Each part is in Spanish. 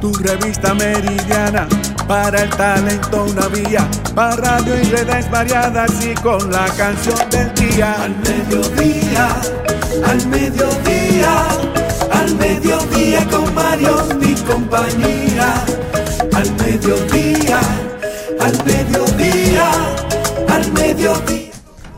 Tu revista meridiana para el talento una vía, para radio y redes variadas y con la canción del día. Al mediodía, al mediodía, al mediodía con Mario y compañía. Al mediodía, al mediodía, al mediodía.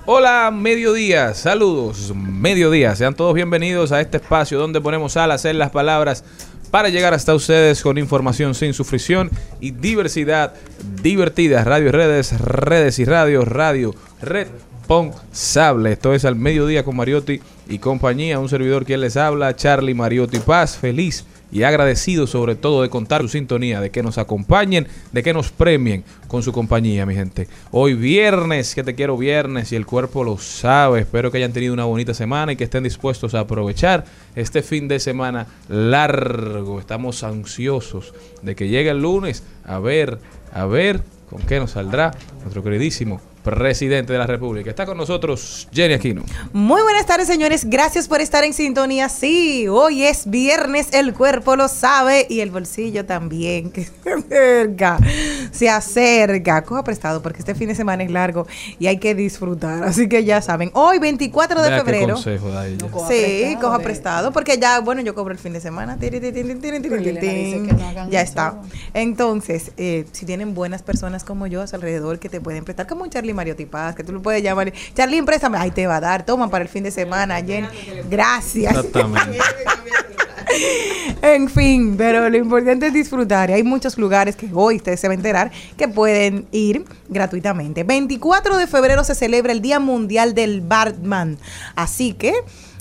Hola, mediodía, saludos, mediodía. Sean todos bienvenidos a este espacio donde ponemos al hacer las palabras para llegar hasta ustedes con información sin sufrición y diversidad divertida. Radio redes, redes y radio, radio responsable. Esto es al mediodía con Mariotti y compañía. Un servidor quien les habla, Charlie Mariotti Paz. Feliz y agradecido sobre todo de contar su sintonía, de que nos acompañen, de que nos premien con su compañía, mi gente. Hoy viernes, que te quiero viernes y el cuerpo lo sabe. Espero que hayan tenido una bonita semana y que estén dispuestos a aprovechar este fin de semana largo. Estamos ansiosos de que llegue el lunes a ver, a ver con qué nos saldrá nuestro queridísimo presidente de la República. Está con nosotros Jenny Aquino. Muy buenas tardes, señores. Gracias por estar en sintonía. Sí, hoy es viernes, el cuerpo lo sabe y el bolsillo también. Que se acerca, se acerca. Coja prestado porque este fin de semana es largo y hay que disfrutar. Así que ya saben, hoy 24 de Vea qué febrero. consejo da ella. Sí, coja prestado porque ya, bueno, yo cobro el fin de semana. Ya está. Entonces, eh, si tienen buenas personas como yo a su alrededor que te pueden prestar, como un Charlie Mario Tipaz, que tú lo puedes llamar, Charlie, préstame, ahí te va a dar, toma para el fin de semana, Jen. Gracias. Exactamente. En fin, pero lo importante es disfrutar. Y hay muchos lugares que hoy ustedes se van a enterar que pueden ir gratuitamente. 24 de febrero se celebra el Día Mundial del Barman. Así que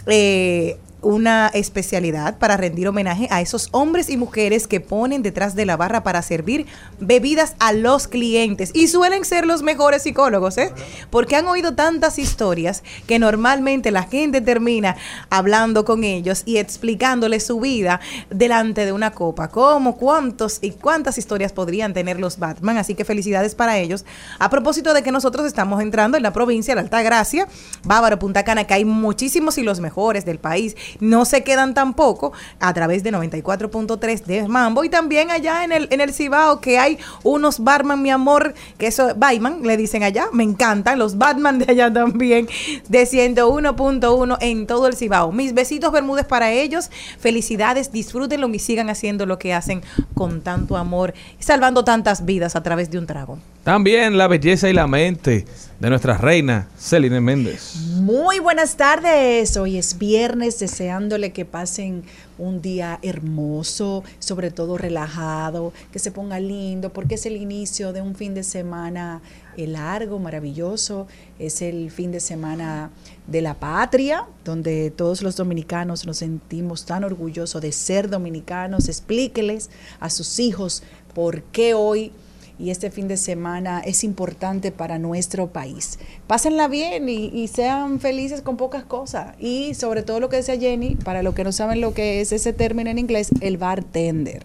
eh, una especialidad para rendir homenaje a esos hombres y mujeres que ponen detrás de la barra para servir bebidas a los clientes. Y suelen ser los mejores psicólogos, ¿eh? Porque han oído tantas historias que normalmente la gente termina hablando con ellos y explicándoles su vida delante de una copa. ¿Cómo, cuántos y cuántas historias podrían tener los Batman? Así que felicidades para ellos. A propósito de que nosotros estamos entrando en la provincia de Alta Gracia, Bávaro, Punta Cana, que hay muchísimos y los mejores del país. No se quedan tampoco a través de 94.3 de Mambo y también allá en el, en el Cibao que hay unos barman, mi amor, que eso, Batman, le dicen allá, me encantan, los Batman de allá también, de 101.1 en todo el Cibao. Mis besitos Bermúdez para ellos, felicidades, disfrútenlo y sigan haciendo lo que hacen con tanto amor, salvando tantas vidas a través de un trago. También la belleza y la mente de nuestra reina Celine Méndez. Muy buenas tardes. Hoy es viernes, deseándole que pasen un día hermoso, sobre todo relajado, que se ponga lindo, porque es el inicio de un fin de semana eh, largo, maravilloso. Es el fin de semana de la patria, donde todos los dominicanos nos sentimos tan orgullosos de ser dominicanos. Explíqueles a sus hijos por qué hoy y este fin de semana es importante para nuestro país. Pásenla bien y, y sean felices con pocas cosas. Y sobre todo lo que decía Jenny, para los que no saben lo que es ese término en inglés, el bartender.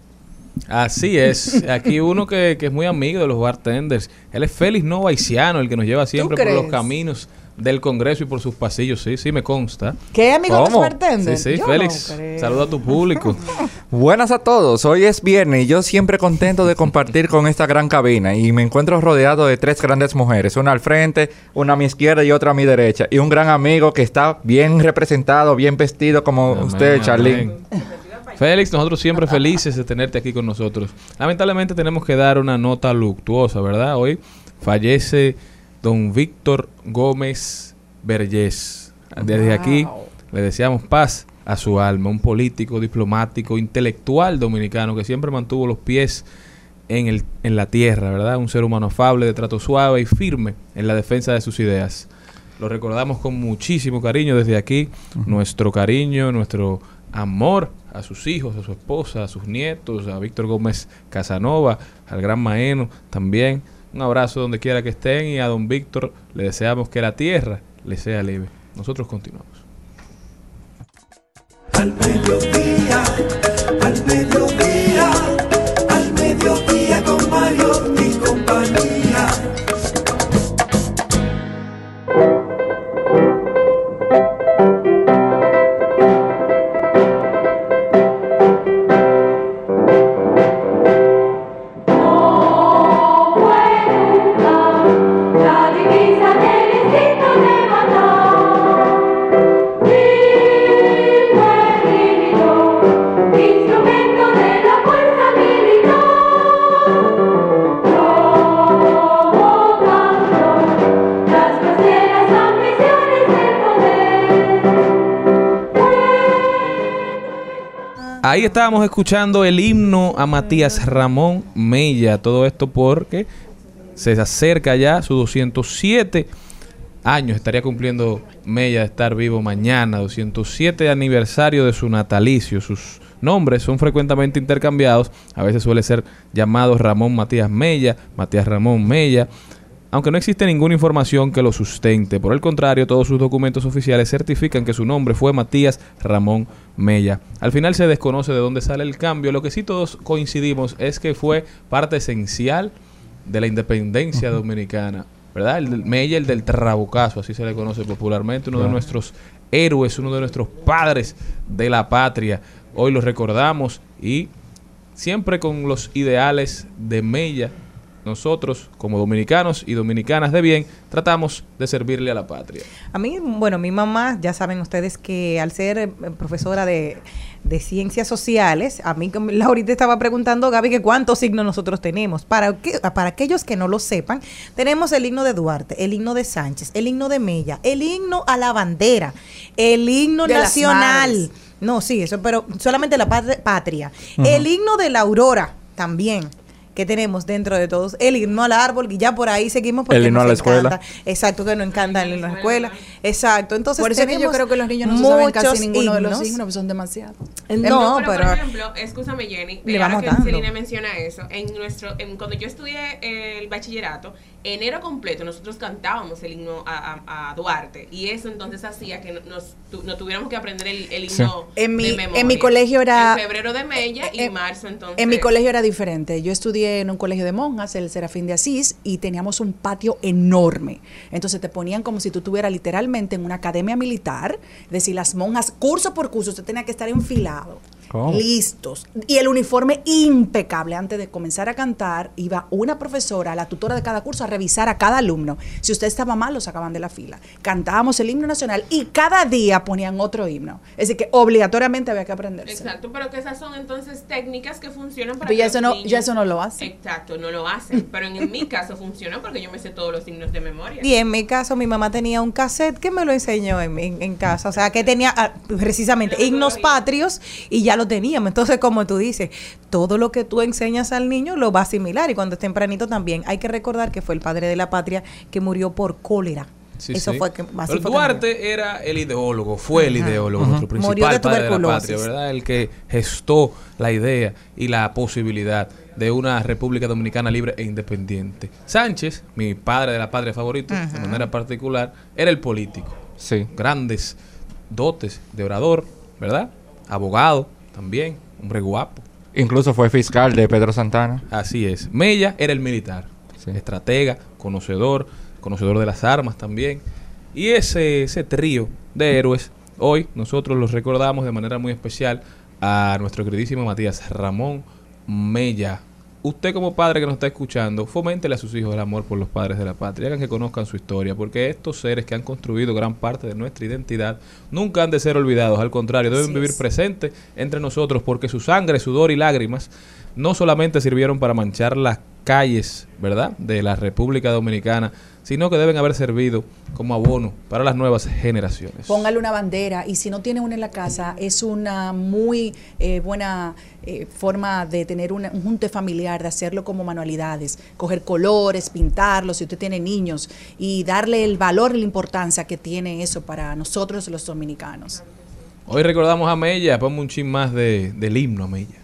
Así es. Aquí uno que, que es muy amigo de los bartenders. Él es Félix Novaiciano, el que nos lleva siempre por los caminos del Congreso y por sus pasillos. Sí, sí, me consta. ¿Qué amigo ¿Cómo? Sí, sí, Yo Félix. no. Saluda a tu público. Buenas a todos, hoy es viernes y yo siempre contento de compartir con esta gran cabina y me encuentro rodeado de tres grandes mujeres, una al frente, una a mi izquierda y otra a mi derecha y un gran amigo que está bien representado, bien vestido como Amén, usted, Charlene. Félix, nosotros siempre felices de tenerte aquí con nosotros. Lamentablemente tenemos que dar una nota luctuosa, ¿verdad? Hoy fallece don Víctor Gómez Vergés. Desde aquí le deseamos paz a su alma, un político, diplomático, intelectual dominicano que siempre mantuvo los pies en, el, en la tierra, ¿verdad? Un ser humano afable, de trato suave y firme en la defensa de sus ideas. Lo recordamos con muchísimo cariño desde aquí, nuestro cariño, nuestro amor a sus hijos, a su esposa, a sus nietos, a Víctor Gómez Casanova, al gran Maeno también. Un abrazo donde quiera que estén y a don Víctor le deseamos que la tierra le sea leve. Nosotros continuamos. Ahí estábamos escuchando el himno a Matías Ramón Mella. Todo esto porque se acerca ya su 207 años. Estaría cumpliendo Mella de estar vivo mañana. 207 aniversario de su natalicio. Sus nombres son frecuentemente intercambiados. A veces suele ser llamado Ramón Matías Mella, Matías Ramón Mella. Aunque no existe ninguna información que lo sustente. Por el contrario, todos sus documentos oficiales certifican que su nombre fue Matías Ramón Mella. Al final se desconoce de dónde sale el cambio. Lo que sí todos coincidimos es que fue parte esencial de la independencia dominicana. ¿Verdad? El del Mella, el del Trabucazo, así se le conoce popularmente, uno de nuestros héroes, uno de nuestros padres de la patria. Hoy lo recordamos y siempre con los ideales de Mella, nosotros como dominicanos y dominicanas de bien tratamos de servirle a la patria. A mí, bueno, mi mamá, ya saben ustedes que al ser eh, profesora de, de ciencias sociales, a mí Laurita estaba preguntando, Gaby, que cuántos signos nosotros tenemos. Para, que- para aquellos que no lo sepan, tenemos el himno de Duarte, el himno de Sánchez, el himno de Mella, el himno a la bandera, el himno De nacional. No, sí, eso, pero solamente la pat- patria. El himno de la aurora también que tenemos dentro de todos, el himno al árbol, y ya por ahí seguimos porque El himno nos a la escuela. encanta. Exacto, que nos encanta el himno a la escuela. Exacto, entonces Por eso es que yo creo que los niños no se saben casi ninguno de los himnos. signos, porque son demasiados. No, pero, pero, por ejemplo, escúchame Jenny, Le de vamos ahora que dando. Menciona eso, en nuestro, en- cuando yo estudié el bachillerato, enero completo nosotros cantábamos el himno a, a- a Duarte y eso entonces hacía que no- nos, tu- no tuviéramos que aprender el, el Sí. himno En mi- de en memoria. mi colegio era- En febrero de Mella y marzo entonces. En mi colegio era diferente. Yo estudié en un colegio de monjas, el Serafín de Asís, y teníamos un patio enorme. Entonces te ponían como si tú estuvieras literalmente en una academia militar. Es decir, las monjas, curso por curso, usted tenía que estar enfilado. ¿Cómo? Listos. Y el uniforme impecable. Antes de comenzar a cantar, iba una profesora, la tutora de cada curso, a revisar a cada alumno. Si usted estaba mal, lo sacaban de la fila. Cantábamos el himno nacional y cada día ponían otro himno. Es decir, que obligatoriamente había que aprenderse. Exacto, pero que esas son entonces técnicas que funcionan para Pero ya que eso los no- niños- ya eso no lo hacen. Exacto, no lo hacen, pero en, mi caso funciona porque yo me sé todos los signos de memoria. y en mi caso, mi mamá tenía un cassette que me lo enseñó en, en- en casa. O sea, que tenía ah, precisamente himnos patrios y ya lo teníamos. Entonces, como tú dices, todo lo que tú enseñas al niño lo va a asimilar. Y cuando es tempranito también, hay que recordar que fue el padre de la patria que murió por cólera. Sí, Eso sí. fue que que Duarte era el ideólogo, fue el ideólogo, nuestro Murió de principal padre de la tuberculosis. patria, ¿verdad? El que gestó la idea y la posibilidad de una República Dominicana libre e independiente. Sánchez, mi padre de la patria favorito, de manera particular, era el político. Sí. Grandes dotes de orador, ¿verdad? Abogado también, hombre guapo. Incluso fue fiscal de Pedro Santana. Así es. Mella era el militar, Sí. estratega, conocedor, conocedor de las armas también. Y ese, ese trío de héroes, hoy nosotros los recordamos de manera muy especial a nuestro queridísimo Matías Ramón Mella. Usted como padre que nos está escuchando, foméntele a sus hijos el amor por los padres de la patria, hagan que conozcan su historia, porque estos seres que han construido gran parte de nuestra identidad nunca han de ser olvidados, al contrario, deben Así vivir es. presentes entre nosotros, porque su sangre, sudor y lágrimas no solamente sirvieron para manchar la calles, ¿verdad?, de la República Dominicana, sino que deben haber servido como abono para las nuevas generaciones. Póngale una bandera y si no tiene una en la casa, es una muy eh, buena eh, forma de tener una- un junte familiar, de hacerlo como manualidades, coger colores, pintarlos, si usted tiene niños, y darle el valor y la importancia que tiene eso para nosotros los dominicanos. Hoy recordamos a Mella, ponme un chin más de, del himno a Mella.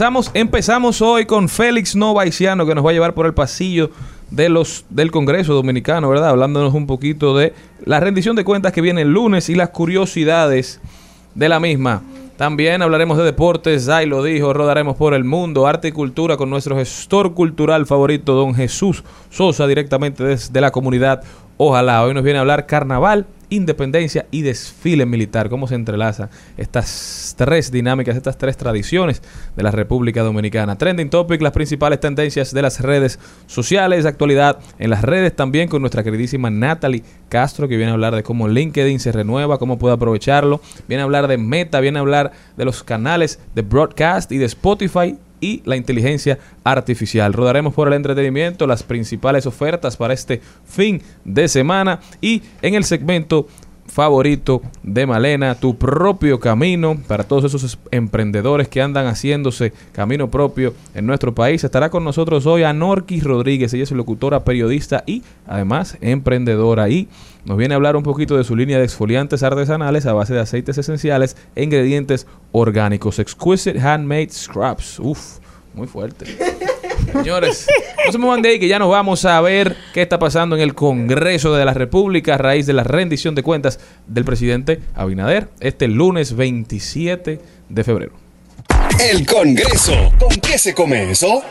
Empezamos, empezamos hoy con Félix Novaiciano que nos va a llevar por el pasillo de los del Congreso Dominicano, ¿verdad? Hablándonos un poquito de la rendición de cuentas que viene el lunes y las curiosidades de la misma. También hablaremos de deportes, Zay lo dijo, rodaremos por el mundo, arte y cultura con nuestro gestor cultural favorito, don Jesús Sosa, directamente desde la comunidad. Ojalá, hoy nos viene a hablar carnaval, independencia y desfile militar, cómo se entrelazan estas tres dinámicas, estas tres tradiciones de la República Dominicana. Trending Topic, las principales tendencias de las redes sociales, actualidad en las redes también con nuestra queridísima Natalie Castro, que viene a hablar de cómo LinkedIn se renueva, cómo puede aprovecharlo, viene a hablar de Meta, viene a hablar de los canales de broadcast y de Spotify y la inteligencia artificial. Rodaremos por el entretenimiento las principales ofertas para este fin de semana y en el segmento favorito de Malena, tu propio camino para todos esos es- emprendedores que andan haciéndose camino propio en nuestro país. Estará con nosotros hoy Anorquis Rodríguez, ella es locutora, periodista y además emprendedora y nos viene a hablar un poquito de su línea de exfoliantes artesanales a base de aceites esenciales e ingredientes orgánicos. Exquisite Handmade Scrubs. Uf, muy fuerte. Señores, no se muevan de ahí que ya nos vamos a ver qué está pasando en el Congreso de la República a raíz de la rendición de cuentas del presidente Abinader este lunes 27 de febrero. El Congreso. ¿Con qué se come eso?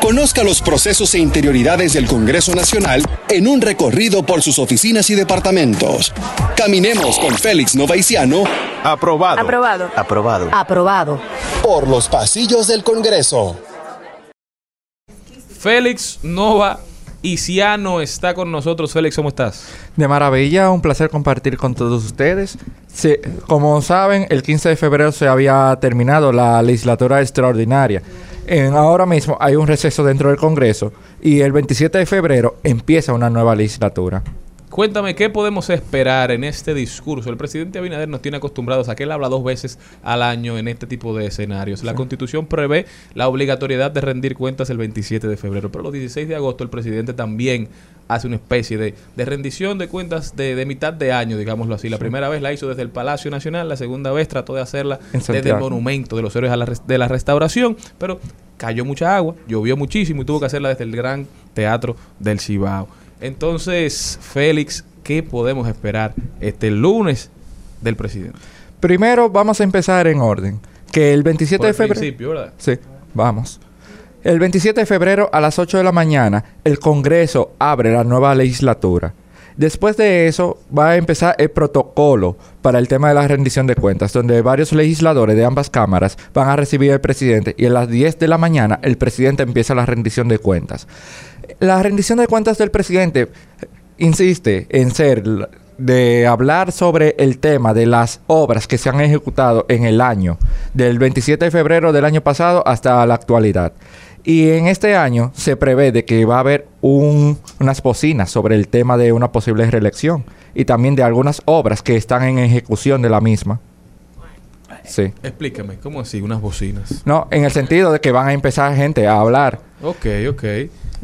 Conozca los procesos e interioridades del Congreso Nacional en un recorrido por sus oficinas y departamentos. Caminemos con Félix Novaiciano Aprobado. Aprobado. Aprobado. Aprobado. por los pasillos del Congreso. Félix Nova Isiano está con nosotros. Félix, ¿cómo estás? De maravilla, un placer compartir con todos ustedes. Como saben, el 15 de febrero se había terminado la legislatura extraordinaria. Ahora mismo hay un receso dentro del Congreso y el 27 de febrero empieza una nueva legislatura. Cuéntame, ¿qué podemos esperar en este discurso? El presidente Abinader nos tiene acostumbrados a que él habla dos veces al año en este tipo de escenarios. La constitución prevé la obligatoriedad de rendir cuentas el 27 de febrero, pero los 16 de agosto el presidente también hace una especie de, de rendición de cuentas de, de mitad de año, digámoslo así. La primera vez la hizo desde el Palacio Nacional, la segunda vez trató de hacerla desde el monumento de los héroes a la de la restauración, pero cayó mucha agua, llovió muchísimo y tuvo que hacerla desde el Gran Teatro del Cibao. Entonces, Félix, ¿qué podemos esperar este lunes del presidente? Primero vamos a empezar en orden. Que el 27 Por de febrero... principio, ¿verdad? Sí, vamos. El 27 de febrero a las 8 de la mañana, el Congreso abre la nueva legislatura. Después de eso, va a empezar el protocolo para el tema de la rendición de cuentas, donde varios legisladores de ambas cámaras van a recibir al presidente y a las 10 de la mañana el presidente empieza la rendición de cuentas. La rendición de cuentas del presidente insiste en ser de hablar sobre el tema de las obras que se han ejecutado en el año, del 27 de febrero del año pasado hasta la actualidad. Y en este año se prevé de que va a haber un- unas bocinas sobre el tema de una posible reelección y también de algunas obras que están en ejecución de la misma. Sí. Explícame, ¿cómo así? Unas bocinas. No, en el sentido de que van a empezar gente a hablar. Ok, ok.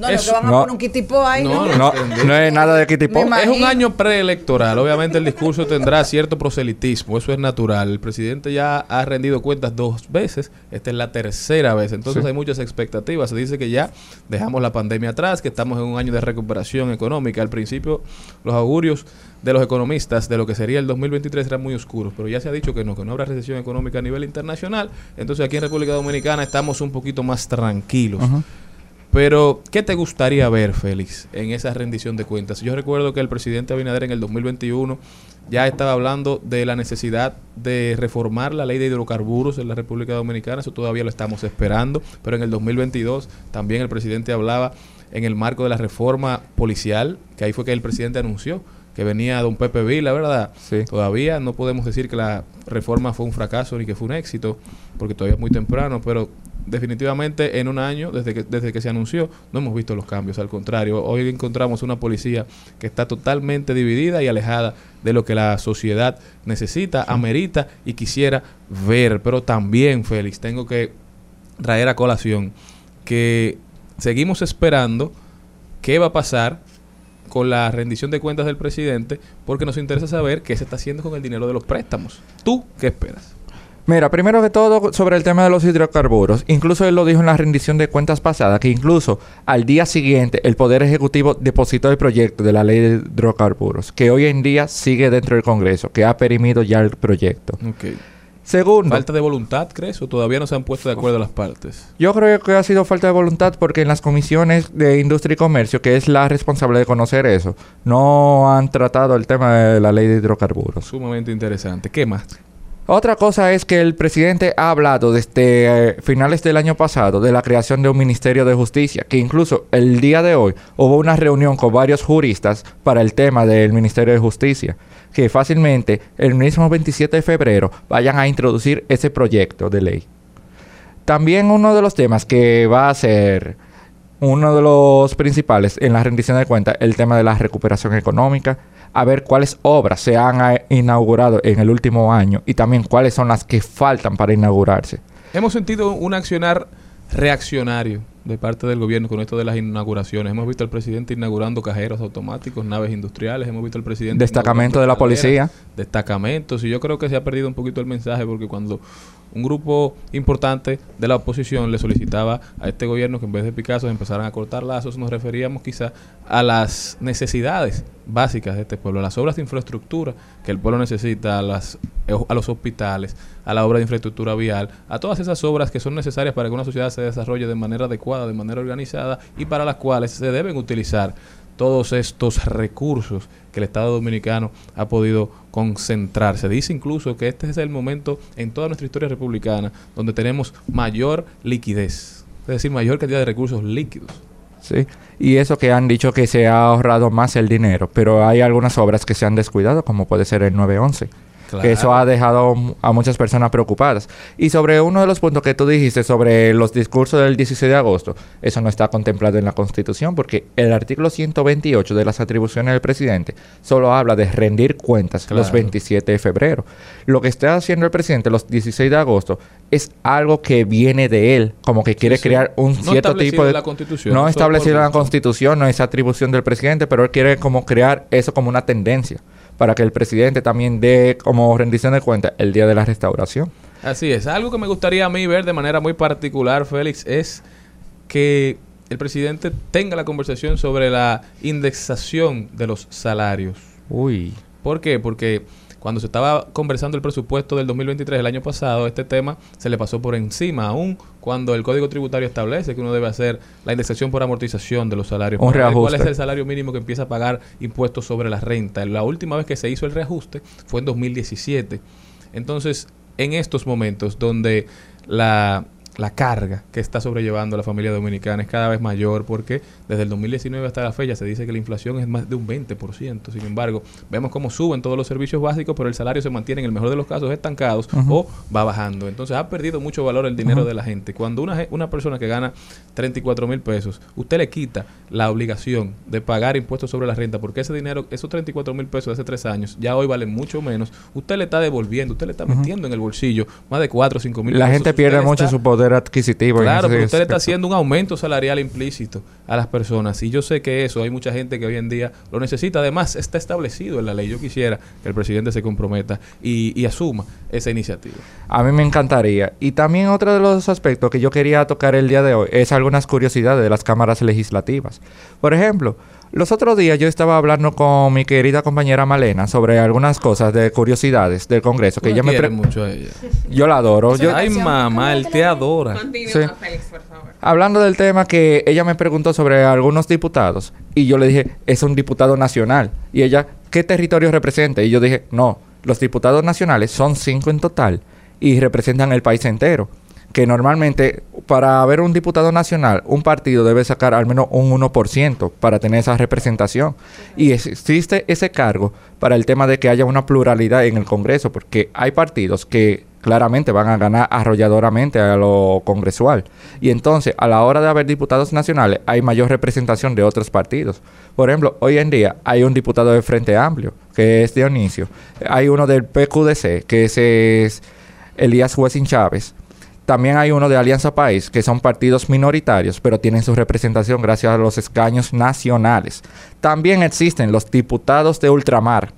No, no, Eso- que van a no. poner un kitipo ahí, ¿no? No, no, No, no es nada de. Me Es un año preelectoral. Obviamente el discurso tendrá cierto proselitismo. Eso es natural. El presidente ya ha rendido cuentas dos veces. Esta es la tercera vez. Entonces Sí. hay muchas expectativas. Se dice que ya dejamos la pandemia atrás, que estamos en un año de recuperación económica. Al principio los augurios de los economistas de lo que sería el 2023 eran muy oscuros. Pero ya se ha dicho que no, que no habrá recesión económica a nivel internacional. Entonces aquí en República Dominicana estamos un poquito más tranquilos. Ujú. Pero, ¿qué te gustaría ver, Félix, en esa rendición de cuentas? Yo recuerdo que el presidente Abinader en el 2021 ya estaba hablando de la necesidad de reformar la ley de hidrocarburos en la República Dominicana. Eso todavía lo estamos esperando. Pero en el 2022 también el presidente hablaba en el marco de la reforma policial, que ahí fue que el presidente anunció que venía don Pepe Vila, ¿verdad? Sí. Todavía no podemos decir que la reforma fue un fracaso ni que fue un éxito, porque todavía es muy temprano, pero definitivamente en un año, desde que, desde que se anunció, no hemos visto los cambios. Al contrario, hoy encontramos una policía que está totalmente dividida y alejada de lo que la sociedad necesita, amerita y quisiera ver. Pero también, Félix, tengo que traer a colación que seguimos esperando qué va a pasar con la rendición de cuentas del presidente, porque nos interesa saber qué se está haciendo con el dinero de los préstamos. ¿Tú qué esperas? Mira, primero que todo sobre el tema de los hidrocarburos. Incluso él lo dijo en la rendición de cuentas pasada, que incluso al día siguiente el Poder Ejecutivo depositó el proyecto de la ley de hidrocarburos, que hoy en día sigue dentro del Congreso, que ha perimido ya el proyecto. Ok. Segundo, ¿Falta de voluntad, crees? ¿O todavía no se han puesto de acuerdo las partes? yo creo que ha sido falta de voluntad porque en las comisiones de industria y comercio, que es la responsable de conocer eso, no han tratado el tema de la ley de hidrocarburos. Sumamente interesante. ¿Qué más? Otra cosa es que el presidente ha hablado desde eh, finales del año pasado de la creación de un Ministerio de Justicia, que incluso el día de hoy hubo una reunión con varios juristas para el tema del Ministerio de Justicia, que fácilmente el mismo 27 de febrero vayan a introducir ese proyecto de ley. También uno de los temas que va a ser uno de los principales en la rendición de cuentas, el tema de la recuperación económica, a ver cuáles obras se han eh, inaugurado en el último año y también cuáles son las que faltan para inaugurarse. Hemos sentido un accionar reaccionario de parte del gobierno con esto de las inauguraciones. Hemos visto al presidente inaugurando cajeros automáticos, naves industriales, hemos visto al presidente... Destacamento de la policía. Destacamentos, y yo creo que se ha perdido un poquito el mensaje porque cuando un grupo importante de la oposición le solicitaba a este gobierno que en vez de Picasso empezaran a cortar lazos, nos referíamos quizá a las necesidades básicas de este pueblo, a las obras de infraestructura que el pueblo necesita, a, las, a los hospitales, a la obra de infraestructura vial, a todas esas obras que son necesarias para que una sociedad se desarrolle de manera adecuada, de manera organizada y para las cuales se deben utilizar todos estos recursos que el Estado Dominicano ha podido concentrar. Se dice incluso que este es el momento en toda nuestra historia republicana donde tenemos mayor liquidez, es decir, mayor cantidad de recursos líquidos. Sí. Y eso que han dicho que se ha ahorrado más el dinero, pero hay algunas obras que se han descuidado, como puede ser el 911. Que eso ha dejado a muchas personas preocupadas. Y sobre uno de los puntos que tú dijiste sobre los discursos del 16 de agosto, eso no está contemplado en la Constitución porque el artículo 128 de las atribuciones del presidente solo habla de rendir cuentas los Claro. 27 de febrero. Lo que está haciendo el presidente los 16 de agosto es algo que viene de él, como que quiere Sí, sí. crear un No cierto tipo de... la Constitución, no establecido en la. Constitución, no es atribución del presidente, pero él quiere como crear eso como una tendencia para que el presidente también dé como rendición de cuentas el día de la restauración. Así es. Algo que me gustaría a mí ver de manera muy particular, Félix, es que el presidente tenga la conversación sobre la indexación de los salarios. Uy. ¿Por qué? Porque cuando se estaba conversando el presupuesto del 2023 el año pasado, este tema se le pasó por encima, aún cuando el Código Tributario establece que uno debe hacer la indexación por amortización de los salarios. Un ver ¿Cuál reajuste. es el salario mínimo que empieza a pagar impuestos sobre la renta? La última vez que se hizo el reajuste fue en 2017. Entonces, en estos momentos donde la, la carga que está sobrellevando la familia dominicana es cada vez mayor porque desde el 2019 hasta la fecha se dice que la inflación es más de un 20%. Sin embargo, vemos cómo suben todos los servicios básicos, pero el salario se mantiene en el mejor de los casos estancados o va bajando. Entonces ha perdido mucho valor el dinero de la gente. Cuando una, una persona que gana 34 mil pesos, usted le quita la obligación de pagar impuestos sobre la renta porque ese dinero, esos 34 mil pesos de hace tres años, ya hoy valen mucho menos. Usted le está devolviendo, usted le está metiendo en el bolsillo más de 4 o 5 mil La pesos. gente Usted pierde mucho su poder adquisitivo. en Claro, pero usted le está haciendo un aumento salarial implícito a las personas. Y yo sé que eso, hay mucha gente que hoy en día lo necesita. Además, está establecido en la ley. Yo quisiera que el presidente se comprometa y, y asuma esa iniciativa. A mí me encantaría. Y también otro de los aspectos que yo quería tocar el día de hoy es algunas curiosidades de las cámaras legislativas. Por ejemplo, los otros días yo estaba hablando con mi querida compañera Malena sobre algunas cosas de curiosidades del Congreso que ella la me mucho a ella. yo la adoro. Yo, Ay, mamá, él te adora. Continúa, Sí. Félix, por favor. Hablando del tema que ella me preguntó sobre algunos diputados y yo le dije, es un diputado nacional. Y ella, ¿qué territorio representa? Y yo dije, no, los diputados nacionales son cinco en total y representan el país entero. Que normalmente para haber un diputado nacional, un partido debe sacar al menos un 1% para tener esa representación. Y existe ese cargo para el tema de que haya una pluralidad en el Congreso, porque hay partidos que claramente van a ganar arrolladoramente a lo congresual. Y entonces, a la hora de haber diputados nacionales, hay mayor representación de otros partidos. Por ejemplo, hoy en día hay un diputado del Frente Amplio, que es Dionisio. Hay uno del PQDC, que es Elías Huesin Chávez. También hay uno de Alianza País, que son partidos minoritarios, pero tienen su representación gracias a los escaños nacionales. También existen los diputados de ultramar,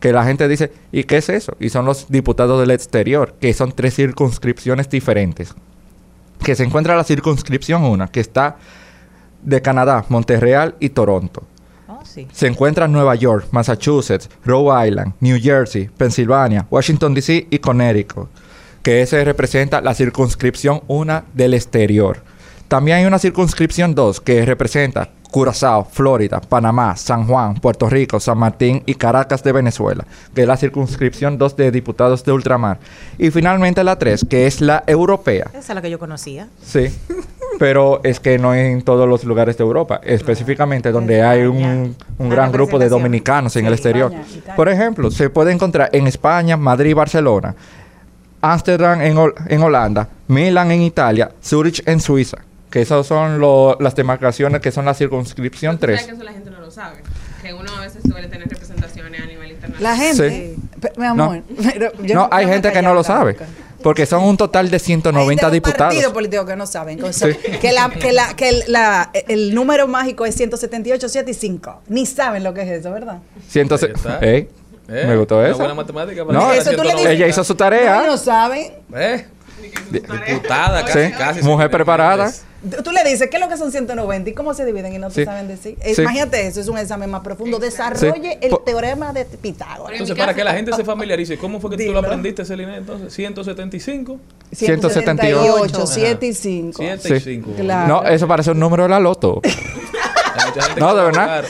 que la gente dice, ¿y qué es eso? Y son los diputados del exterior, que son tres circunscripciones diferentes. Que se encuentra la circunscripción 1, que está de Canadá, Monterreal y Toronto. Oh, sí. Se encuentra en Nueva York, Massachusetts, Rhode Island, New Jersey, Pensilvania, Washington DC y Connecticut, que ese representa la circunscripción 1 del exterior. También hay una circunscripción 2 que representa Curazao, Florida, Panamá, San Juan, Puerto Rico, San Martín y Caracas de Venezuela, que es la circunscripción 2 de diputados de ultramar. Y finalmente la 3, que es la europea. Esa es la que yo conocía. Sí. Pero es que no en todos los lugares de Europa, específicamente donde hay un, un gran grupo de dominicanos en el exterior. Por ejemplo, se puede encontrar en España, Madrid y Barcelona, Ámsterdam en, Hol- en Holanda, Milán en Italia, Zurich en Suiza, que esas son lo- las demarcaciones que son la circunscripción Tú sabes 3. que eso la gente no lo sabe. Que uno a veces suele tener representaciones a nivel internacional. La gente, pe- mi amor, pero yo No, hay gente que no lo sabe, boca. porque son un total de 190 Hay diputados. partidos políticos que no saben. que, Sí. que, la, que, la, que el, la- el número mágico es 178, 7 y 5. Ni saben lo que es eso, ¿verdad? 100 Ahí está. Ey, Eh, Me gustó eso. buena matemática para No, eso tú le 190. dices- Ella hizo su tarea. No, no saben. ¿Eh? Diputada, casi, Sí, casi. mujer preparada. Tú tú le dices, ¿qué es lo que son 190 y cómo se dividen? Y no te Sí. saben decir. Sí. Imagínate eso, es un examen más profundo. Desarrolle el teorema de Pitágoras. Entonces, para que la gente se familiarice, ¿cómo fue que tú Dilo. lo aprendiste, Celina? Entonces, 175, 178, Ajá. 7 y 5. 7 y 5. Claro. No, eso parece un número de la loto. No, de verdad.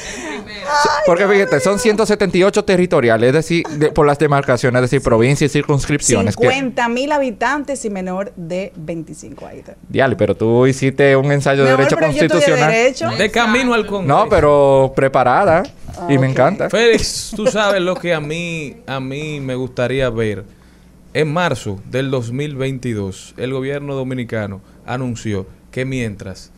Porque fíjate, son 178 territoriales, es decir, de- por las demarcaciones, es decir, provincias y circunscripciones. que- 50 mil habitantes y menor de 25 ahí está. Diale, pero tú hiciste un ensayo de amor, derecho pero yo estudié constitucional. derecho. De camino al Congreso. No, pero preparada. Ah, y me encanta. Félix, tú sabes lo que a mí, a mí me gustaría ver. En marzo del 2022, el gobierno dominicano anunció que mientras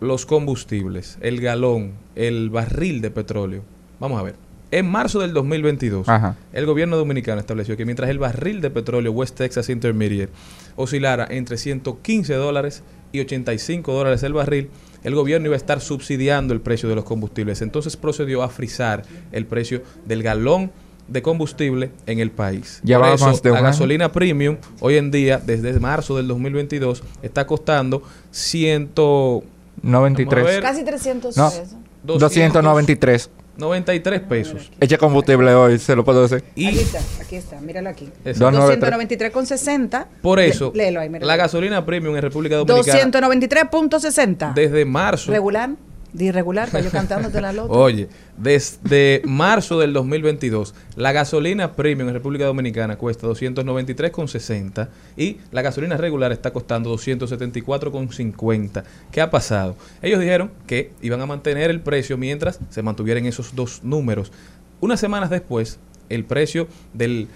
los combustibles, el galón, el barril de petróleo, vamos a ver, en marzo del 2022, Ajá. el gobierno dominicano estableció que mientras el barril de petróleo West Texas Intermediate oscilara entre 115 dólares y 85 dólares el barril, el gobierno iba a estar subsidiando el precio de los combustibles. Entonces procedió a frizar el precio del galón de combustible en el país. Ya Por eso, más de un la gasolina premium hoy en día, desde marzo del 2022, está costando 100, 93. Vamos a ver. Casi 300 No. pesos. 293. 93 pesos. Eche combustible hoy, se lo puedo decir. Y Aquí está, aquí está, míralo aquí. Exacto. 293,60. por eso, Le- léelo ahí, la gasolina premium en República Dominicana 293.60. desde marzo Regular. De irregular, para yo cantándote la loto. Oye, desde marzo del 2022, la gasolina premium en República Dominicana cuesta 293,60 y la gasolina regular está costando 274,50. ¿Qué ha pasado? Ellos dijeron que iban a mantener el precio mientras se mantuvieran esos dos números. Unas semanas después, el precio del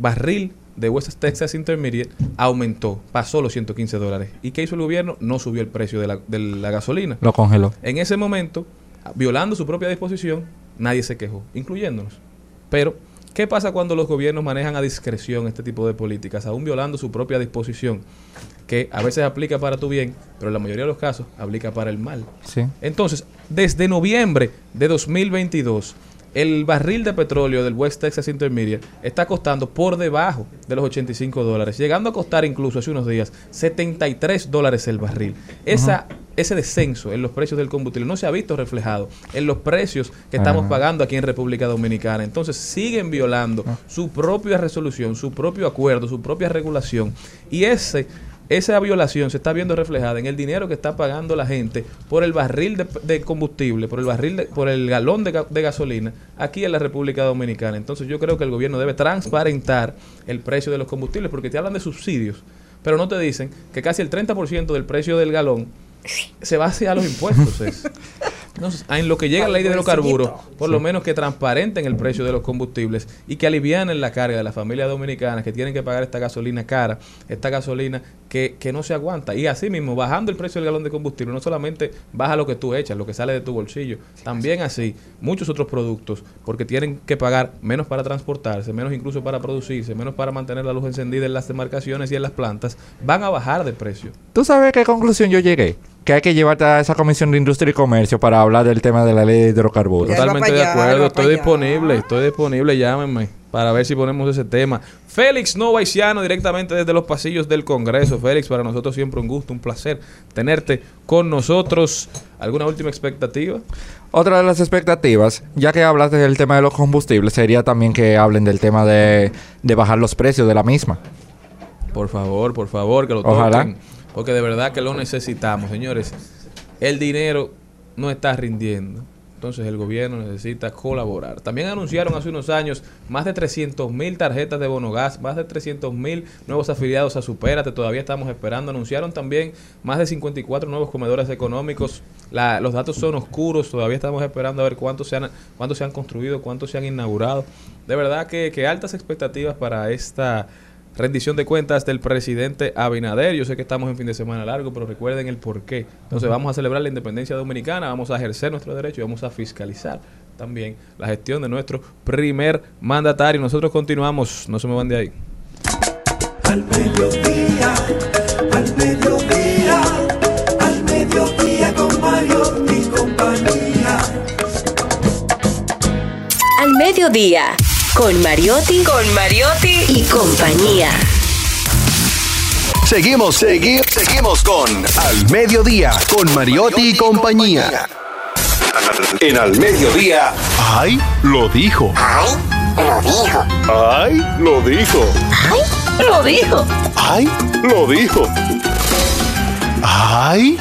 barril de West Texas Intermediate aumentó, pasó los 115 dólares. ¿Y qué hizo el gobierno? No subió el precio de la, de la gasolina. Lo congeló. En ese momento, violando su propia disposición, nadie se quejó, incluyéndonos. Pero, ¿qué pasa cuando los gobiernos manejan a discreción este tipo de políticas, aún violando su propia disposición, que a veces aplica para tu bien, pero en la mayoría de los casos aplica para el mal? Sí. Entonces, desde noviembre de 2022, el barril de petróleo del West Texas Intermediate está costando por debajo de los 85 dólares, llegando a costar incluso hace unos días 73 dólares el barril. Esa, Ese descenso en los precios del combustible no se ha visto reflejado en los precios que estamos pagando aquí en República Dominicana. Entonces siguen violando su propia resolución, su propio acuerdo, su propia regulación. Y ese esa violación se está viendo reflejada en el dinero que está pagando la gente por el barril de, combustible, por el barril, de- por el galón de, ga- de gasolina aquí en la República Dominicana. Entonces yo creo que el gobierno debe transparentar el precio de los combustibles porque te hablan de subsidios, pero no te dicen que casi el 30% del precio del galón se va hacia los impuestos. es. Entonces, en lo que llega la ley de hidrocarburos, por lo menos que transparenten el precio de los combustibles y que alivianen la carga de las familias dominicanas que tienen que pagar esta gasolina cara, esta gasolina que, que no se aguanta. Y así mismo, bajando el precio del galón de combustible, no solamente baja lo que tú echas, lo que sale de tu bolsillo, también así muchos otros productos, porque tienen que pagar menos para transportarse, menos incluso para producirse, menos para mantener la luz encendida en las demarcaciones y en las plantas, van a bajar de precio. ¿Tú sabes a qué conclusión yo llegué? Que hay que llevarte a esa comisión de industria y comercio para hablar del tema de la ley de hidrocarburos. Totalmente de acuerdo, estoy disponible, estoy disponible, llámenme para ver si ponemos ese tema. Félix Novaisiano, directamente desde los pasillos del Congreso. Félix, para nosotros siempre un gusto, un placer tenerte con nosotros. ¿Alguna última expectativa? Otra de las expectativas, ya que hablaste del tema de los combustibles, sería también que hablen del tema de, de bajar los precios de la misma. Por favor, por favor, que lo Ojalá. Porque de verdad que lo necesitamos, señores. El dinero no está rindiendo. Entonces el gobierno necesita colaborar. También anunciaron hace unos años más de 300 mil tarjetas de bonogas, más de 300 mil nuevos afiliados a Supérate. Todavía estamos esperando. Anunciaron también más de 54 nuevos comedores económicos. La- los datos son oscuros. Todavía estamos esperando a ver cuántos se han, cuántos se han construido, cuántos se han inaugurado. De verdad que, que altas expectativas para esta rendición de cuentas del presidente Abinader. Yo sé que estamos en fin de semana largo, pero recuerden el por qué. Entonces vamos a celebrar la independencia dominicana, vamos a ejercer nuestro derecho y vamos a fiscalizar también la gestión de nuestro primer mandatario. Nosotros continuamos, no se me van de ahí. Al mediodía, al mediodía, al mediodía con Mario y compañía. Al mediodía, con Mariotti, con Mariotti y compañía. Seguimos, seguimos, seguimos con Al Mediodía, con Mariotti y compañía. En Al Mediodía. ¡Ay! Lo dijo. ¡Ay! Lo dijo. ¡Ay! Lo dijo. Lo dijo. ¡Ay! Lo dijo. ¡Ay!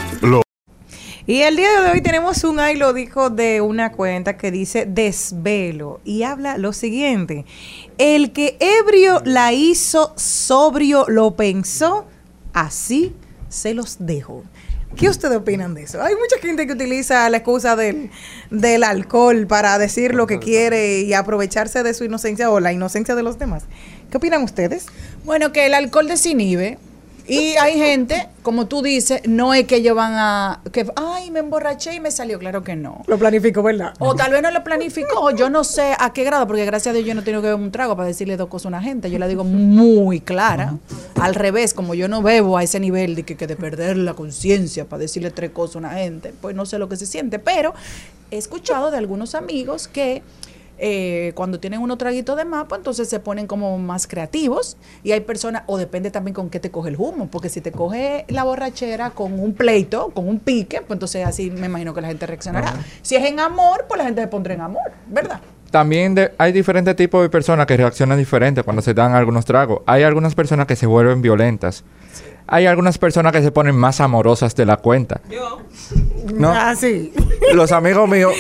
Y el día de hoy tenemos un ay lo dijo de una cuenta que dice desvelo y habla lo siguiente. El que ebrio la hizo, sobrio lo pensó, así se los dejo. ¿Qué ustedes opinan de eso? Hay mucha gente que utiliza la excusa del, del alcohol para decir lo que quiere y aprovecharse de su inocencia o la inocencia de los demás. ¿Qué opinan ustedes? Bueno, que el alcohol desinhibe. Y hay gente, como tú dices, no es que ellos van a. que Ay, me emborraché y me salió. Claro que no. Lo planificó, ¿verdad? O tal vez no lo planificó, yo no sé a qué grado, porque gracias a Dios yo no tengo que beber un trago para decirle dos cosas a una gente. Yo la digo muy clara. Al revés, como yo no bebo a ese nivel de que, que de perder la conciencia para decirle tres cosas a una gente, pues no sé lo que se siente. Pero he escuchado de algunos amigos que eh, cuando tienen unos traguitos de más, pues entonces se ponen como más creativos. Y hay personas, o depende también con qué te coge el humo, porque si te coge la borrachera con un pleito, con un pique, pues entonces así me imagino que la gente reaccionará. Si es en amor, pues la gente se pondrá en amor, ¿verdad? También de- hay diferentes tipos de personas que reaccionan diferente cuando se dan algunos tragos. Hay algunas personas que se vuelven violentas. Hay algunas personas que se ponen más amorosas de la cuenta. ¿No? Ah, sí. Los amigos míos,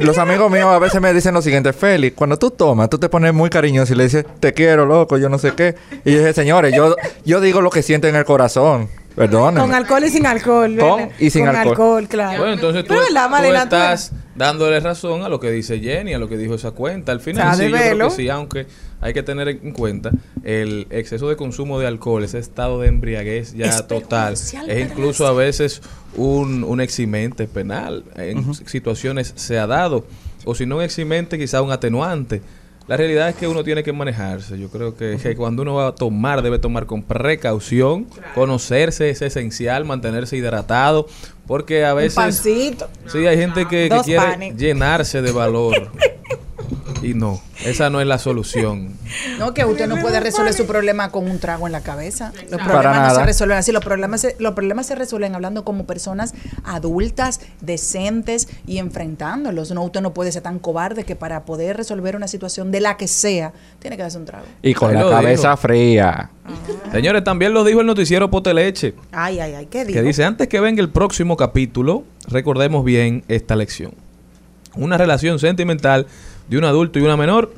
los amigos míos a veces me dicen lo siguiente, Félix, cuando tú tomas, tú te pones muy cariñoso y le dices, te quiero, loco, yo no sé qué. Y yo dije, señores, yo, yo digo lo que siento en el corazón. Perdónenme. Con alcohol y sin alcohol. Con ¿verdad? y sin Con alcohol. claro. Bueno, entonces tú. Tú estás dándole razón a lo que dice Jenny, a lo que dijo esa cuenta. Al final O sea, sí, yo creo develo. que sí, aunque hay que tener en cuenta el exceso de consumo de alcohol, ese estado de embriaguez ya Es total, es incluso a veces un, un eximente penal. En situaciones se ha dado, o si no un eximente, quizá un atenuante. La realidad es que uno tiene que manejarse. Yo creo que, que cuando uno va a tomar, debe tomar con precaución. Conocerse es esencial, mantenerse hidratado. Porque a Un veces. pancito. Sí, hay gente que, quiere panes. llenarse de valor. Y no, esa no es la solución. No, que usted no puede resolver su problema con un trago en la cabeza. Los Para problemas no se resuelven así. Los problemas, se, los problemas se resuelven hablando como personas adultas, decentes y enfrentándolos. No, usted no puede ser tan cobarde que para poder resolver una situación de la que sea, tiene que darse un trago. Y con la cabeza dijo. fría. Señores, también lo dijo el noticiero Poteleche, Ay, ay, ay, ¿qué digo? que dice, antes que venga el próximo capítulo, recordemos bien esta lección. Una relación sentimental de un adulto y una menor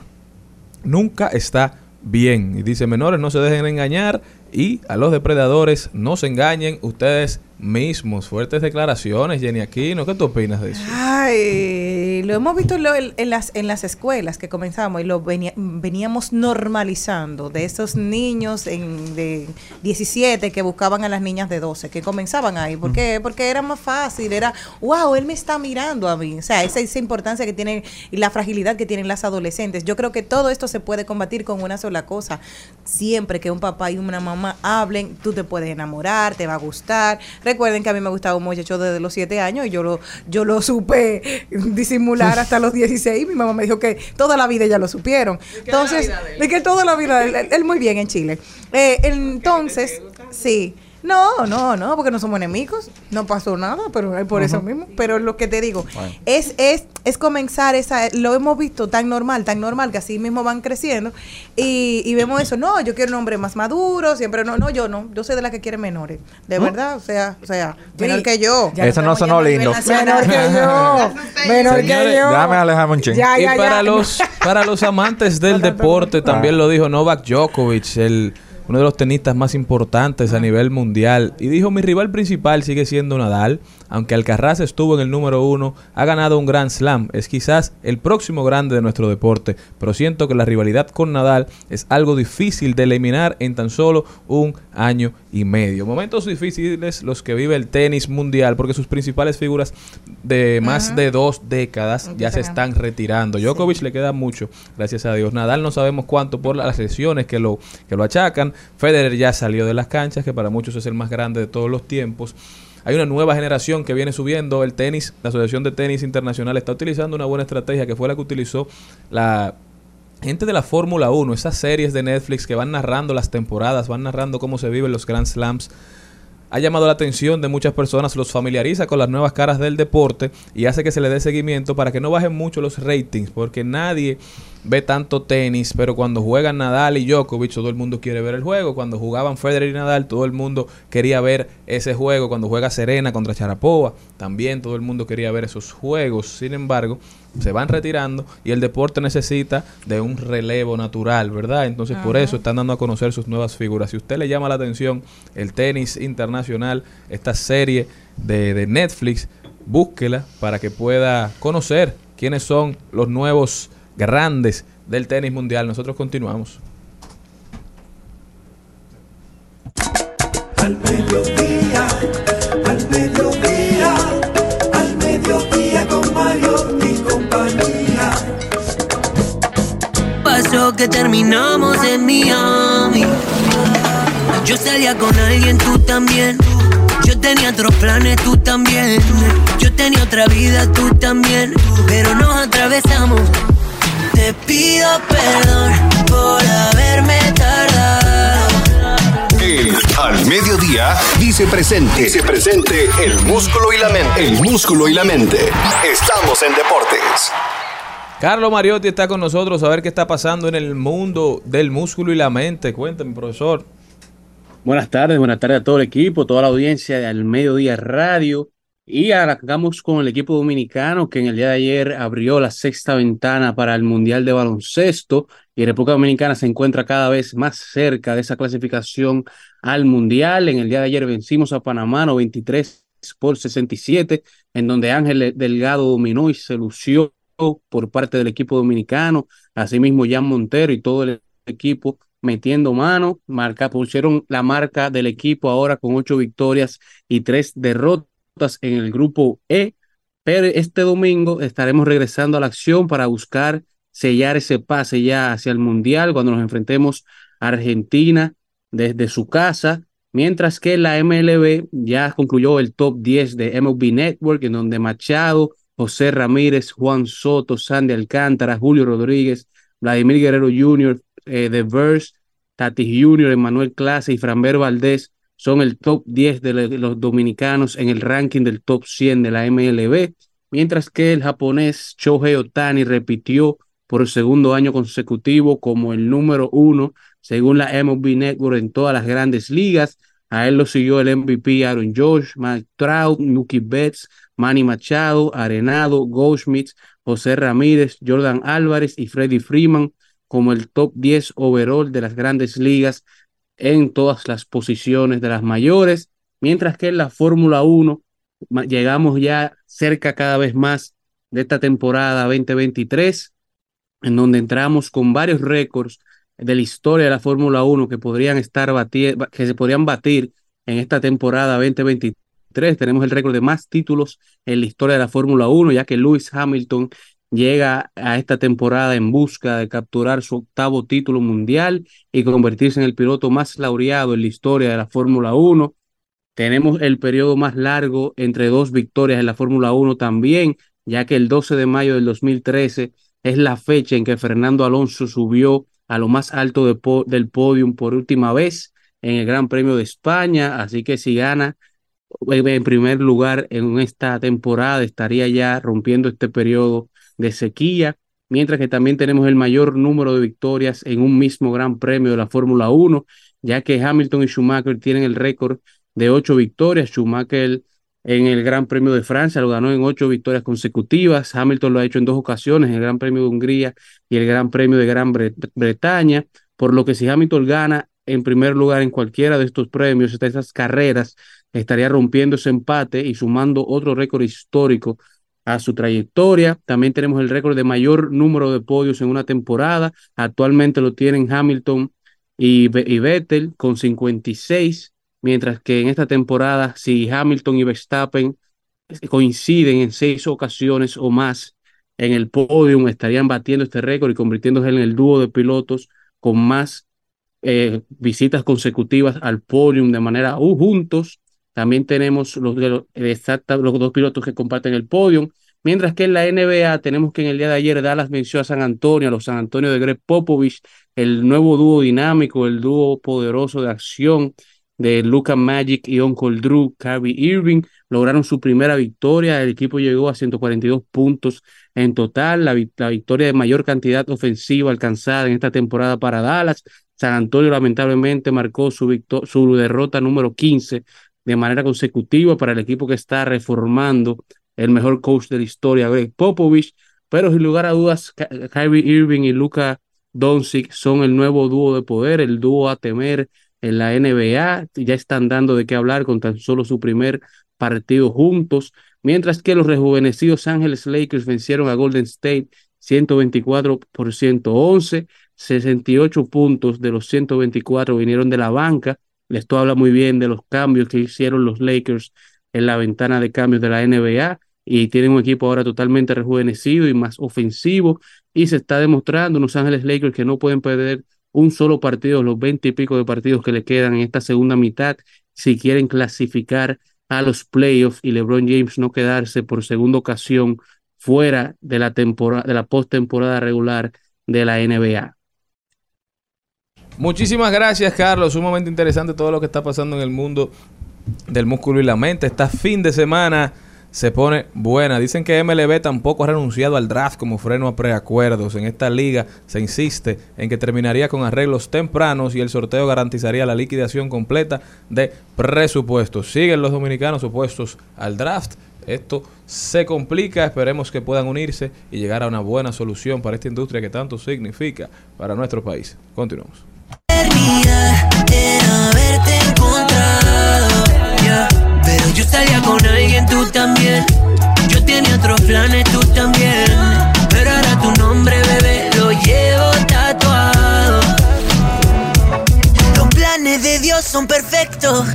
nunca está bien. Y dice, menores, no se dejen engañar y a los depredadores no se engañen ustedes mismos. Fuertes declaraciones, Jenny Aquino. ¿Qué tú opinas de eso? Ay, lo hemos visto en, lo- en las, en las escuelas que comenzamos y lo venía- veníamos normalizando de esos niños en, de 17 que buscaban a las niñas de 12, que comenzaban ahí. ¿Por qué? Porque era más fácil, era, wow, él me está mirando a mí. O sea, esa, esa importancia que tienen y la fragilidad que tienen las adolescentes. Yo creo que todo esto se puede combatir con una sola cosa. Siempre que un papá y una mamá hablen, tú te puedes enamorar, te va a gustar. Recuerden que a mí me gustaba un muchacho desde los 7 años y yo lo, yo lo supe disimular hasta los 16. Mi mamá me dijo que toda la vida ya lo supieron. Entonces, de que toda la vida, él muy bien en Chile. Eh, entonces, sí. No, no, no, porque no somos enemigos, no pasó nada, pero es por eso mismo. Pero lo que te digo, Bueno. es, es, es comenzar esa, lo hemos visto tan normal, tan normal, que así mismo van creciendo, y, y vemos eso, no, yo quiero un hombre más maduro, siempre no, no, yo no, yo soy de la que quiere menores, de verdad, o sea, o sea, menor que yo. Ya Eso no sonó lindo. Menor que yo, menor Señores, que yo. Déjame alejarme un ching. Ya, y para ya. los para los amantes del deporte también lo dijo Novak Djokovic, el uno de los tenistas más importantes a nivel mundial. Y dijo, mi rival principal sigue siendo Nadal. Aunque Alcaraz estuvo en el número uno, ha ganado un Grand Slam. Es quizás el próximo grande de nuestro deporte. Pero siento que la rivalidad con Nadal es algo difícil de eliminar en tan solo un año y medio. Momentos difíciles los que vive el tenis mundial porque sus principales figuras de más de dos décadas ya se están retirando. Djokovic le queda mucho, gracias a Dios. Nadal no sabemos cuánto por las lesiones que lo, que lo achacan. Federer ya salió de las canchas, que para muchos es el más grande de todos los tiempos. Hay una nueva generación que viene subiendo el tenis. La Asociación de Tenis Internacional está utilizando una buena estrategia que fue la que utilizó la gente de la Fórmula 1, esas series de Netflix que van narrando las temporadas, van narrando cómo se viven los Grand Slams. Ha llamado la atención de muchas personas, los familiariza con las nuevas caras del deporte y hace que se le dé seguimiento para que no bajen mucho los ratings, porque nadie ve tanto tenis, pero cuando juegan Nadal y Djokovic todo el mundo quiere ver el juego, cuando jugaban Federer y Nadal todo el mundo quería ver ese juego, cuando juega Serena contra Sharapova también todo el mundo quería ver esos juegos, sin embargo se van retirando y el deporte necesita de un relevo natural, ¿verdad? Entonces por eso están dando a conocer sus nuevas figuras. Si usted le llama la atención el tenis internacional, esta serie de, de Netflix, búsquela para que pueda conocer quiénes son los nuevos grandes del tenis mundial. Nosotros continuamos. Al mediodía, al mediodía, al mediodía con Mario Que terminamos en Miami. Yo salía con alguien, tú también. Yo tenía otros planes, tú también. Yo tenía otra vida, tú también. Pero nos atravesamos. Te pido perdón por haberme tardado. El Al Mediodía dice presente. Dice presente el músculo y la mente. El músculo y la mente. Estamos en deportes. Carlos Mariotti está con nosotros a ver qué está pasando en el mundo del músculo y la mente. Cuéntame, profesor. Buenas tardes, buenas tardes a todo el equipo, toda la audiencia de Al Mediodía Radio. Y arrancamos con el equipo dominicano que en el día de ayer abrió la sexta ventana para el Mundial de Baloncesto y República Dominicana se encuentra cada vez más cerca de esa clasificación al Mundial. En el día de ayer vencimos a Panamá 93 por 67, en donde Ángel Delgado dominó y se lució por parte del equipo dominicano. Asimismo, Jan Montero y todo el equipo metiendo mano, marca, pusieron la marca del equipo ahora con ocho victorias y tres derrotas en el grupo E. Pero este domingo estaremos regresando a la acción para buscar sellar ese pase ya hacia el Mundial cuando nos enfrentemos a Argentina desde su casa, mientras que la MLB ya concluyó el top 10 de MLB Network, en donde Machado José Ramírez, Juan Soto, Sandy Alcántara, Julio Rodríguez, Vladimir Guerrero Jr., eh, The Verse, Tati Jr., Emanuel Clase y Franber Valdés son el top 10 de los dominicanos en el ranking del top 100 de la MLB, mientras que el japonés Shohei Otani repitió por el segundo año consecutivo como el número uno según la MLB Network en todas las grandes ligas. A él lo siguió el MVP Aaron George, Mike Trout, Mookie Betts, Manny Machado, Arenado, Goldschmidt, José Ramírez, Jordan Álvarez y Freddie Freeman como el top 10 overall de las grandes ligas en todas las posiciones de las mayores, mientras que en la Fórmula 1 ma- llegamos ya cerca cada vez más de esta temporada 2023, en donde entramos con varios récords de la historia de la Fórmula 1 que podrían estar bati- ba- que se podrían batir en esta temporada 2023. Tenemos el récord de más títulos en la historia de la Fórmula 1, ya que Lewis Hamilton llega a esta temporada en busca de capturar su octavo título mundial y convertirse en el piloto más laureado en la historia de la Fórmula 1. Tenemos el periodo más largo entre dos victorias en la Fórmula 1 también, ya que el 12 de mayo del 2013 es la fecha en que Fernando Alonso subió a lo más alto de po- del podium por última vez en el Gran Premio de España, así que si gana en primer lugar en esta temporada estaría ya rompiendo este periodo de sequía, mientras que también tenemos el mayor número de victorias en un mismo Gran Premio de la Fórmula 1, ya que Hamilton y Schumacher tienen el récord de ocho victorias. Schumacher en el Gran Premio de Francia lo ganó en ocho victorias consecutivas. Hamilton lo ha hecho en dos ocasiones, el Gran Premio de Hungría y el Gran Premio de Gran Bre- Bretaña, por lo que si Hamilton gana en primer lugar en cualquiera de estos premios, de estas carreras, estaría rompiendo ese empate y sumando otro récord histórico a su trayectoria. También tenemos el récord de mayor número de podios en una temporada. Actualmente lo tienen Hamilton y, y Vettel con 56, mientras que en esta temporada, si Hamilton y Verstappen coinciden en seis ocasiones o más en el podium, estarían batiendo este récord y convirtiéndose en el dúo de pilotos con más eh, visitas consecutivas al podium de manera uh, juntos. También tenemos los, los, exacta- los dos pilotos que comparten el podium. Mientras que en la NBA tenemos que en el día de ayer Dallas venció a San Antonio, a los San Antonio de Greg Popovich, el nuevo dúo dinámico, el dúo poderoso de acción de Luca Magic y Uncle Drew, Kyrie Irving, lograron su primera victoria. El equipo llegó a 142 puntos en total, la, la victoria de mayor cantidad ofensiva alcanzada en esta temporada para Dallas. San Antonio lamentablemente marcó su, su derrota número 15 de manera consecutiva para el equipo que está reformando el mejor coach de la historia, Greg Popovich, pero sin lugar a dudas, Ky- Kyrie Irving y Luka Doncic son el nuevo dúo de poder, el dúo a temer en la NBA, ya están dando de qué hablar con tan solo su primer partido juntos, mientras que los rejuvenecidos Ángeles Lakers vencieron a Golden State 124 por 111, 68 puntos de los 124 vinieron de la banca, esto habla muy bien de los cambios que hicieron los Lakers en la ventana de cambios de la NBA y tienen un equipo ahora totalmente rejuvenecido y más ofensivo y se está demostrando Los Ángeles Lakers que no pueden perder un solo partido, los 20 y pico de partidos que le quedan en esta segunda mitad si quieren clasificar a los playoffs y LeBron James no quedarse por segunda ocasión fuera de la temporada de la postemporada regular de la NBA. Muchísimas gracias, Carlos. Sumamente interesante todo lo que está pasando en el mundo del músculo y la mente. Esta fin de semana se pone buena. Dicen que MLB tampoco ha renunciado al draft como freno a preacuerdos. En esta liga se insiste en que terminaría con arreglos tempranos y el sorteo garantizaría la liquidación completa de presupuestos. Siguen los dominicanos opuestos al draft. Esto se complica, esperemos que puedan unirse y llegar a una buena solución para esta industria que tanto significa para nuestro país. Continuamos. Era haberte encontrado. Pero yo salía con alguien, tú también. Yo tenía otros planes, tú también. Pero ahora tu nombre, bebé, lo llevo tatuado. Los planes de Dios son perfectos.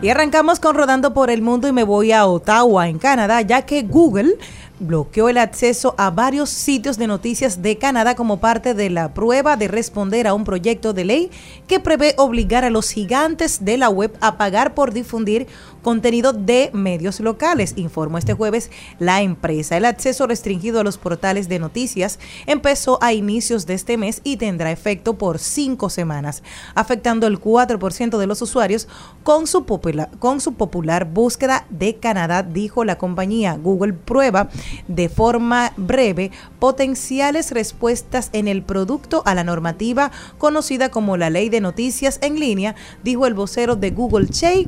Y arrancamos con Rodando por el Mundo y me voy a Ottawa, en Canadá, ya que Google bloqueó el acceso a varios sitios de noticias de Canadá como parte de la prueba de responder a un proyecto de ley que prevé obligar a los gigantes de la web a pagar por difundir contenido de medios locales, informó este jueves la empresa. El acceso restringido a los portales de noticias empezó a inicios de este mes y tendrá efecto por cinco semanas, afectando el 4% de los usuarios con su, popula- con su popular búsqueda de Canadá, dijo la compañía. Google prueba de forma breve potenciales respuestas en el producto a la normativa conocida como la Ley de Noticias en línea, dijo el vocero de Google Che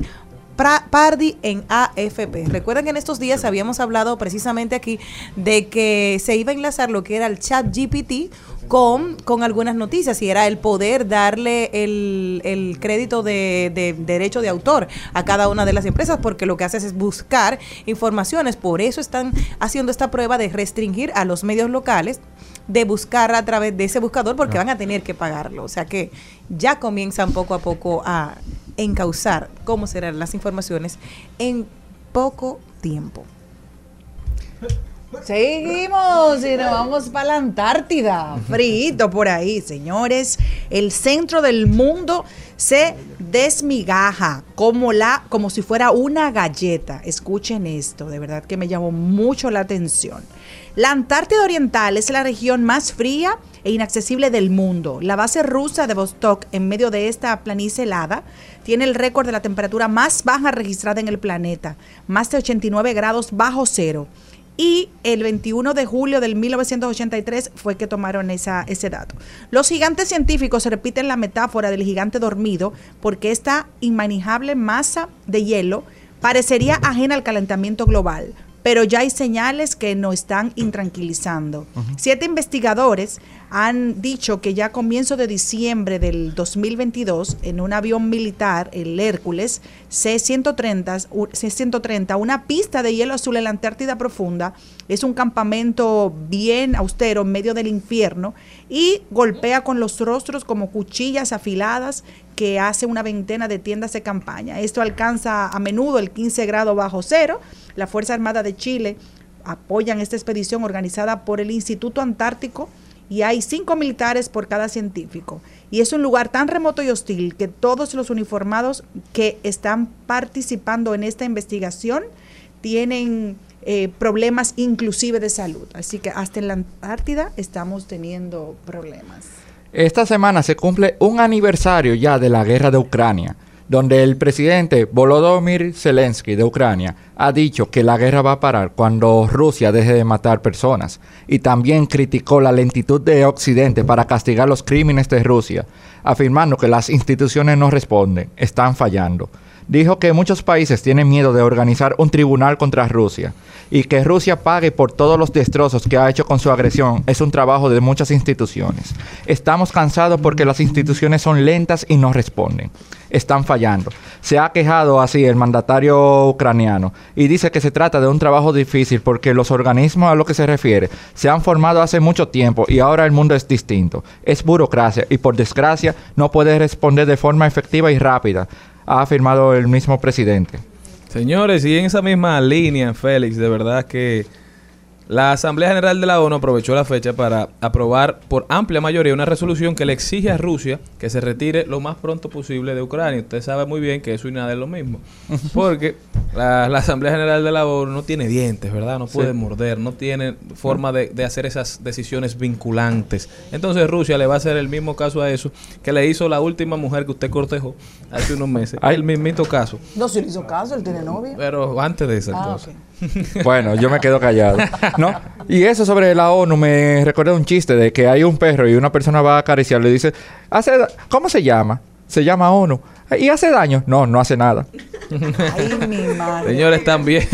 Pardi en AFP. Recuerden que en estos días habíamos hablado precisamente aquí de que se iba a enlazar lo que era el chat GPT con, con algunas noticias y era el poder darle el, el crédito de, de derecho de autor a cada una de las empresas porque lo que haces es buscar informaciones. Por eso están haciendo esta prueba de restringir a los medios locales de buscar a través de ese buscador porque van a tener que pagarlo. O sea que ya comienzan poco a poco a encauzar cómo serán las informaciones en poco tiempo. Seguimos y nos vamos para la Antártida. Frito por ahí, señores. El centro del mundo se desmigaja como la, como si fuera una galleta. Escuchen esto, de verdad que me llamó mucho la atención. La Antártida Oriental es la región más fría e inaccesible del mundo. La base rusa de Vostok, en medio de esta planicie helada, tiene el récord de la temperatura más baja registrada en el planeta, más de 89 grados bajo cero. Y el 21 de julio del 1983 fue que tomaron esa, ese dato. Los gigantes científicos repiten la metáfora del gigante dormido porque esta inmanejable masa de hielo parecería ajena al calentamiento global, pero ya hay señales que nos están intranquilizando. Siete investigadores han dicho que ya a comienzo de diciembre del 2022, en un avión militar, el Hércules C-130, u- C-130, una pista de hielo azul en la Antártida profunda, es un campamento bien austero en medio del infierno y golpea con los rostros como cuchillas afiladas que hace una veintena de tiendas de campaña. Esto alcanza a menudo el 15 grado bajo cero. La Fuerza Armada de Chile apoyan esta expedición organizada por el Instituto Antártico y hay cinco militares por cada científico. Y es un lugar tan remoto y hostil que todos los uniformados que están participando en esta investigación tienen eh, problemas inclusive de salud. Así que hasta en la Antártida estamos teniendo problemas. Esta semana se cumple un aniversario ya de la guerra de Ucrania, donde el presidente Volodymyr Zelensky de Ucrania ha dicho que la guerra va a parar cuando Rusia deje de matar personas y también criticó la lentitud de Occidente para castigar los crímenes de Rusia, afirmando que las instituciones no responden, están fallando. Dijo que muchos países tienen miedo de organizar un tribunal contra Rusia y que Rusia pague por todos los destrozos que ha hecho con su agresión es un trabajo de muchas instituciones. Estamos cansados porque las instituciones son lentas y no responden. Están fallando. Se ha quejado así el mandatario ucraniano y dice que se trata de un trabajo difícil porque los organismos a lo que se refiere se han formado hace mucho tiempo y ahora el mundo es distinto. Es burocracia y por desgracia no puede responder de forma efectiva y rápida, ha afirmado el mismo presidente. Señores, y en esa misma línea, Félix, de verdad que la Asamblea General de la ONU aprovechó la fecha para aprobar por amplia mayoría una resolución que le exige a Rusia que se retire lo más pronto posible de Ucrania. Usted sabe muy bien que eso y nada es lo mismo. Porque la, la Asamblea General de la ONU no tiene dientes, ¿verdad? No puede Sí. morder, no tiene forma de, de hacer esas decisiones vinculantes. Entonces Rusia le va a hacer el mismo caso a eso que le hizo la última mujer que usted cortejó hace unos meses. El mismito caso. No se le hizo caso, él tiene novia. Pero antes de esa Ah, cosa. Bueno, yo me quedo callado. ¿No? Y eso sobre la ONU me recuerda un chiste de que hay un perro y una persona va a acariciarlo y dice, hace ¿cómo se llama? Se llama ONU. ¿Y hace daño? No, no hace nada. Ay, mi madre. Señores, también.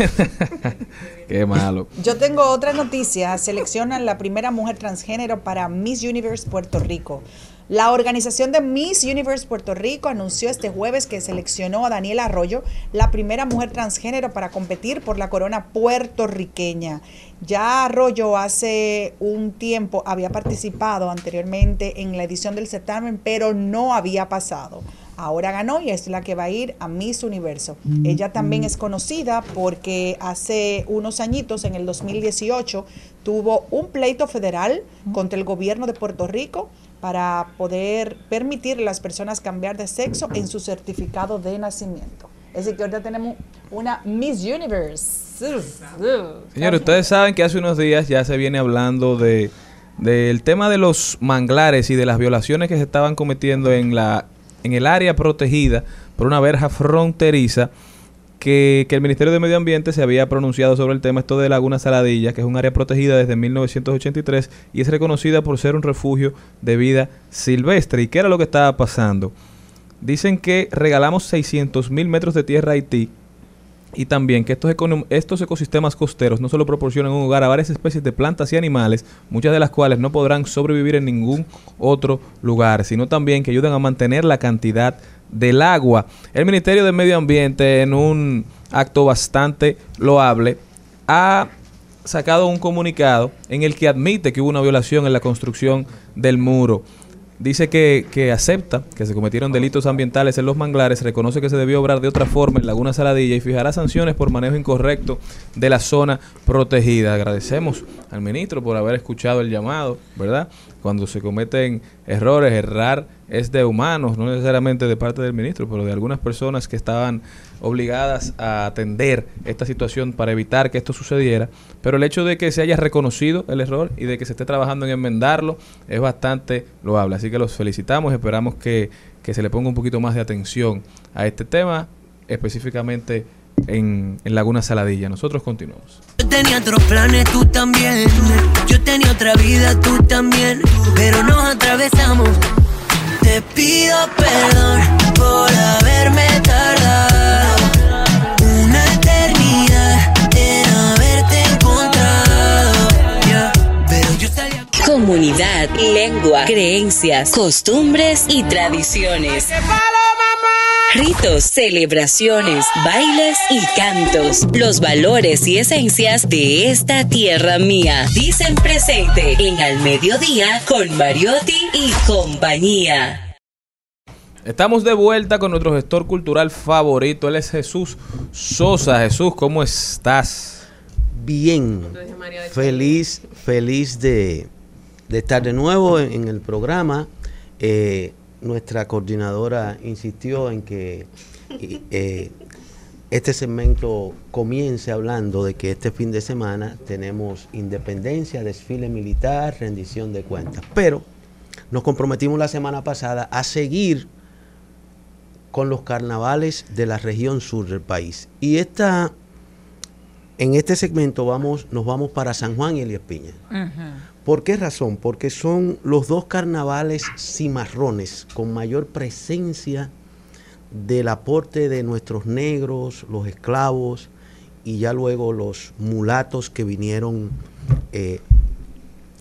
Qué malo. Yo tengo otra noticia. Seleccionan la primera mujer transgénero para Miss Universe Puerto Rico. La organización de Miss Universe Puerto Rico anunció este jueves que seleccionó a Daniela Arroyo, la primera mujer transgénero para competir por la corona puertorriqueña. Ya Arroyo hace un tiempo había participado anteriormente en la edición del certamen, pero no había pasado. ahora ganó y es la que va a ir a Miss Universo. Ella también es conocida porque hace unos añitos, en el 2018, tuvo un pleito federal contra el gobierno de Puerto Rico para poder permitir a las personas cambiar de sexo en su certificado de nacimiento. Es decir, que ahorita tenemos una Miss Universe. Señores, ustedes saben que hace unos días ya se viene hablando de del tema de los manglares y de las violaciones que se estaban cometiendo en la en el área protegida por una verja fronteriza que, el Ministerio de Medio Ambiente se había pronunciado sobre el tema esto de Laguna Saladilla, que es un área protegida desde 1983 y es reconocida por ser un refugio de vida silvestre. ¿Y qué era lo que estaba pasando? Dicen que regalamos 600 mil metros de tierra a Haití y también que estos, estos ecosistemas costeros no solo proporcionan un hogar a varias especies de plantas y animales, muchas de las cuales no podrán sobrevivir en ningún otro lugar, sino también que ayudan a mantener la cantidad del agua. El Ministerio de Medio Ambiente, en un acto bastante loable, ha sacado un comunicado en el que admite que hubo una violación en la construcción del muro. Dice que, que acepta que se cometieron delitos ambientales en los manglares, reconoce que se debió obrar de otra forma en Laguna Saladilla y fijará sanciones por manejo incorrecto de la zona protegida. Agradecemos al ministro por haber escuchado el llamado, ¿verdad? Cuando se cometen errores, errar es de humanos, no necesariamente de parte del ministro, pero de algunas personas que estaban obligadas a atender esta situación para evitar que esto sucediera. Pero el hecho de que se haya reconocido el error y de que se esté trabajando en enmendarlo es bastante loable. Así que los felicitamos, esperamos que, que se le ponga un poquito más de atención a este tema, específicamente en, en Laguna Saladilla. Nosotros continuamos. Yo tenía otros planes, tú también. Yo tenía otra vida, tú también. Pero nos atravesamos. Te pido perdón por haberme tardado. Una eternidad en haberte encontrado. Yeah. Pero yo salía Comunidad, lengua, creencias, costumbres y tradiciones. Ritos, celebraciones, bailes y cantos. Los valores y esencias de esta tierra mía. Dicen presente en Al Mediodía con Mariotti y compañía. Estamos de vuelta con nuestro gestor cultural favorito. Él es Jesús Sosa. Jesús, ¿cómo estás? Bien, feliz, feliz de, de estar de nuevo en, en el programa. Eh, nuestra coordinadora insistió en que eh, este segmento comience hablando de que este fin de semana tenemos independencia, desfile militar, rendición de cuentas. Pero nos comprometimos la semana pasada a seguir con los carnavales de la región sur del país. Y esta, en este segmento vamos, nos vamos para San Juan y Elías Piña. ¿Por qué razón? Porque son los dos carnavales cimarrones con mayor presencia del aporte de nuestros negros, los esclavos y ya luego los mulatos que vinieron eh,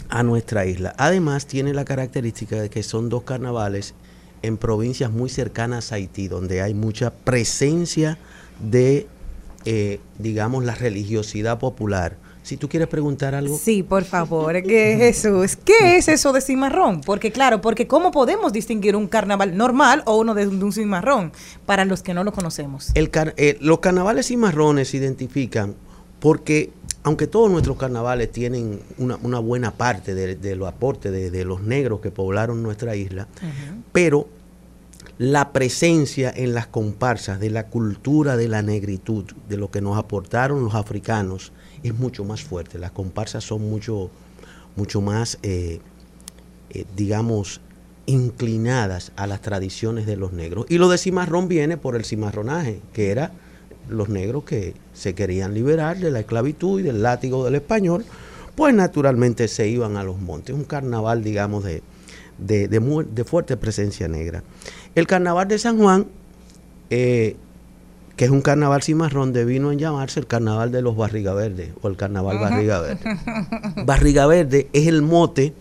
a nuestra isla. Además tiene la característica de que son dos carnavales en provincias muy cercanas a Haití, donde hay mucha presencia de, eh, digamos, la religiosidad popular. Si tú quieres preguntar algo. Sí, por favor, que Jesús, ¿qué es eso de cimarrón? Porque claro, porque ¿cómo podemos distinguir un carnaval normal o uno de, de un cimarrón para los que no lo conocemos? El car- eh, los carnavales cimarrones se identifican porque, aunque todos nuestros carnavales tienen una, una buena parte de, de los aportes de, de los negros que poblaron nuestra isla, pero la presencia en las comparsas de la cultura de la negritud, de lo que nos aportaron los africanos, es mucho más fuerte. Las comparsas son mucho, mucho más, eh, eh, digamos, inclinadas a las tradiciones de los negros. Y lo de cimarrón viene por el cimarronaje, que era los negros que se querían liberar de la esclavitud y del látigo del español, pues naturalmente se iban a los montes. Un carnaval, digamos, de, de, de de fuerte presencia negra. El carnaval de San Juan, eh, que es un carnaval cimarrón, devino en llamarse el carnaval de los Barriga Verde o el carnaval Barriga Verde. Barriga Verde es el mote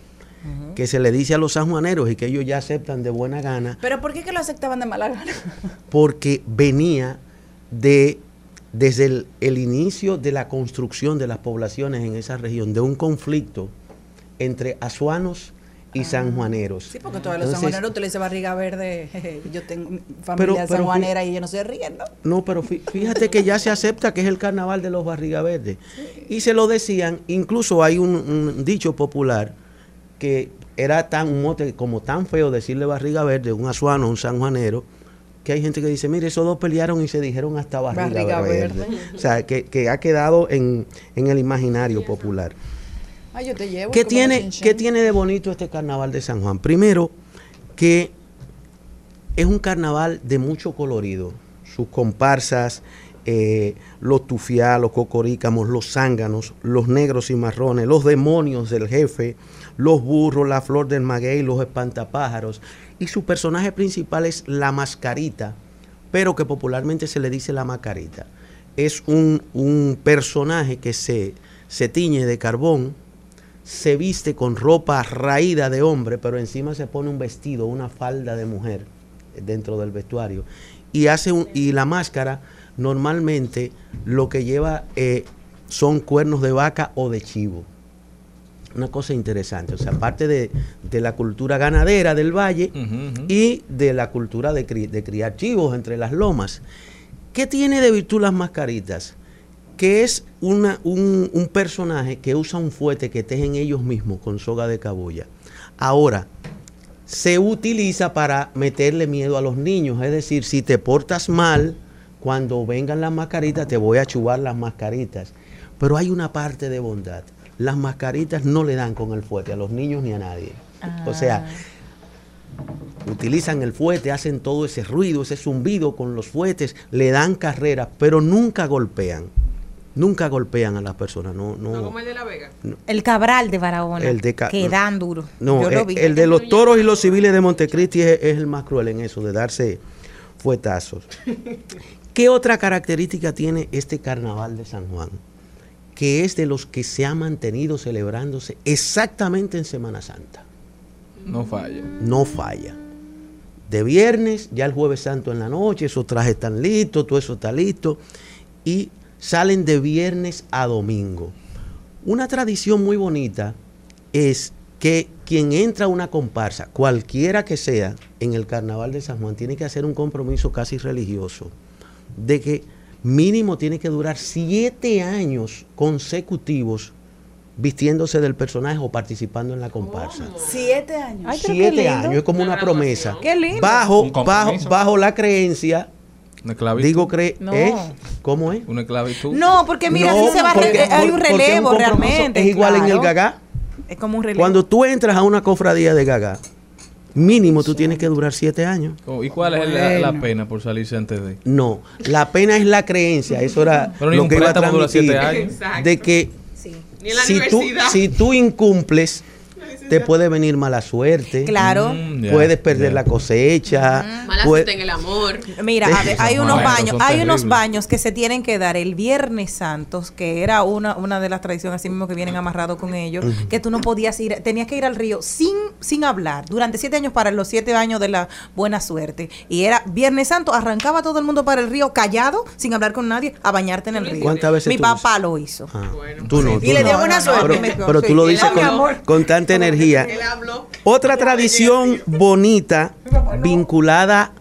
que se le dice a los sanjuaneros y que ellos ya aceptan de buena gana Pero ¿por qué que lo aceptaban de mala gana? porque venía de desde el, el inicio de la construcción de las poblaciones en esa región, de un conflicto entre azuanos y sanjuaneros. Sí, porque todos los sanjuaneros tú le dices barriga verde. jeje, Yo tengo Pero- familia pero sanjuanera y ellos no se ríen, ¿no? No, pero fí- fíjate que ya se acepta que es el carnaval de los Barriga Verdes. Y se lo decían, incluso hay un, un dicho popular que era tan un mote como tan feo decirle Barriga Verde, un azuano, un sanjuanero, que hay gente que dice, mire, esos dos pelearon y se dijeron hasta Barriga, Barriga Verde. Verde. O sea, que, que ha quedado en, en el imaginario popular. Ay, yo te llevo. ¿Qué tiene. ¿Qué tiene de bonito este carnaval de San Juan? Primero, que es un carnaval de mucho colorido. Sus comparsas, eh, los tufiá, los cocorícamos, los zánganos, los negros y marrones, los demonios del jefe, los burros, la flor del maguey, los espantapájaros. Y su personaje principal es la mascarita, pero que popularmente se le dice la macarita. Es un, un personaje que se, se tiñe de carbón, se viste con ropa raída de hombre, pero encima se pone un vestido, una falda de mujer dentro del vestuario. Y hace un, y la máscara normalmente lo que lleva eh, son cuernos de vaca o de chivo. Una cosa interesante, o sea, aparte de, de la cultura ganadera del valle y de la cultura de, cri- de criar chivos entre las lomas. ¿Qué tiene de virtud las mascaritas? Que es una, un, un personaje que usa un fuete que tejen ellos mismos con soga de cabulla. Ahora, se utiliza para meterle miedo a los niños, es decir, si te portas mal, cuando vengan las mascaritas te voy a chubar las mascaritas. Pero hay una parte de bondad. Las mascaritas no le dan con el fuete a los niños ni a nadie. O sea, utilizan el fuete, hacen todo ese ruido, ese zumbido con los fuetes, le dan carrera, pero nunca golpean. Nunca golpean a las personas. No, no, No como el de La Vega. El Cabral de Barahona. El de Ca- que no. dan duro. No, Yo eh, lo vi. el de los toros y los civiles de Montecristi es, es el más cruel en eso, de darse fuetazos. ¿Qué otra característica tiene este carnaval de San Juan? Que es de los que se ha mantenido celebrándose exactamente en Semana Santa. No falla. No falla. De viernes, ya el jueves santo en la noche, esos trajes están listos, todo eso está listo. Y salen de viernes a domingo. Una tradición muy bonita es que quien entra a una comparsa, cualquiera que sea, en el carnaval de San Juan, tiene que hacer un compromiso casi religioso de que mínimo tiene que durar siete años consecutivos vistiéndose del personaje o participando en la comparsa. Siete años. Ay, Siete años, es como una promesa. Qué lindo. Bajo, Un bajo, bajo la creencia, Una esclavitud. digo, cre No. ¿eh? ¿cómo es? Una esclavitud. No, porque mira, No, si se va re- porque- hay un relevo realmente. Es igual en el gagá. Es como un relevo. Cuando tú entras a una cofradía de gagá, mínimo tú tienes que durar siete años. Oh, ¿Y cuál es la, pena por salirse antes de? No, la pena es la creencia. Eso era Pero lo que iba a transmitir. siete años. De que Ni en la si tú, universidad. si tú incumples, te puede venir mala suerte. Claro. Mm, puedes perder la cosecha. Mala puede- suerte en el amor. Mira, a ver, hay unos baños, hay unos baños que se tienen que dar el Viernes Santos, que era una, una de las tradiciones así mismo que vienen amarrados con ellos, que tú no podías ir, tenías que ir al río sin, sin hablar, durante siete años para los siete años de la buena suerte. Y era Viernes Santo, arrancaba todo el mundo para el río callado, sin hablar con nadie, a bañarte en el río. ¿Cuántas veces Mi tú papá lo hizo. Ah, tú no, tú Y le no. dio buena suerte. Pero, pero tú lo dices con, con tanta energía. Otra tradición bonita vinculada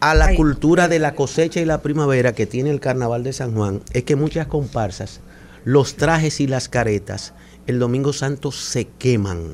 a la cultura de la cosecha y la primavera que tiene el carnaval de San Juan es que muchas comparsas, los trajes y las caretas, el domingo santo se queman.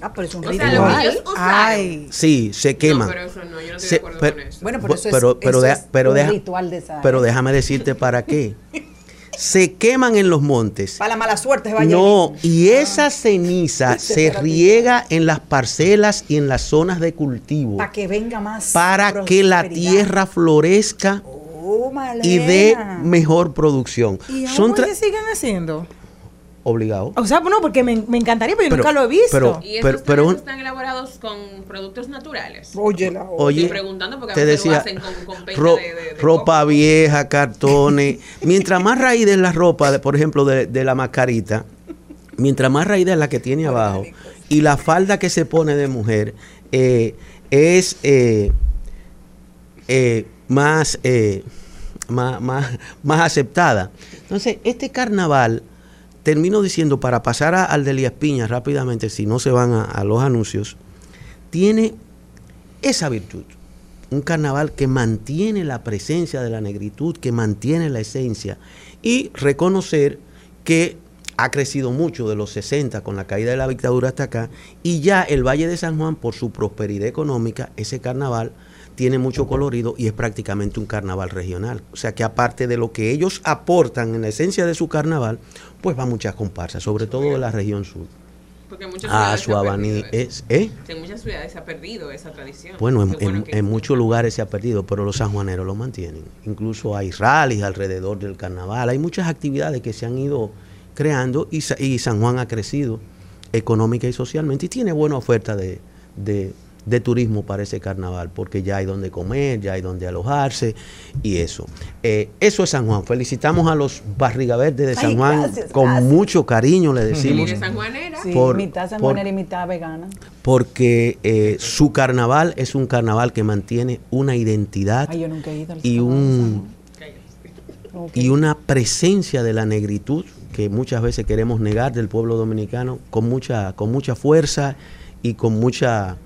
Ah, pero es un O sea, ritual. ellos usaron. Ay. Sí, se queman. pero eso no, yo no estoy de acuerdo con eso. Bueno, pero eso es, pero, pero eso deja- es pero un deja- ritual de esa pero déjame decirte para qué. Se queman en los montes. Para la mala suerte se va No, y Ah. esa ceniza se riega en las parcelas y en las zonas de cultivo Para que venga más. para que la tierra florezca Oh, y dé mejor producción. ¿Y Son aún tra- se siguen haciendo? Obligados. O sea, no, porque me, me encantaría, pero yo Pero- nunca lo he visto. pero- Y pero- estos pero trajes un- están elaborados con productos naturales. Oye, la Oye, Estoy preguntando porque a te veces lo decía, hacen con, con peina ro- de, de- de ropa coco. vieja, cartones. mientras más raída es la ropa, de- por ejemplo, de, de la mascarita, mientras más raída es la que tiene abajo, y la falda que se pone de mujer eh, es eh, eh, más, eh, más, más, más aceptada. Entonces, este carnaval termino diciendo, para pasar a- al de Elías Piña rápidamente, si no se van a, a los anuncios, tiene esa virtud. Un carnaval que mantiene la presencia de la negritud, que mantiene la esencia y reconocer que ha crecido mucho de los 60 con la caída de la dictadura hasta acá y ya el Valle de San Juan por su prosperidad económica, ese carnaval tiene mucho colorido y es prácticamente un carnaval regional. O sea que aparte de lo que ellos aportan en la esencia de su carnaval, pues va muchas comparsas, sobre todo de la región sur. Porque en muchas Ah, ciudades se eso. es, ¿eh? En muchas ciudades se ha perdido esa tradición. Bueno, en, en muchos lugares se ha perdido, pero los sanjuaneros lo mantienen. Incluso hay rallies alrededor del carnaval, hay muchas actividades que se han ido creando y, y San Juan ha crecido económica y socialmente y tiene buena oferta de, de- de turismo para ese carnaval, porque ya hay donde comer, ya hay donde alojarse y eso. Eh, eso es San Juan. Felicitamos a los Barriga Verde de San Ay, Juan gracias, con gracias. mucho cariño, le decimos. de sanjuanera. Sí, Por- mitad sanjuanera y mitad vegana. porque eh, su carnaval es un carnaval que mantiene una identidad Ay, yo nunca he ido al y un y una presencia de la negritud que muchas veces queremos negar del pueblo dominicano con mucha con mucha fuerza y con mucha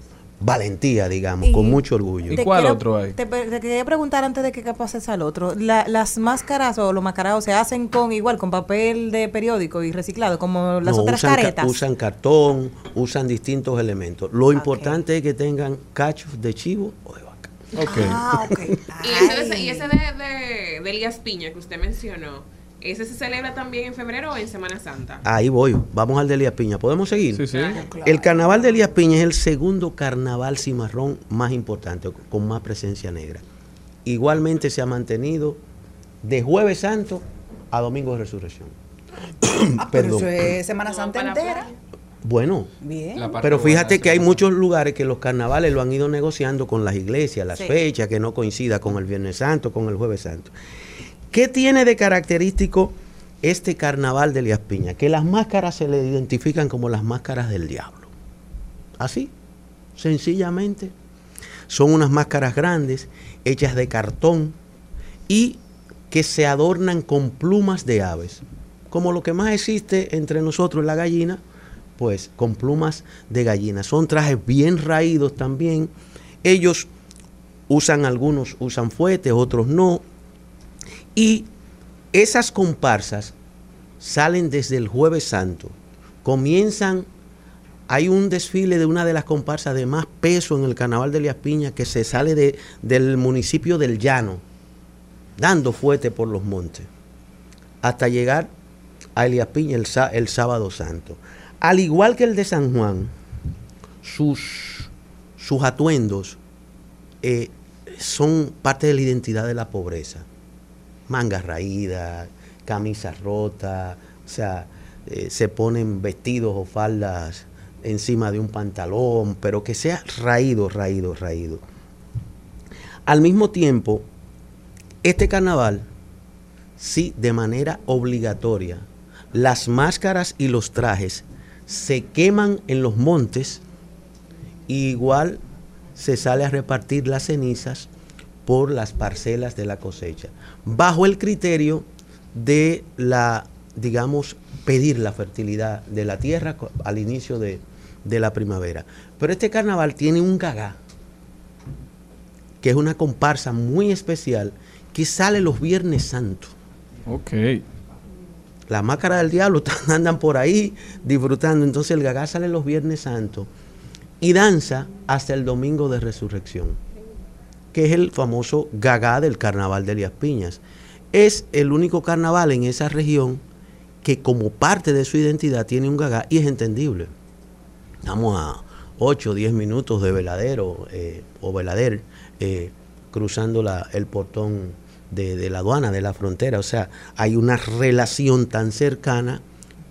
valentía, digamos, Y- con mucho orgullo. ¿Y cuál quiero- otro hay? Te, te quería preguntar antes de que pases al otro. La- las máscaras o los mascarados se hacen con igual, con papel de periódico y reciclado, como las No, otras usan, ca- caretas. usan cartón, usan distintos elementos. Lo importante es que tengan cachos de chivo o de vaca. Ok. Ah, ok. Y ese, y ese de, de, de Elías Piña que usted mencionó, ¿ese se celebra también en febrero o en Semana Santa? Ahí voy, vamos al de Elías Piña. ¿Podemos seguir? Sí, sí. El carnaval de Elías Piña es el segundo carnaval cimarrón más importante, con más presencia negra. Igualmente se ha mantenido de Jueves Santo a Domingo de Resurrección. Ah, pero eso es Semana Santa entera. Bueno, Bien. Pero fíjate que hay muchos lugares que los carnavales lo han ido negociando con las iglesias, las Sí. fechas, que no coincida con el Viernes Santo, con el Jueves Santo. ¿Qué tiene de característico este carnaval de Elías Piña? Que las máscaras se le identifican como las máscaras del diablo. Así, sencillamente. Son unas máscaras grandes, hechas de cartón y que se adornan con plumas de aves. Como lo que más existe entre nosotros, la gallina, pues con plumas de gallina. Son trajes bien raídos también. Ellos usan algunos, usan fuetes, otros no. Y esas comparsas salen desde el jueves santo. Comienzan, hay un desfile de una de las comparsas de más peso en el carnaval de Elías Piña que se sale de, del municipio del Llano, dando fuete por los montes, hasta llegar a Elías Piña el, el sábado santo. Al igual que el de San Juan, sus, sus atuendos eh, son parte de la identidad de la pobreza. Mangas raídas, camisas rotas, o sea, eh, se ponen vestidos o faldas encima de un pantalón, pero que sea raído, raído, raído. Al mismo tiempo, este carnaval, sí, de manera obligatoria, las máscaras y los trajes se queman en los montes, y igual se sale a repartir las cenizas por las parcelas de la cosecha, bajo el criterio de la, digamos, pedir la fertilidad de la tierra al inicio de, de la primavera. Pero este carnaval tiene un gagá, que es una comparsa muy especial, que sale los Viernes Santos. Ok. La máscara del diablo andan por ahí disfrutando. Entonces el gagá sale los Viernes Santos y danza hasta el domingo de resurrección, que es el famoso gagá del carnaval de Elías Piñas. Es el único carnaval en esa región que como parte de su identidad tiene un gagá y es entendible. Estamos a 8 o 10 minutos de veladero eh, o velader eh, cruzando el portón de, de la aduana, de la frontera. O sea, hay una relación tan cercana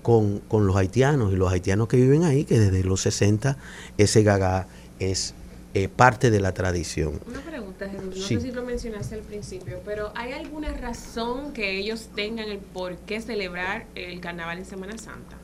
con, con los haitianos y los haitianos que viven ahí que desde los 60 ese gagá es eh, parte de la tradición. Una pregunta, Jesús. No Sí. sé si lo mencionaste al principio, pero ¿hay alguna razón que ellos tengan el por qué celebrar el carnaval en Semana Santa?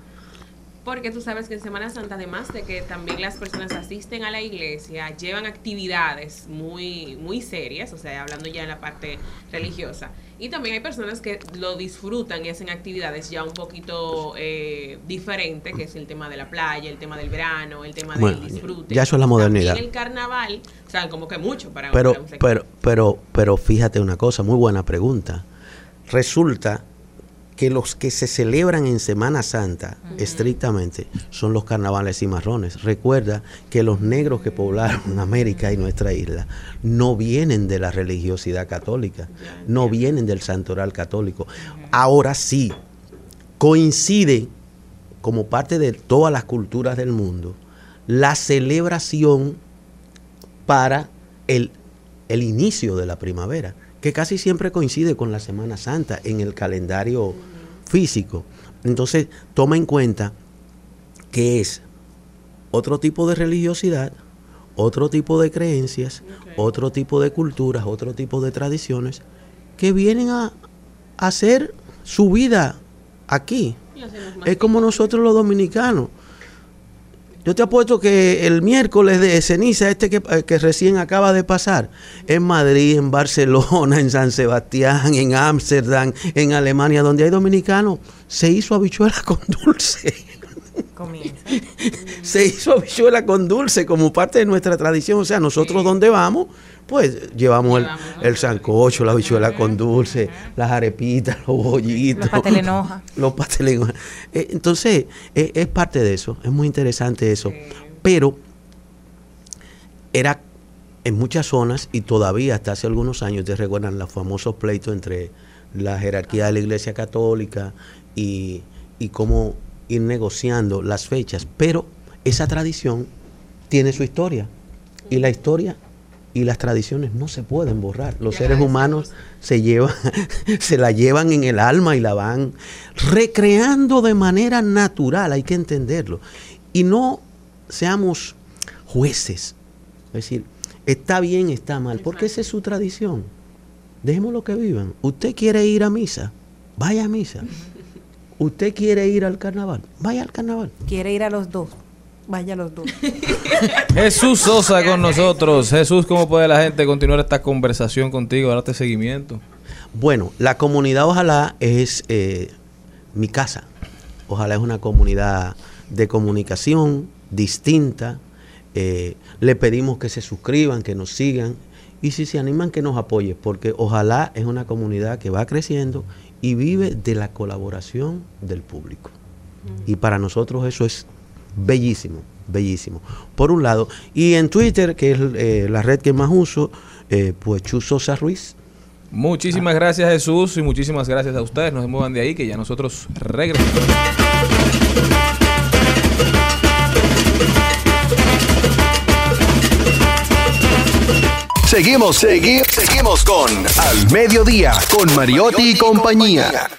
Porque tú sabes que en Semana Santa, además de que también las personas asisten a la iglesia, llevan actividades muy, muy serias, o sea, hablando ya en la parte religiosa. Y también hay personas que lo disfrutan y hacen actividades ya un poquito eh, diferentes, que es el tema de la playa, el tema del verano, el tema Bueno, del disfrute. ya eso es la modernidad. También el carnaval, o sea, como que mucho para, Pero, para un sector. pero, pero, pero fíjate una cosa, muy buena pregunta. Resulta que los que se celebran en Semana Santa, estrictamente, son los carnavales y marrones. Recuerda que los negros que poblaron América y nuestra isla no vienen de la religiosidad católica, no vienen del santoral católico. Ahora sí, coincide como parte de todas las culturas del mundo la celebración para el, el inicio de la primavera, que casi siempre coincide con la Semana Santa en el calendario físico. Entonces, toma en cuenta que es otro tipo de religiosidad, otro tipo de creencias, otro tipo de culturas, otro tipo de tradiciones que vienen a, a hacer su vida aquí. Es como nosotros los dominicanos. Yo te apuesto que el miércoles de ceniza, este que, eh, que recién acaba de pasar, en Madrid, en Barcelona, en San Sebastián, en Ámsterdam, en Alemania, donde hay dominicanos, se hizo habichuela con dulce. se hizo habichuela con dulce como parte de nuestra tradición. O sea, nosotros donde vamos, pues llevamos el, el sancocho, la habichuela con dulce, las arepitas, los bollitos. Los pasteles en hoja. Los pasteles en hoja. Eh, Entonces, eh, es parte de eso. Es muy interesante eso. Pero era en muchas zonas y todavía hasta hace algunos años, te recuerdan los famosos pleitos entre la jerarquía de la Iglesia Católica y, y cómo ir negociando las fechas. Pero esa tradición tiene su historia. Y la historia y las tradiciones no se pueden borrar. Los seres humanos se llevan, se la llevan en el alma y la van recreando de manera natural, hay que entenderlo. Y no seamos jueces. Es decir, está bien, está mal, porque esa es su tradición. Dejémoslo que vivan. Usted quiere ir a misa, vaya a misa. Usted quiere ir al carnaval, vaya al carnaval. Quiere ir a los dos. Vaya los dos. Jesús Sosa con nosotros. Jesús, ¿cómo puede la gente continuar esta conversación contigo, darte seguimiento? Bueno, la comunidad ojalá es eh, mi casa. Ojalá es una comunidad de comunicación distinta. Eh, le pedimos que se suscriban, que nos sigan y si se animan que nos apoyen, porque ojalá es una comunidad que va creciendo y vive de la colaboración del público. Y para nosotros eso es bellísimo, bellísimo. Por un lado, y en Twitter, que es eh, la red que más uso, eh, pues Chus Sosa Ruiz. Muchísimas gracias Jesús y muchísimas gracias a ustedes. No se muevan de ahí que ya nosotros regresamos. Seguimos, segui- seguimos con Al Mediodía, con Mariotti y compañía.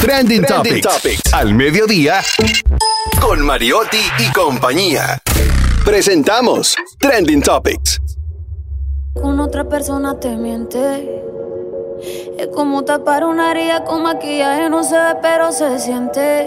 Trending, Topics. Al Mediodía, con Mariotti y compañía. Presentamos Trending Topics. Con otra persona te miente. Es como tapar una herida con maquillaje, no se ve, pero se siente.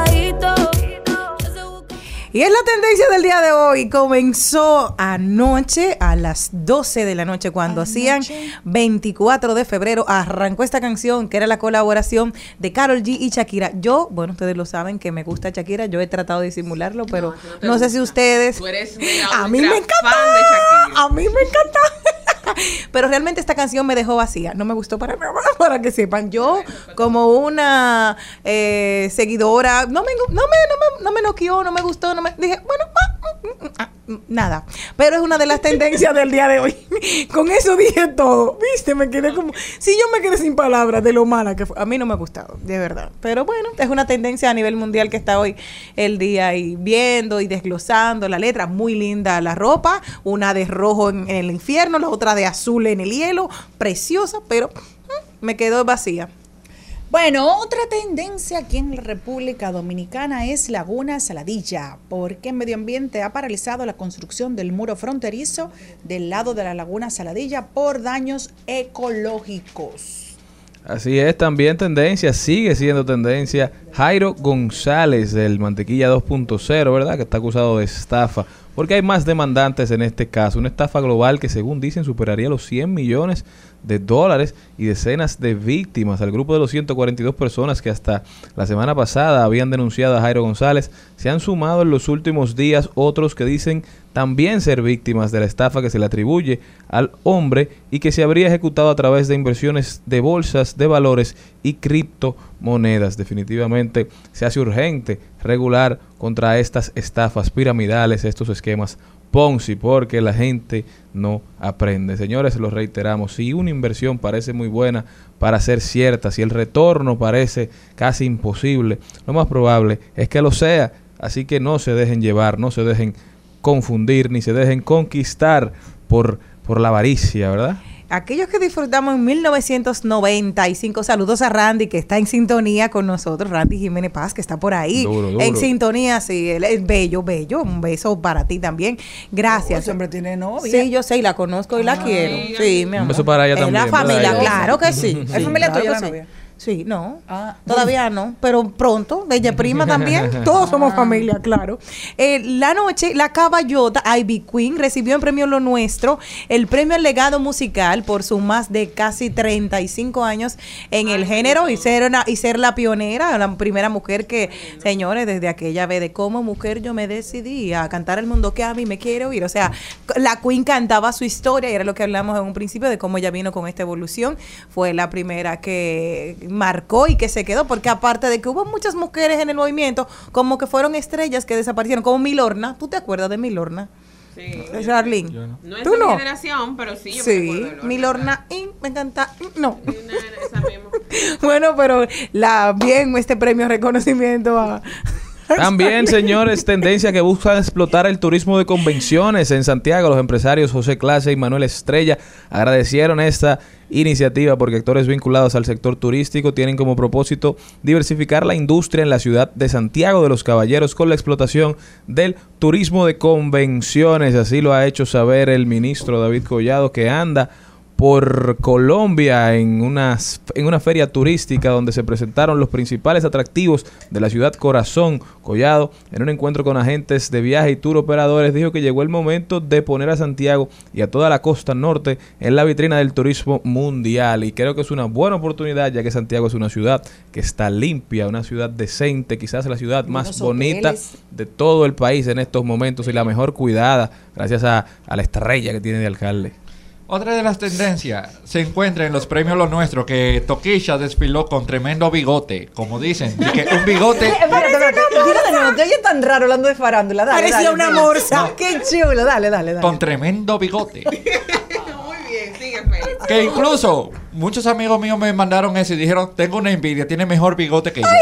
Y es la tendencia del día de hoy. Comenzó anoche a las 12 de la noche cuando hacían 24 de febrero. Arrancó esta canción que era la colaboración de Carol G y Shakira. Yo, bueno, ustedes lo saben que me gusta Shakira. Yo he tratado de disimularlo, pero no, sé si ustedes... Tú eres mega A mí me encanta. fan de Shakira. A mí me encanta. Pero realmente esta canción me dejó vacía. No me gustó para que sepan. Yo, como una eh, seguidora, no me, no, me, no, me, no me noqueó, no me gustó, no me. Dije, bueno, ah, mm, mm, ah, mm, nada. Pero es una de las tendencias del día de hoy. Con eso dije todo. Viste, me quedé como. Si yo me quedé sin palabras de lo mala que fue. A mí no me ha gustado, de verdad. Pero bueno, es una tendencia a nivel mundial que está hoy el día y viendo y desglosando la letra. Muy linda la ropa. Una de rojo en, en el infierno, la otra de azul en el hielo. Preciosa, pero mm, me quedó vacía. Bueno, otra tendencia aquí en la República Dominicana es Laguna Saladilla, porque Medio Ambiente ha paralizado la construcción del muro fronterizo del lado de la Laguna Saladilla por daños ecológicos. Así es, también tendencia, sigue siendo tendencia. Jairo González del Mantequilla 2.0, ¿verdad? Que está acusado de estafa. Porque hay más demandantes en este caso. Una estafa global que según dicen superaría los 100 millones de dólares y decenas de víctimas. Al grupo de los 142 personas que hasta la semana pasada habían denunciado a Jairo González, se han sumado en los últimos días otros que dicen también ser víctimas de la estafa que se le atribuye al hombre y que se habría ejecutado a través de inversiones de bolsas de valores y criptomonedas. Definitivamente se hace urgente regular contra estas estafas piramidales, estos esquemas Ponzi, porque la gente no aprende. Señores, lo reiteramos, si una inversión parece muy buena para ser cierta, si el retorno parece casi imposible, lo más probable es que lo sea. Así que no se dejen llevar, no se dejen confundir, ni se dejen conquistar por, por la avaricia, ¿verdad? Aquellos que disfrutamos en 1995, saludos a Randy que está en sintonía con nosotros, Randy Jiménez Paz que está por ahí, Duro, duro. en sintonía, sí, él es bello, bello, un beso para ti también, gracias. Hombre tiene novia. Sí, yo sé, y la conozco y la quiero, sí, mi Un amor. beso para ella Es también, la familia, claro que sí. ¿Es familia claro tuya la sí. novia? Sí, no, Ah. todavía no, pero pronto, bella prima también, todos somos familia, claro. Eh, la noche, la caballota Ivy Queen recibió en premio Lo Nuestro el premio al legado musical por sus más de casi 35 años en el género y ser, una, y ser la pionera, la primera mujer que, señores, desde aquella vez de como mujer yo me decidí a cantar el mundo que a mí me quiere oír. O sea, la Queen cantaba su historia y era lo que hablamos en un principio de cómo ella vino con esta evolución. Fue la primera que marcó y que se quedó, porque aparte de que hubo muchas mujeres en el movimiento, como que fueron estrellas que desaparecieron, como Milorna. ¿Tú te acuerdas de Milorna? Sí. Charlene. No es ¿Tú de mi no? generación, pero sí, yo me Sí. Milorna, y me encanta, y no. Sí, una- esa misma. Bueno, pero la bien este premio reconocimiento a También, señores, tendencia que busca explotar el turismo de convenciones en Santiago. Los empresarios José Clase y Manuel Estrella agradecieron esta iniciativa porque actores vinculados al sector turístico tienen como propósito diversificar la industria en la ciudad de Santiago de los Caballeros con la explotación del turismo de convenciones. Así lo ha hecho saber el ministro David Collado que anda por Colombia en, unas, en una feria turística donde se presentaron los principales atractivos de la ciudad Corazón. Collado, en un encuentro con agentes de viaje y tour operadores, dijo que llegó el momento de poner a Santiago y a toda la costa norte en la vitrina del turismo mundial. Y creo que es una buena oportunidad ya que Santiago es una ciudad que está limpia, una ciudad decente, quizás la ciudad más bonita hoteles. de todo el país en estos momentos y la mejor cuidada gracias a, a la estrella que tiene de alcalde. Otra de las tendencias se encuentra en los premios Lo Nuestro que Toquisha desfiló con tremendo bigote, como dicen, y que un bigote Espérate, espérate. Dilo de nuevo, te oye tan raro hablando de farándula. Dale, Parecía dale, una dale. morsa. Qué chulo, dale, dale, dale. con tremendo bigote. Muy bien, sigue, Félix. Que incluso muchos amigos míos me mandaron eso y dijeron, tengo una envidia, tiene mejor bigote que yo. Toki,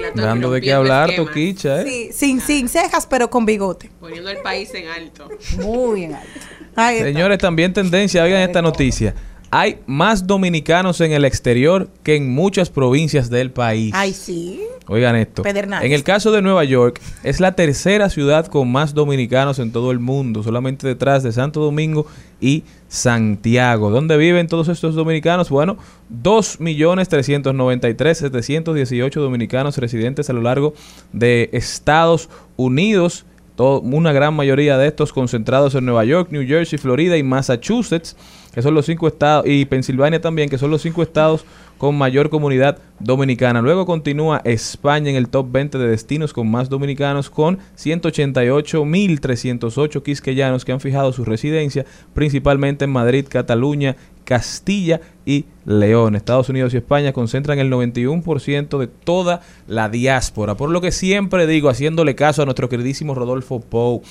la Dando de qué hablar, Toquicha, ¿eh? Sí, sin, sin cejas, pero con bigote. Poniendo el país en alto. Muy bien alto. Ahí está. Señores, también tendencia, oigan esta noticia. Hay más dominicanos en el exterior que en muchas provincias del país. Ay, sí. Oigan esto. Pedernales. En el caso de Nueva York, es la tercera ciudad con más dominicanos en todo el mundo, solamente detrás de Santo Domingo y Santiago. ¿Dónde viven todos estos dominicanos? Bueno, 2.393.718 dominicanos residentes a lo largo de Estados Unidos. Una gran mayoría de estos concentrados en Nueva York, New Jersey, Florida y Massachusetts, que son los cinco estados, y Pensilvania también, que son los cinco estados con mayor comunidad dominicana. Luego continúa España en el top 20 de destinos con más dominicanos, con 188.308 quisqueyanos que han fijado su residencia, principalmente en Madrid, Cataluña, Castilla y León. Estados Unidos y España concentran el 91% de toda la diáspora. Por lo que siempre digo, haciéndole caso a nuestro queridísimo Rodolfo Pou,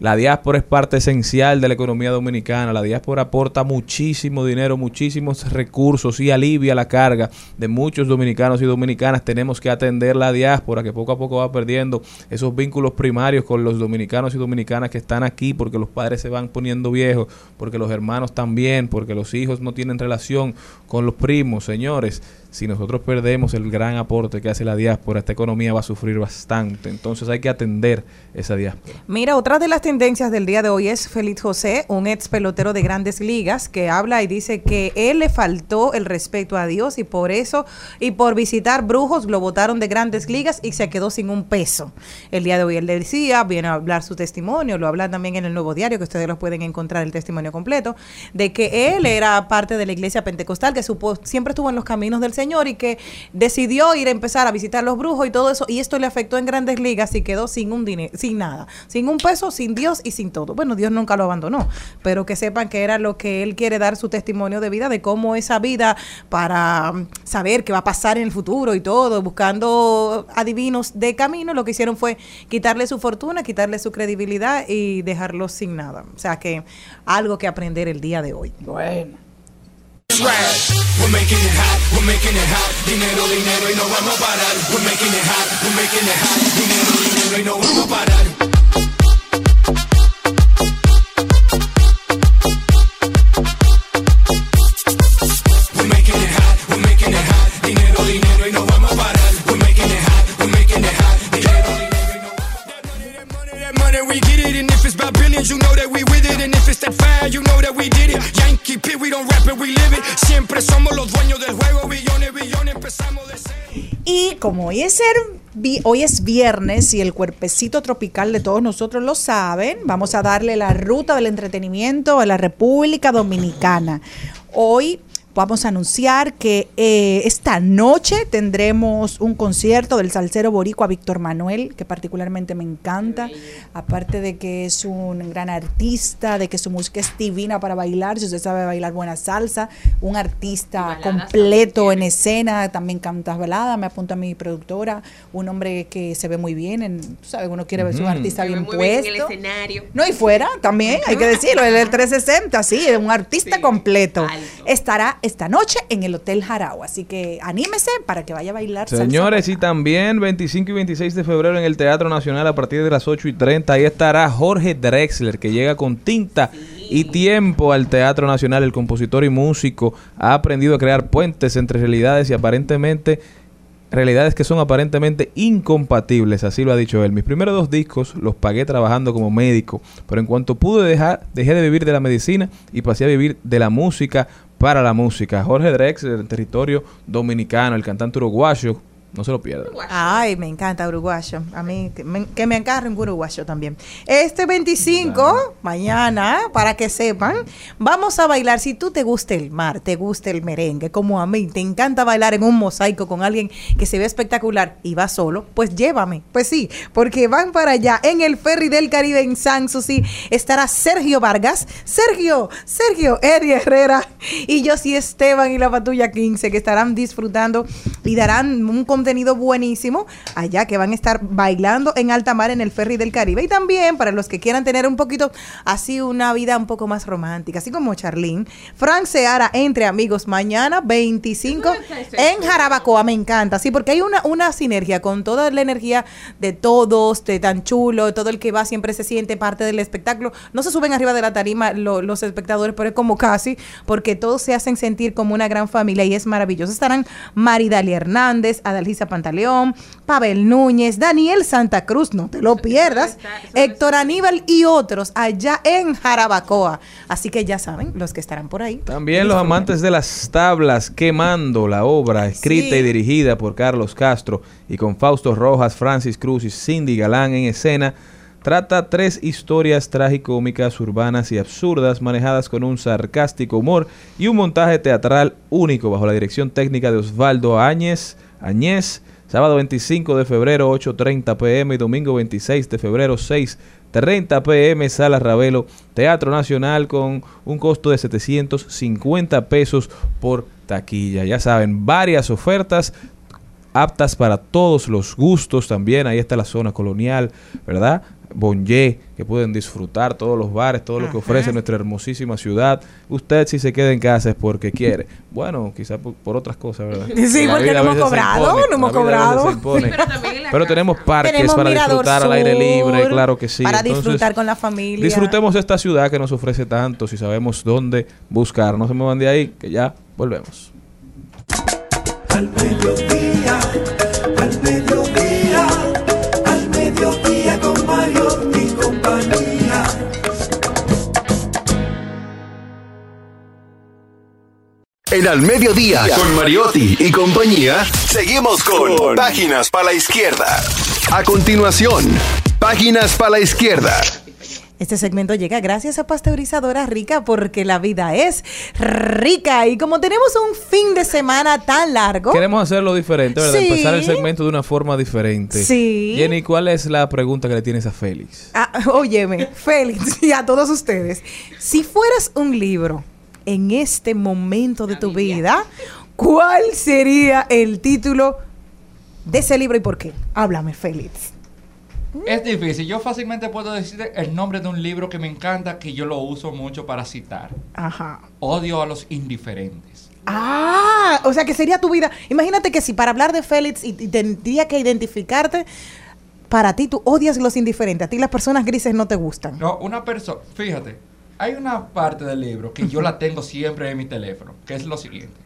La diáspora es parte esencial de la economía dominicana. La diáspora aporta muchísimo dinero, muchísimos recursos y alivia la carga de muchos dominicanos y dominicanas. Tenemos que atender la diáspora que poco a poco va perdiendo esos vínculos primarios con los dominicanos y dominicanas que están aquí porque los padres se van poniendo viejos, porque los hermanos también, porque los hijos no tienen relación con los primos. Señores, si nosotros perdemos el gran aporte que hace la diáspora, esta economía va a sufrir bastante. Entonces hay que atender esa diáspora. Mira, otra de las tendencias del día de hoy es Félix José, un ex pelotero de grandes ligas, que habla y dice que él le faltó el respeto a Dios y por eso, y por visitar brujos, lo votaron de grandes ligas y se quedó sin un peso. El día de hoy él le decía, viene a hablar su testimonio, lo habla también en el nuevo diario, que ustedes lo pueden encontrar el testimonio completo, de que él era parte de la iglesia pentecostal, que supo, siempre estuvo en los caminos del Señor y que decidió ir a empezar a visitar los brujos y todo eso, y esto le afectó en grandes ligas y quedó sin un dinero, sin nada, sin un peso, sin Dios y sin todo. Bueno, Dios nunca lo abandonó, pero que sepan que era lo que él quiere dar su testimonio de vida, de cómo esa vida para mm, saber qué va a pasar en el futuro y todo, buscando adivinos de camino, lo que hicieron fue quitarle su fortuna, quitarle su credibilidad y dejarlo sin nada. O sea que algo que aprender el día de hoy. Bueno. We're making it hot, we're making it hot. Dinero, dinero y no vamos a parar. We're making it hot, we're making it hot. Dinero, dinero y no vamos a parar. And. Y como hoy es, hoy es viernes y el cuerpecito tropical de todos nosotros lo saben, vamos a darle la ruta del entretenimiento a la República Dominicana. Hoy vamos a anunciar que eh, esta noche tendremos un concierto del salsero boricua Víctor Manuel, que particularmente me encanta, aparte de que es un gran artista, de que su música es divina para bailar, si usted sabe bailar buena salsa, un artista completo en escena, también canta balada, me apunta mi productora, un hombre que se ve muy bien, en, tú sabes, uno quiere ver su Ujú. artista bien muy bien en el puesto. escenario. No, y fuera también, hay que decirlo, el 360, sí, es un artista Sí, completo. alto. Estará esta noche en el Hotel Jarao, así que anímese para que vaya a bailar. salsa Señores, y también 25 y 26 de febrero en el Teatro Nacional a partir de las 8 y 30. Ahí estará Jorge Drexler, que llega con tinta y tiempo al Teatro Nacional. El compositor y músico ha aprendido a crear puentes entre realidades y aparentemente realidades que son aparentemente incompatibles, así lo ha dicho él. Mis primeros dos discos los pagué trabajando como médico, pero en cuanto pude dejar, dejé de vivir de la medicina y pasé a vivir de la música para la música. Jorge Drexler, del territorio dominicano, el cantante uruguayo, no se lo pierdan. Ay, me encanta uruguayo. A mí, que me, que me un uruguayo también. Este 25, mañana, para que sepan, vamos a bailar. Si tú te gusta el mar, te gusta el merengue, como a mí, te encanta bailar en un mosaico con alguien que se ve espectacular y va solo, pues llévame. Pues sí, porque van para allá en el ferry del Caribe en San Susi. Estará Sergio Vargas, Sergio, Sergio, Eddie Herrera y yo sí Esteban y la Patrulla 15 que estarán disfrutando y darán un contenido buenísimo allá que van a estar bailando en alta mar en el ferry del Caribe. Y también para los que quieran tener un poquito así una vida un poco más romántica, así como Charlene, Frank Seara entre amigos mañana 25 en Jarabacoa, me encanta, sí, porque hay una, una sinergia con toda la energía de todos, de tan chulo, todo el que va siempre se siente parte del espectáculo, no se suben arriba de la tarima lo- los espectadores, pero es como casi, porque todos se hacen sentir como una gran familia y es maravilloso. Estarán Maridalia Hernández, Pantaleón, Pavel Núñez, Daniel Santa Cruz, no te lo pierdas, Héctor Aníbal y otros allá en Jarabacoa. Así que ya saben, los que estarán por ahí. También los amantes de las tablas, quemando la obra escrita Sí. y dirigida por Carlos Castro y con Fausto Rojas, Francis Cruz y Cindy Galán en escena, trata tres historias tragicómicas, urbanas y absurdas manejadas con un sarcástico humor y un montaje teatral único bajo la dirección técnica de Osvaldo Áñez, Añez, sábado 25 de febrero 8.30 pm y domingo 26 de febrero 6.30 pm, Sala Ravelo, Teatro Nacional con un costo de 750 pesos por taquilla. Ya saben, varias ofertas aptas para todos los gustos también. Ahí está la zona colonial, ¿verdad? Bonje, que pueden disfrutar todos los bares, todo lo que ofrece nuestra hermosísima ciudad. Usted si se queda en casa es porque quiere. Bueno, quizás por, por otras cosas, ¿verdad? Sí, La porque no hemos cobrado, impone, no hemos cobrado. Sí, pero tenemos parques Tenemos para disfrutar al aire libre, claro que sí. Para Entonces, disfrutar con la familia. Disfrutemos de esta ciudad que nos ofrece tanto si sabemos dónde buscar. No se muevan de ahí, que ya volvemos. Al mediodía, En Al Mediodía, con Mariotti y compañía, seguimos con Páginas para la Izquierda. A continuación, Páginas para la Izquierda. Este segmento llega gracias a Pasteurizadora Rica porque la vida es rica y como tenemos un fin de semana tan largo, Queremos hacerlo diferente, ¿verdad? Sí. Empezar el segmento de una forma diferente. Sí. Jenny, ¿cuál es la pregunta que le tienes a Félix? Ah, óyeme, Félix y a todos ustedes, si fueras un libro en este momento de tu vida, ¿cuál sería el título de ese libro y por qué? Háblame, Félix. Es difícil. Yo fácilmente puedo decir el nombre de un libro que me encanta, que yo lo uso mucho para citar. Ajá. Odio a los indiferentes. Ah, o sea que sería tu vida. Imagínate que si para hablar de Félix y, y tendría que identificarte, para ti tú odias los indiferentes, a ti las personas grises no te gustan. No, una persona, fíjate, hay una parte del libro que yo la tengo siempre en mi teléfono, que es lo siguiente.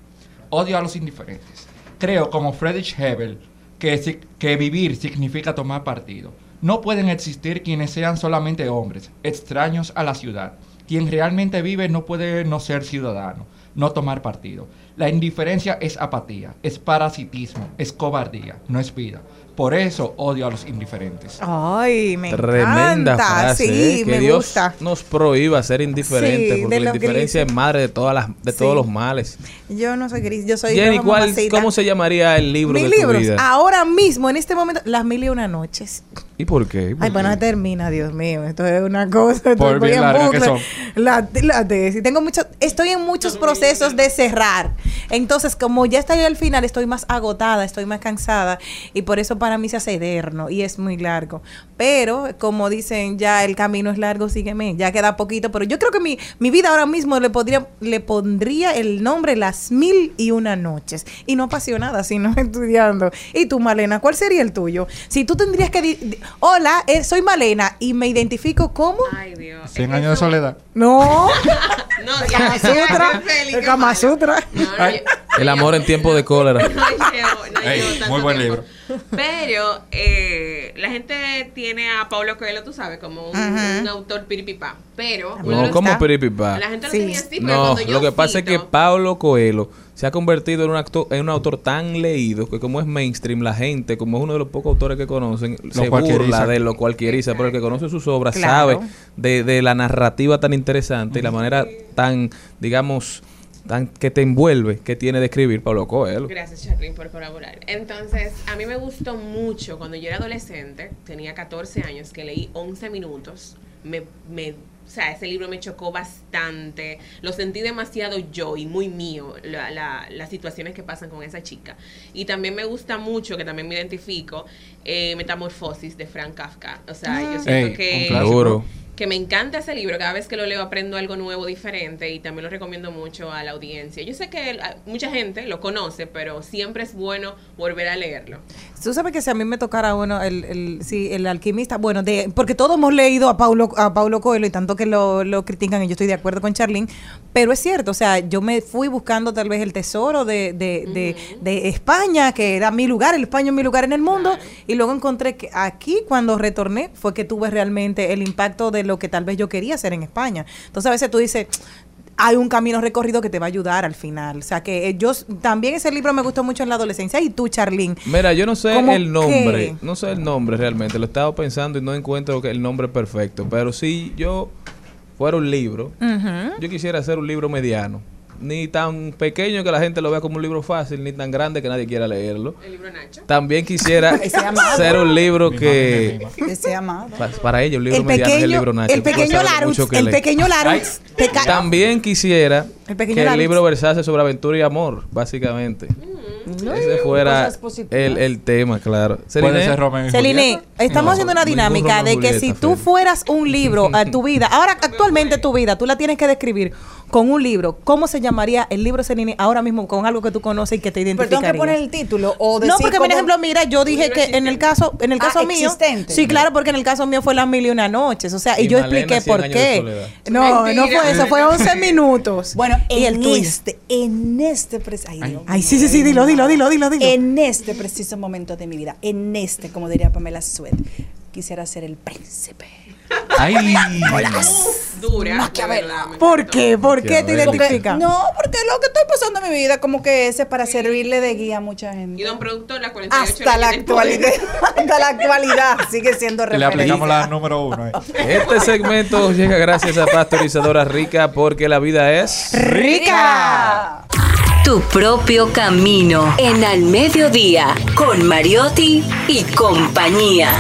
Odio a los indiferentes. Creo, como Friedrich Hebel, que, que vivir significa tomar partido. No pueden existir quienes sean solamente hombres, extraños a la ciudad. Quien realmente vive no puede no ser ciudadano, no tomar partido. La indiferencia es apatía, es parasitismo, es cobardía, no es vida. Por eso odio a los indiferentes. Ay, me Tremenda encanta. frase, sí, ¿eh? que me Dios gusta. nos prohíba ser indiferentes, Sí, porque de la indiferencia gris. es madre de todas las, de Sí. todos los males. Yo no soy gris, yo soy Jenny, ¿cuál. ¿cómo se llamaría el libro Mis de tu libros, vida? ahora mismo, en este momento, Las Mil y Una Noches. ¿Y por qué? ¿Y por Ay, qué? bueno, no termina, Dios mío. Esto es una cosa. Por estoy bien en larga que son. La, la tesis. Tengo mucho, estoy en muchos procesos de cerrar. Entonces, como ya estoy al final, estoy más agotada, estoy más cansada. Y por eso para mí se hace eterno y es muy largo. Pero, como dicen, ya el camino es largo, sígueme. Ya queda poquito. Pero yo creo que mi, mi vida ahora mismo le, podría, le pondría el nombre Las Mil y Una Noches. Y no apasionada, sino estudiando. Y tú, Malena, ¿cuál sería el tuyo? Si tú tendrías que... Hola, eh, soy Malena y me identifico como... Ay, Dios. Cien Es años de soledad. No, No, Kama Sutra. El Kama. Sutra. No, no, Ay. yo- El amor en tiempo de cólera. no llevo, no Ey, llevo tanto muy buen tiempo. libro. Pero eh, la gente tiene a Paulo Coelho, tú sabes, como un, autor piripipá. Pero No, lo como piripipá. La gente lo Sí. tenía así, pero No, cuando yo lo que pasa es que Pablo Coelho se ha convertido en un, actor, en un autor tan leído que como es mainstream, la gente, como es uno de los pocos autores que conocen, se burla de lo cualquieriza, pero el que conoce sus obras Claro. sabe de, de la narrativa tan interesante y la manera tan, digamos, tan que te envuelve que tiene de escribir Pablo Coelho. Gracias, Charlene, por colaborar. Entonces, a mí me gustó mucho cuando yo era adolescente, tenía 14 años, que leí 11 minutos. Me, me, o sea, ese libro me chocó bastante. Lo sentí demasiado yo y muy mío, la- la- las situaciones que pasan con esa chica. Y también me gusta mucho, que también me identifico, eh, Metamorfosis de Frank Kafka. O sea, yo siento Ey, un que clásico. Que me encanta ese libro. Cada vez que lo leo aprendo algo nuevo, diferente y también lo recomiendo mucho a la audiencia. Yo sé que el- a- mucha gente lo conoce, pero siempre es bueno volver a leerlo. Tú sabes que si a mí me tocara uno, el, el, sí, el alquimista, bueno, de, porque todos hemos leído a Paulo, a Paulo Coelho y tanto que lo, lo critican y yo estoy de acuerdo con Charlene, pero es cierto, o sea, yo me fui buscando tal vez el tesoro de, de, de, de España, que era mi lugar, el España es mi lugar en el mundo, y luego encontré que aquí cuando retorné fue que tuve realmente el impacto de lo que tal vez yo quería hacer en España. Entonces a veces tú dices, hay un camino recorrido que te va a ayudar al final. O sea que eh, yo también ese libro me gustó mucho en la adolescencia. Y tú, Charlene. Mira, yo no sé ¿Cómo el nombre, qué? no sé el nombre realmente, lo he estado pensando y no encuentro el nombre perfecto, pero si yo fuera un libro, yo quisiera hacer un libro mediano, ni tan pequeño que la gente lo vea como un libro fácil, ni tan grande que nadie quiera leerlo. El libro Nacho. También quisiera ser un libro que mi Ese amado. pa- para ellos el libro El mediano es el pequeño, libro Nacho. el pequeño Larus, que el lee. pequeño Larus. También quisiera El pequeño que el Larus. libro versase sobre aventura y amor, básicamente. Ese fuera el, el tema, claro. Puede Celine, ser Romeo y Celine, estamos No, haciendo una dinámica de que Julieta, si tú fueras un libro a tu vida, ahora actualmente tu vida, tú la tienes que describir con un libro. ¿Cómo se llamaría el libro Celine ahora mismo con algo que tú conoces y que te Pero tengo identificaría? que poner el título o decir No, porque por ejemplo, mira, yo dije que en el caso, en el Ah, caso mío, existente. sí, claro, porque en el caso mío fue las mil y una noches, o sea, y, Y yo Malena, expliqué 100 por qué. No, no Mentira. fue eso, fue 11 minutos. Bueno, y el en tuyo. este, en este preciso, ay, Dios Ay, mío, sí, sí, sí, dilo, dilo, dilo, dilo, dilo. En este preciso momento de mi vida, en este, como diría Pamela Sweat, quisiera ser el príncipe. Ay, Dura. ¿Por qué? ¿Por qué te Maquiavélico. identificas? No, porque lo que estoy pasando en mi vida, como que ese es para servirle de guía a mucha Y gente. don productor, la 48 Hasta la leyes actualidad, hasta la actualidad sigue siendo le aplicamos referencia. la número uno. eh. Este segmento llega gracias a Pasteurizadora Rica porque la vida es... ¡Rica! Tu propio camino en Al Mediodía con Mariotti y compañía.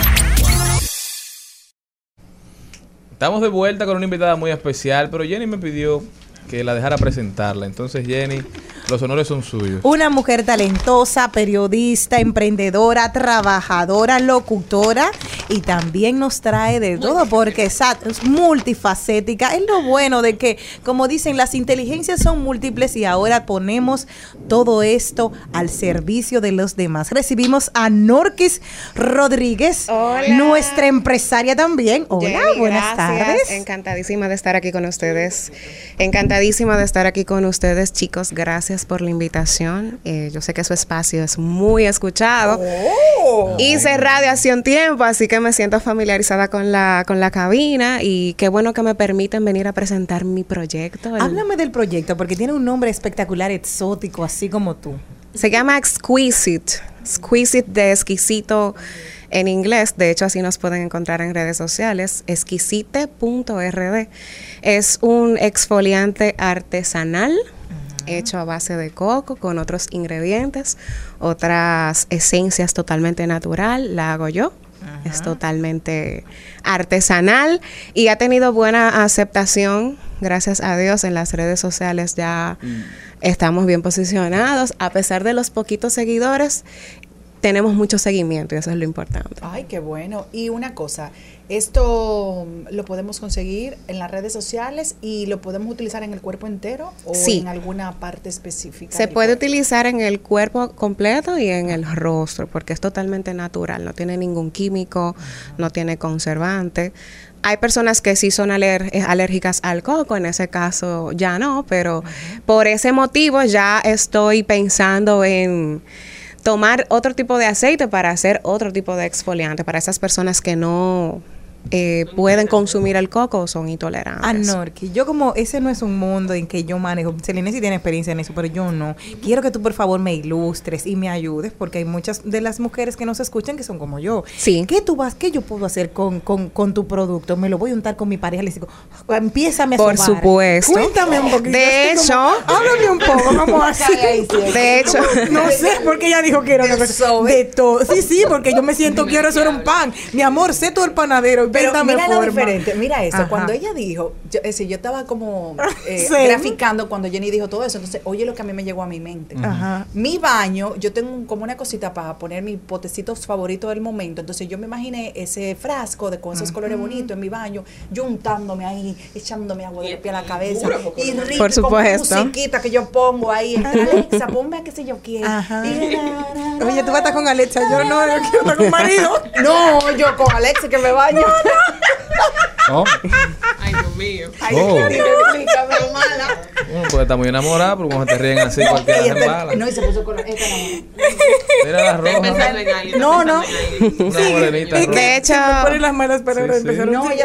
Estamos de vuelta con una invitada muy especial, pero Jenny me pidió que la dejara presentarla. Entonces, Jenny, los honores son suyos. Una mujer talentosa, periodista, emprendedora, trabajadora, locutora y también nos trae de todo porque es multifacética. Es lo bueno de que, como dicen, las inteligencias son múltiples y ahora ponemos todo esto al servicio de los demás. Recibimos a Norquis Rodríguez, Hola. nuestra empresaria también. Hola, Jenny, buenas gracias. tardes. Encantadísima de estar aquí con ustedes. Encantadísima de estar aquí con ustedes, chicos. Gracias por la invitación. Eh, yo sé que su espacio es muy escuchado. Oh. Hice radio hace un tiempo, así que me siento familiarizada con la, con la cabina y qué bueno que me permiten venir a presentar mi proyecto. El- Háblame del proyecto porque tiene un nombre espectacular, exótico, así como tú. Se llama Exquisite. Exquisite de exquisito en inglés. De hecho, así nos pueden encontrar en redes sociales. Exquisite.rd. Es un exfoliante artesanal hecho a base de coco con otros ingredientes, otras esencias totalmente natural. La hago yo. Es totalmente artesanal y ha tenido buena aceptación, gracias a Dios, en las redes sociales ya estamos bien posicionados. A pesar de los poquitos seguidores, tenemos mucho seguimiento y eso es lo importante. Ay, qué bueno. Y una cosa, esto mm, lo podemos conseguir en las redes sociales y lo podemos utilizar en el cuerpo entero o Sí. en alguna parte específica. Se puede cuerpo? utilizar en el cuerpo completo y en el rostro porque es totalmente natural, no tiene ningún químico, no tiene conservante. Hay personas que sí son eh, alérgicas al coco, en ese caso ya no, pero por ese motivo ya estoy pensando en tomar otro tipo de aceite para hacer otro tipo de exfoliante para esas personas que no eh, pueden consumir el coco o son intolerantes. Ah, Norki, yo como ese no es un mundo en que yo manejo. Celine sí tiene experiencia en eso, pero yo no. Quiero que tú por favor me ilustres y me ayudes, porque hay muchas de las mujeres que nos escuchan que son como yo. Sí. ¿Qué tú vas, qué yo puedo hacer con, con, con tu producto? Me lo voy a untar con mi pareja. Le digo, empiézame a Por supuesto. Cuéntame un poquito. De como- hecho- háblame un poco, vamos así. De hecho, No sé, porque ella dijo que era una cosa de todo. Sí, sí, porque yo me siento quiero hacer un pan. Mi amor, sé tú el panadero. Pero mira lo diferente, mira eso, Ajá. cuando ella dijo, yo, es decir, yo estaba como eh, Sí. graficando cuando Jenny dijo todo eso, entonces oye lo que a mí me llegó a mi mente. Ajá. Mi baño, yo tengo como una cosita para poner mis potecitos favoritos del momento, entonces yo me imaginé ese frasco de con esos colores bonitos en mi baño, yo untándome ahí, echándome agua de pies a la cabeza, y rico, Por supuesto. con musiquita que yo pongo ahí, Alexa, ponme a qué sé yo ra, Oye, tú vas a estar con Alexa. Yo no, yo quiero estar con marido. No, yo con Alexa que me baño. Oh, Ay, Dios mío. Ay, Oh. explícame, mala. Puede estar muy enamorado, pero cuando te ríen así, cualquiera se embala. no, y se puso con esta no. Mira la roja. alguien. No, no. Una morenita roja. De hecho- las malas palabras Sí, sí. No, De hecho-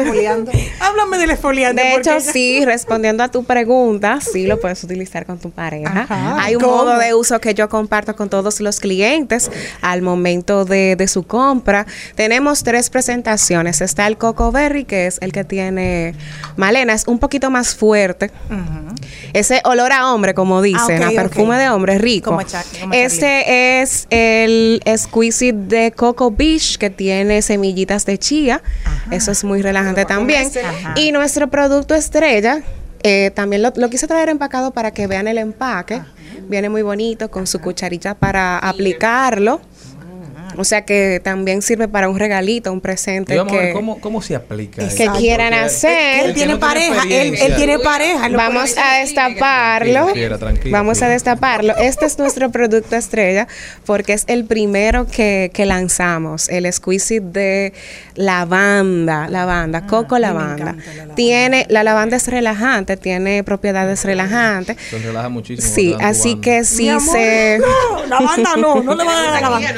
está esfoliando. Háblame del esfoliante. De porque hecho, ella- sí, respondiendo a tu pregunta, sí lo puedes utilizar con tu pareja. Ajá. Hay un ¿Cómo? modo de uso que yo comparto con todos los clientes al momento de, de su compra. Tenemos tres presentaciones. Está el Coco Berry, que es el que tiene Malena, es un poquito más fuerte. Ese olor a hombre, como dicen, Ah, a perfume de hombre rico. Como Cha- como este es el Exquisite de Coco Beach, que tiene semillitas de chía. Eso es muy relajante también. Y nuestro producto estrella, eh, también lo, lo quise traer empacado para que vean el empaque. viene muy bonito con su cucharita para aplicarlo. O sea que también sirve para un regalito, un presente Y vamos a ver que, cómo, cómo se aplica. que eso. quieran Porque hacer. el que no experiencia- Vamos a destaparlo. Tranquila, fiera, tranquila, Vamos a destaparlo. Este es nuestro producto estrella porque es el primero que, que lanzamos, el exquisite de lavanda, lavanda, coco lavanda. Tiene, la lavanda es relajante, tiene propiedades relajantes. Se relaja muchísimo. Sí, así que si Mi amor, se... no, lavanda no, no le van a dar la lavanda.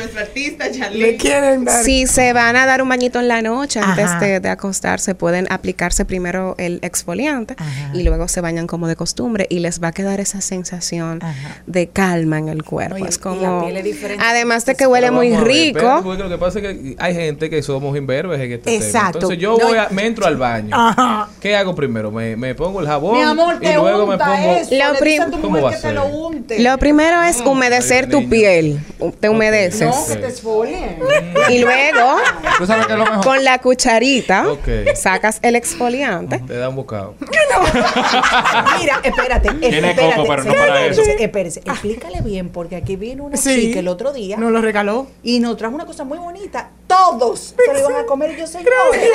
Artista Le quieren dar. Si se van a dar un bañito en la noche antes de, de acostarse, pueden aplicarse primero el exfoliante y luego se bañan como de costumbre y les va a quedar esa sensación de calma en el cuerpo. No, y- es y como, la piel es diferente. además de que huele muy ver, rico. porque lo que pasa es que hay gente que somos imberbes en este tema. Exacto. Entonces yo No, voy a, me entro al baño. Ajá. ¿Qué hago primero? Me, me pongo el jabón Mi amor, y te luego me unta pongo. eso. Lo prim- lo primero es humedecer tu piel. Te humedeces. No, que te exfolien. Y luego, ¿Tú sabes qué es lo mejor? con la cucharita, sacas el exfoliante. Te da un bocado. Mira, espérate. Tiene espérate, coco, pero no para eso. espérese. Explícale bien, porque aquí vino una Sí. chica el otro día Nos lo regaló. y nos trajo una cosa muy bonita. Todos se lo iban a comer y yo soy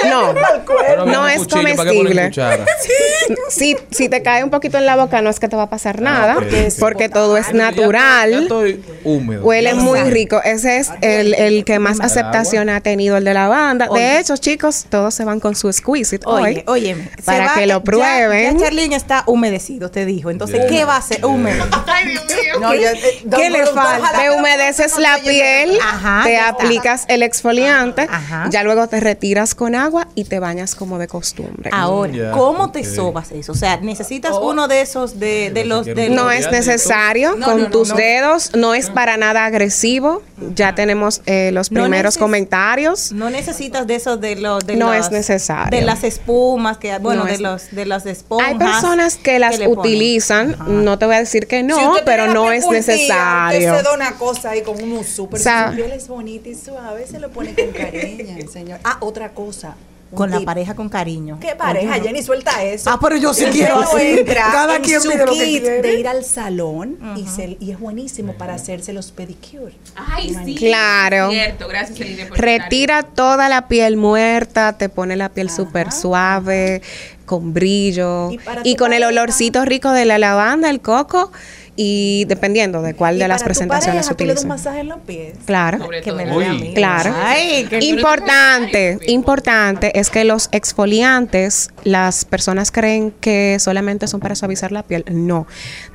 No. No con es cuchillo, ¿para qué ponen comestible. Si, si te cae un poquito en la boca, no es que te va a pasar nada, Ah, ok. porque todo es Ya- Ya, natural. estoy húmedo. Huele Ya muy rico. Ese es el, el que más aceptación ha tenido el de la banda. Oye. De hecho, chicos, todos se van con su exquisite Oye, hoy. oye, para que lo prueben. Ya, Charlene está humedecido, te dijo. Entonces. ¿qué va a hacer? Húmedo. Ay, Dios mío. No, yo, eh, ¿Qué le falta? Te humedeces la piel, Ajá, te ya aplicas el exfoliante, Ajá. ya luego te retiras con agua y te bañas como de costumbre. Ahora, Ya, ¿cómo te sobas eso? O sea, necesitas Oh. uno de esos de, de los de No los- es necesario No, con no, no, tus no. dedos, no es para nada agresivo. Ya tenemos eh, los No primeros comentarios. No necesitas de esos de los de No los- es necesario. de las espumas que bueno No de es- los de las esponjas. Hay personas que las ponen. utilizan, no te voy a decir que no, Si pero no es necesario. Usted se da una cosa ahí con un súper. O sea- su piel es bonita y suave, se lo pone con cariño, señor. Ah, otra cosa. Con la pareja con cariño. ¿Qué pareja, Oye. Jenny? Suelta eso. Ah, pero yo sí quiero así. entra Cada en quien su pide lo que kit quiere. de ir al salón y, se- y es buenísimo para hacerse los pedicure. Ay, sí. Claro. Cierto, gracias, Eline, por Retira toda la piel muerta, te pone la piel súper suave, con brillo Y con el olorcito rico de la lavanda, el coco y dependiendo de cuál Y de las presentaciones das un masaje en los pies. Claro. Que me Uy. mí. Claro. Ay, que Importante, importante es que los exfoliantes, las personas creen que solamente son para suavizar la piel. No.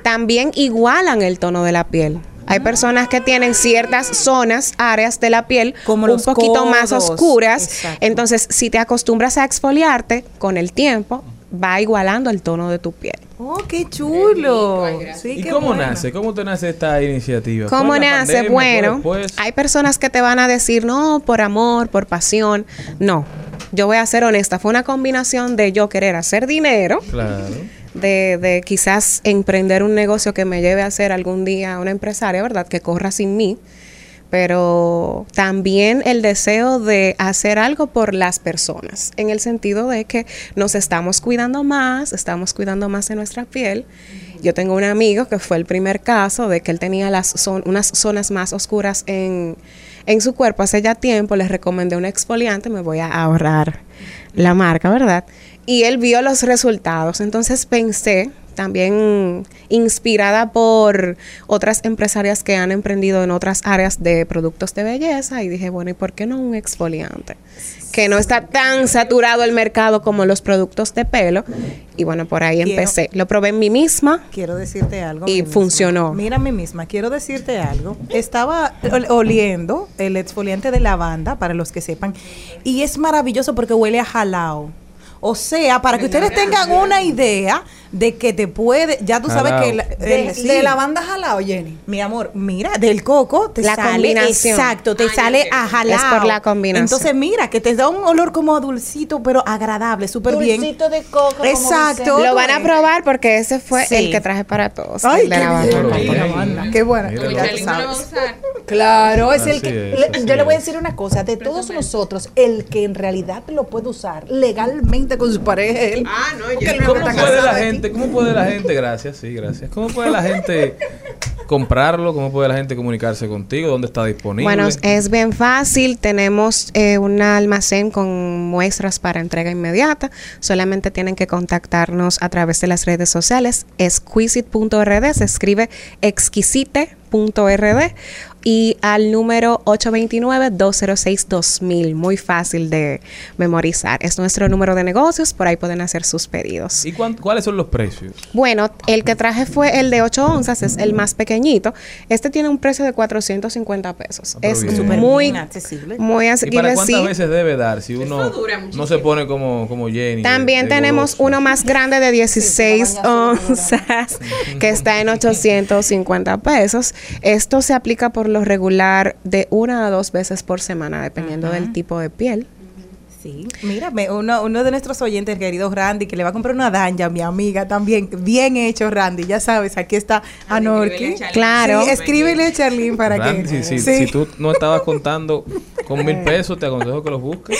También igualan el tono de la piel. Hay personas que tienen ciertas zonas, áreas de la piel Como un poquito más oscuras. Exacto. Entonces, si te acostumbras a exfoliarte con el tiempo, va igualando el tono de tu piel. Oh, qué chulo. Sí, ¿Y qué cómo bueno. nace? ¿Cómo te nace esta iniciativa? ¿Cómo ¿Fue en la nace? Bueno, después? hay personas que te van a decir, no, por amor, por pasión. No, yo voy a ser honesta, fue una combinación de yo querer hacer dinero, Claro. de, de quizás emprender un negocio que me lleve a ser algún día una empresaria, ¿verdad? Que corra sin mí. Pero también el deseo de hacer algo por las personas, en el sentido de que nos estamos cuidando más, estamos cuidando más de nuestra piel. Yo tengo un amigo que fue el primer caso de que él tenía las zon- unas zonas más oscuras en, en su cuerpo hace ya tiempo, les recomendé un exfoliante, me voy a ahorrar la marca, ¿verdad? Y él vio los resultados, entonces pensé, también inspirada por otras empresarias que han emprendido en otras áreas de productos de belleza, y dije, bueno, ¿y por qué no un exfoliante? Que no está tan saturado el mercado como los productos de pelo. Y bueno, por ahí Quiero- empecé. Lo probé en mí misma. Quiero decirte algo. Y misma. funcionó. Mira a mí misma, quiero decirte algo. Estaba ol- oliendo el exfoliante de lavanda, para los que sepan, y es maravilloso porque huele a jalao. O sea, para que ustedes tengan una idea de que te puede, ya tú sabes Jalao. que la- De, el- sí. de la banda jalao, Jenny. Mi amor, mira, del coco te La sale combinación. exacto, te Ay, sale a jalao. Es por la combinación. Entonces, mira, que te da un olor como a dulcito, pero agradable, súper bien. Dulcito de coco. Exacto. Lo van a probar porque ese fue Sí. el que traje para todos. Ay, el de qué la banda. Qué buena. Claro, es el que. es, le- así yo le voy a es. decir una cosa: de todos nosotros, el que en realidad lo puede usar legalmente con su pareja es él. Ah, no, yo no ¿Cómo hombre está puede la aquí. Cómo puede la gente, gracias, sí, gracias, cómo puede la gente comprarlo? ¿Cómo puede la gente comunicarse contigo? ¿Dónde está disponible? Bueno, es bien fácil. Tenemos eh, un almacén con muestras para entrega inmediata. Solamente tienen que contactarnos a través de las redes sociales. Exquisite.rd se escribe exquisite.rd y al número 829-206-2000. Muy fácil de memorizar. Es nuestro número de negocios. Por ahí pueden hacer sus pedidos. ¿Y cuán- cuáles son los precios? Bueno, el que traje fue el de 8 onzas, es el más pequeñito. Este tiene un precio de 450 pesos. Ah, es bien. Muy, bien accesible. muy ¿Y asequible, para cuántas sí. veces debe dar si uno dura no se pone como, como Jenny? También de tenemos goloso? uno más grande de 16 onzas que está en 850 pesos. Esto se aplica por lo regular de una a dos veces por semana, dependiendo del tipo de piel. Sí, mira, me- uno, uno de nuestros oyentes, querido Randy, que le va a comprar una danja, mi amiga también. Bien hecho, Randy. Ya sabes, aquí está Anorki. escríbele a Charlene. Claro. Sí, escríbele a Charlene para Randy, que. si, si- Sí. si tú no estabas contando con mil pesos, te aconsejo que los busques.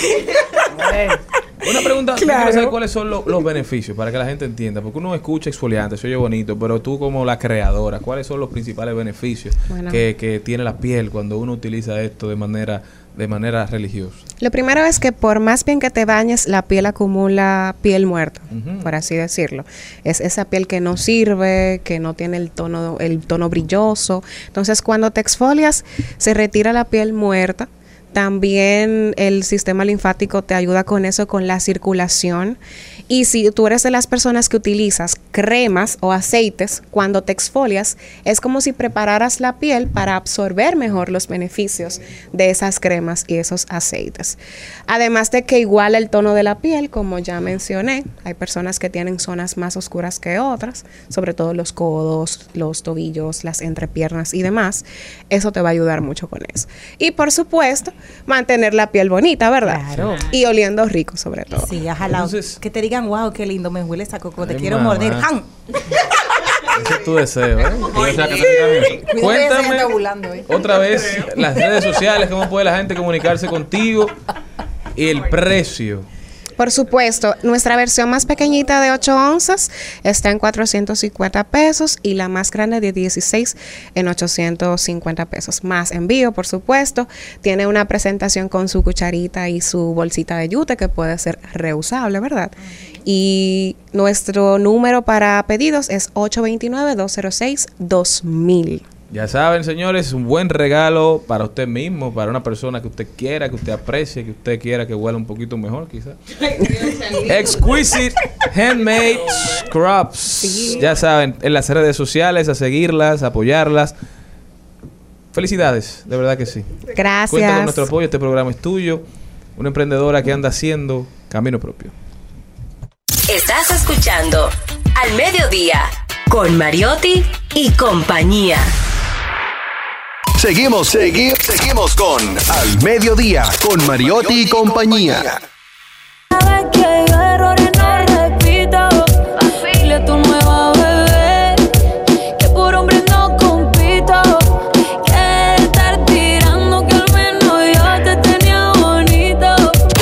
Una pregunta, Claro. quiero saber cuáles son lo- los beneficios para que la gente entienda, porque uno escucha exfoliante, se oye bonito, pero tú como la creadora, ¿cuáles son los principales beneficios Bueno. que, que tiene la piel cuando uno utiliza esto de manera de manera religiosa? Lo primero es que por más bien que te bañes, la piel acumula piel muerta, por así decirlo. Es esa piel que no sirve, que no tiene el tono, el tono brilloso. Entonces, cuando te exfolias, se retira la piel muerta. También el sistema linfático te ayuda con eso, con la circulación. Y si tú eres de las personas que utilizas cremas o aceites cuando te exfolias, es como si prepararas la piel para absorber mejor los beneficios de esas cremas y esos aceites. Además de que iguala el tono de la piel, como ya mencioné, hay personas que tienen zonas más oscuras que otras, sobre todo los codos, los tobillos, las entrepiernas y demás. Eso te va a ayudar mucho con eso. Y por supuesto, mantener la piel bonita, ¿verdad? Claro. Y oliendo rico sobre todo. Sí, jalado. Entonces- que te digan, wow, qué lindo, me huele esa coco, te Ay, quiero mamá. morder. ¡Jan! Ese es tu deseo, ¿eh? Deseo. Cuéntame otra vez las redes sociales, cómo puede la gente comunicarse contigo y el precio. Por supuesto, nuestra versión más pequeñita de 8 onzas está en 450 pesos y la más grande de 16 en 850 pesos. Más envío, por supuesto. Tiene una presentación con su cucharita y su bolsita de yute que puede ser reusable, ¿verdad? Y nuestro número para pedidos es 829-206-2000. Ya saben, señores, un buen regalo para usted mismo, para una persona que usted quiera, que usted aprecie, que usted quiera que huela un poquito mejor, quizás. Exquisite Handmade Scrubs. Ya saben, en las redes sociales, a seguirlas, a apoyarlas. Felicidades, de verdad que sí. Gracias. Cuenta con nuestro apoyo, este programa es tuyo. Una emprendedora que anda haciendo camino propio. Estás escuchando Al Mediodía con Mariotti y compañía. Seguimos, segui- seguimos con Al Mediodía, con Mariotti y compañía.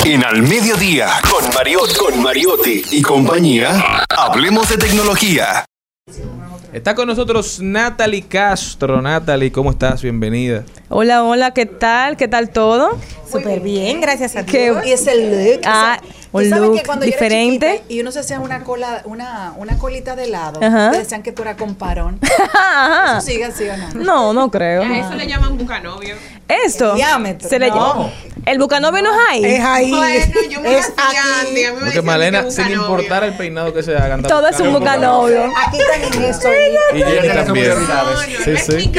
En Al Mediodía, con Mariotti, con Mariotti y compañía, hablemos de tecnología. Está con nosotros Natalie Castro. Natalie, ¿cómo estás? Bienvenida. Hola, hola, ¿qué tal? ¿Qué tal todo? Súper bien, gracias a Qué- Dios. Y ese look. Ah, o sea, un tú sabes look que cuando yo era diferente. chiquita y uno se hacía una cola, una, una colita de helado, Ajá. te decían que tú eras comparón. Ajá. ¿Eso sigue así o no? No, no creo. A eso le llaman bucanovio. Esto. Diámetro. Se le No. El bucanovio no es ahí. Es ahí. Bueno, yo me es aquí. Andy, a mí me Porque Malena, que sin importar el peinado que se haga, anda Todo es un bucanovio. Aquí están en eso. Y Jenny también. Sí, sí.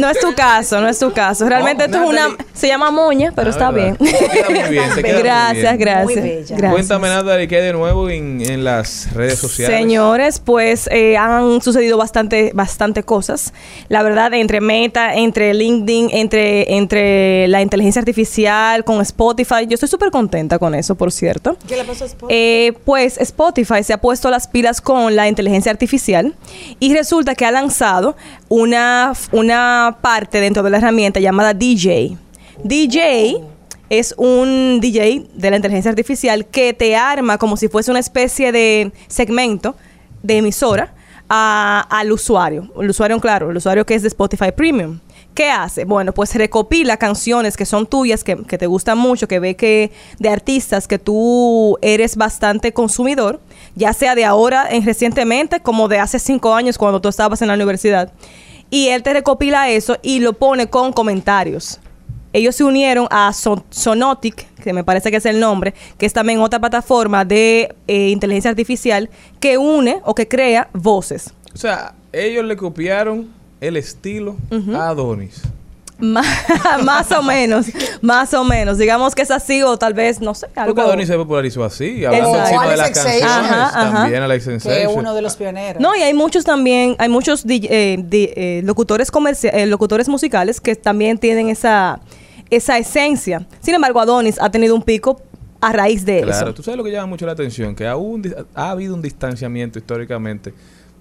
No es tu caso, no es tu caso. Realmente esto es una. Se llama moña, pero Ah, está bien. Te queda muy bien, te queda muy Gracias, bien. gracias. Muy bella. gracias. Cuéntame, Natalie, ¿qué hay de nuevo en, en las redes sociales? Señores, pues eh, han sucedido bastante, bastante cosas. La verdad, entre Meta, entre LinkedIn, entre, entre la inteligencia artificial, con Spotify. Yo estoy súper contenta con eso, por cierto. ¿Qué le pasó a Spot? Eh, pues Spotify se ha puesto las pilas con la inteligencia artificial y resulta que ha lanzado una, una parte dentro de la herramienta llamada DJ. DJ es un DJ de la inteligencia artificial que te arma como si fuese una especie de segmento de emisora a- al usuario. El usuario, claro, el usuario que es de Spotify Premium. ¿Qué hace? Bueno, pues recopila canciones que son tuyas, que, te gustan mucho, que ve que de artistas que tú eres bastante consumidor, ya sea de ahora, en recientemente, como de hace cinco años cuando tú estabas en la universidad. Y él te recopila eso y lo pone con comentarios. Ellos se unieron a Son- Sonotic, que me parece que es el nombre, que es también otra plataforma de eh, inteligencia artificial que une o que crea voces. O sea, ellos le copiaron el estilo a Adonis. Más o menos, más o menos. Digamos que es así o tal vez, no sé, algo. Porque Adonis se popularizó así, hablando Exacto. encima de las canciones. Ajá, ajá. También Alex Que es uno de los pioneros. No, y hay muchos también, hay muchos di- eh, di- eh, locutores comerciales, locutores musicales que también tienen esa, esa esencia. Sin embargo, Adonis ha tenido un pico a raíz de Claro, eso. tú sabes lo que llama mucho la atención, que aún ha habido un distanciamiento históricamente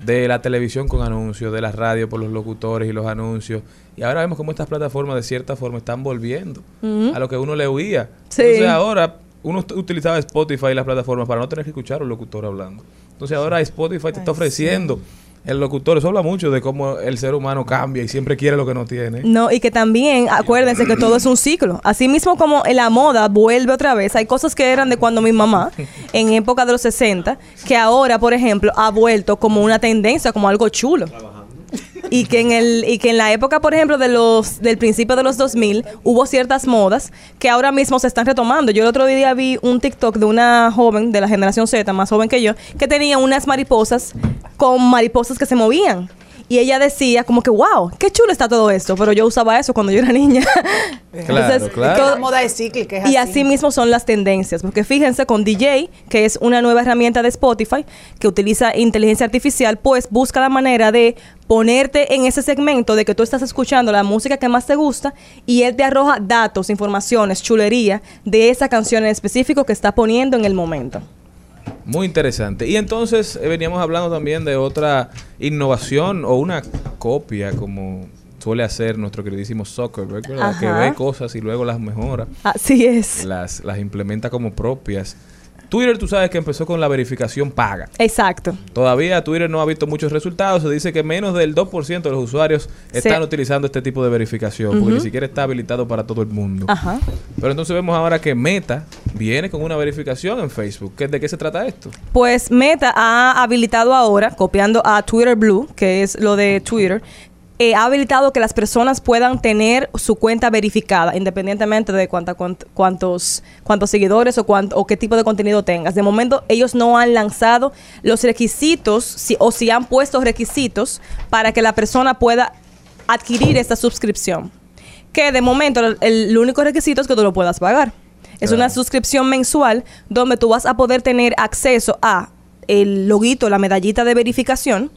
de la televisión con anuncios, de la radio por los locutores y los anuncios. Y ahora vemos cómo estas plataformas de cierta forma están volviendo a lo que uno le huía. Sí. Entonces ahora uno ut- utilizaba Spotify y las plataformas para no tener que escuchar a un locutor hablando. Entonces ahora Spotify te está ofreciendo el locutor. Eso habla mucho de cómo el ser humano cambia y siempre quiere lo que no tiene. No, y que también, acuérdense que todo es un ciclo. Así mismo como en la moda vuelve otra vez, hay cosas que eran de cuando mi mamá, en época de los 60, que ahora, por ejemplo, ha vuelto como una tendencia, como algo chulo. Y que en el y que en la época, por ejemplo, de los del principio de los 2000 hubo ciertas modas que ahora mismo se están retomando. Yo el otro día vi un TikTok de una joven de la generación Z, más joven que yo, que tenía unas mariposas con mariposas que se movían. Y ella decía como que, wow, qué chulo está todo esto. Pero yo usaba eso cuando yo era niña. Claro, claro. todo- La moda es cíclica. es y así mismo son las tendencias, porque fíjense con DJ, que es una nueva herramienta de Spotify que utiliza inteligencia artificial, pues busca la manera de ponerte en ese segmento de que tú estás escuchando la música que más te gusta y él te arroja datos, informaciones, chulería de esa canción en específico que está poniendo en el momento. Muy interesante. Y entonces eh, veníamos hablando también de otra innovación o una copia, como suele hacer nuestro queridísimo Zuckerberg, que ve cosas y luego las mejora, Así es. las, las implementa como propias. Twitter, tú sabes que empezó con la verificación paga. Exacto. Todavía Twitter no ha visto muchos resultados. Se dice que menos del 2% de los usuarios están Sí. utilizando este tipo de verificación, porque ni siquiera está habilitado para todo el mundo. Ajá. Pero entonces vemos ahora que Meta viene con una verificación en Facebook. ¿Qué- ¿De qué se trata esto? Pues Meta ha habilitado ahora, copiando a Twitter Blue, que es lo de Twitter, eh, ha habilitado que las personas puedan tener su cuenta verificada, independientemente de cuánta, cuant- cuántos, cuántos seguidores o, cuánto, o qué tipo de contenido tengas. De momento, ellos no han lanzado los requisitos si- o si han puesto requisitos para que la persona pueda adquirir esta suscripción. Que de momento el, el único requisito es que tú lo puedas pagar. Es una suscripción mensual donde tú vas a poder tener acceso a el loguito, la medallita de verificación.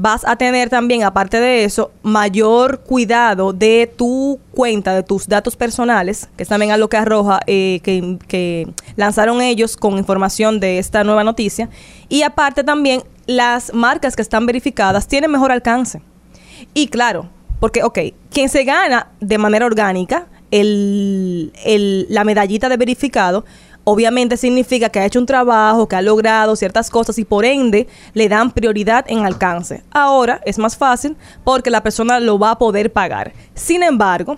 Vas a tener también, aparte de eso, mayor cuidado de tu cuenta, de tus datos personales, que es también algo que arroja, eh, que, que lanzaron ellos con información de esta nueva noticia. Y aparte también, las marcas que están verificadas tienen mejor alcance. Y claro, porque, ok, quien se gana de manera orgánica el, el- la medallita de verificado, obviamente significa que ha hecho un trabajo, que ha logrado ciertas cosas y por ende le dan prioridad en alcance. Ahora es más fácil porque la persona lo va a poder pagar. Sin embargo,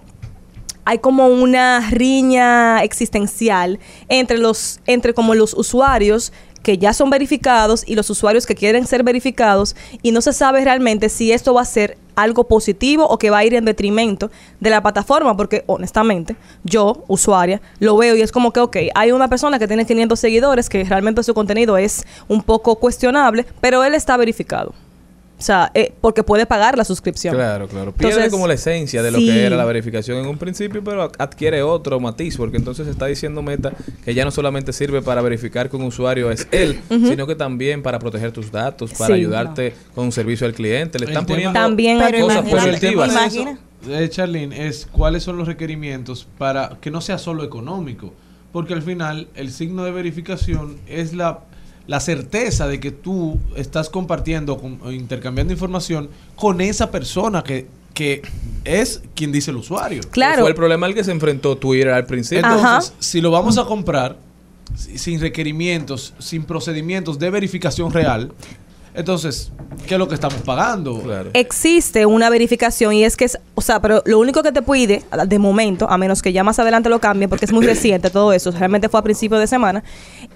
hay como una riña existencial entre los entre como los usuarios que ya son verificados y los usuarios que quieren ser verificados y no se sabe realmente si esto va a ser algo positivo o que va a ir en detrimento de la plataforma porque honestamente yo usuaria lo veo y es como que ok hay una persona que tiene 500 seguidores que realmente su contenido es un poco cuestionable pero él está verificado o sea eh, porque puede pagar la suscripción Claro, claro. Pierde Entonces, como la esencia de lo sí. que era la verificación en un principio, pero adquiere otro matiz, porque entonces está diciendo Meta que ya no solamente sirve para verificar que un usuario es él, sino que también para proteger tus datos, para Sí. ayudarte con un servicio al cliente. Le están poniendo También Pero cosas positivas. eso, eh, Charlene, es cuáles son los requerimientos para que no sea solo económico. Porque al final el signo de verificación es la, la certeza de que tú estás compartiendo con- o intercambiando información con esa persona que, que es quien dice el usuario. Fue el problema al que se enfrentó Twitter al principio. Entonces, si lo vamos a comprar si- sin requerimientos, sin procedimientos de verificación real, Entonces, ¿qué es lo que estamos pagando? existe una verificación y es que es, o sea, pero lo único que te pide de momento, a menos que ya más adelante lo cambie porque es muy reciente todo eso, realmente fue a principio de semana,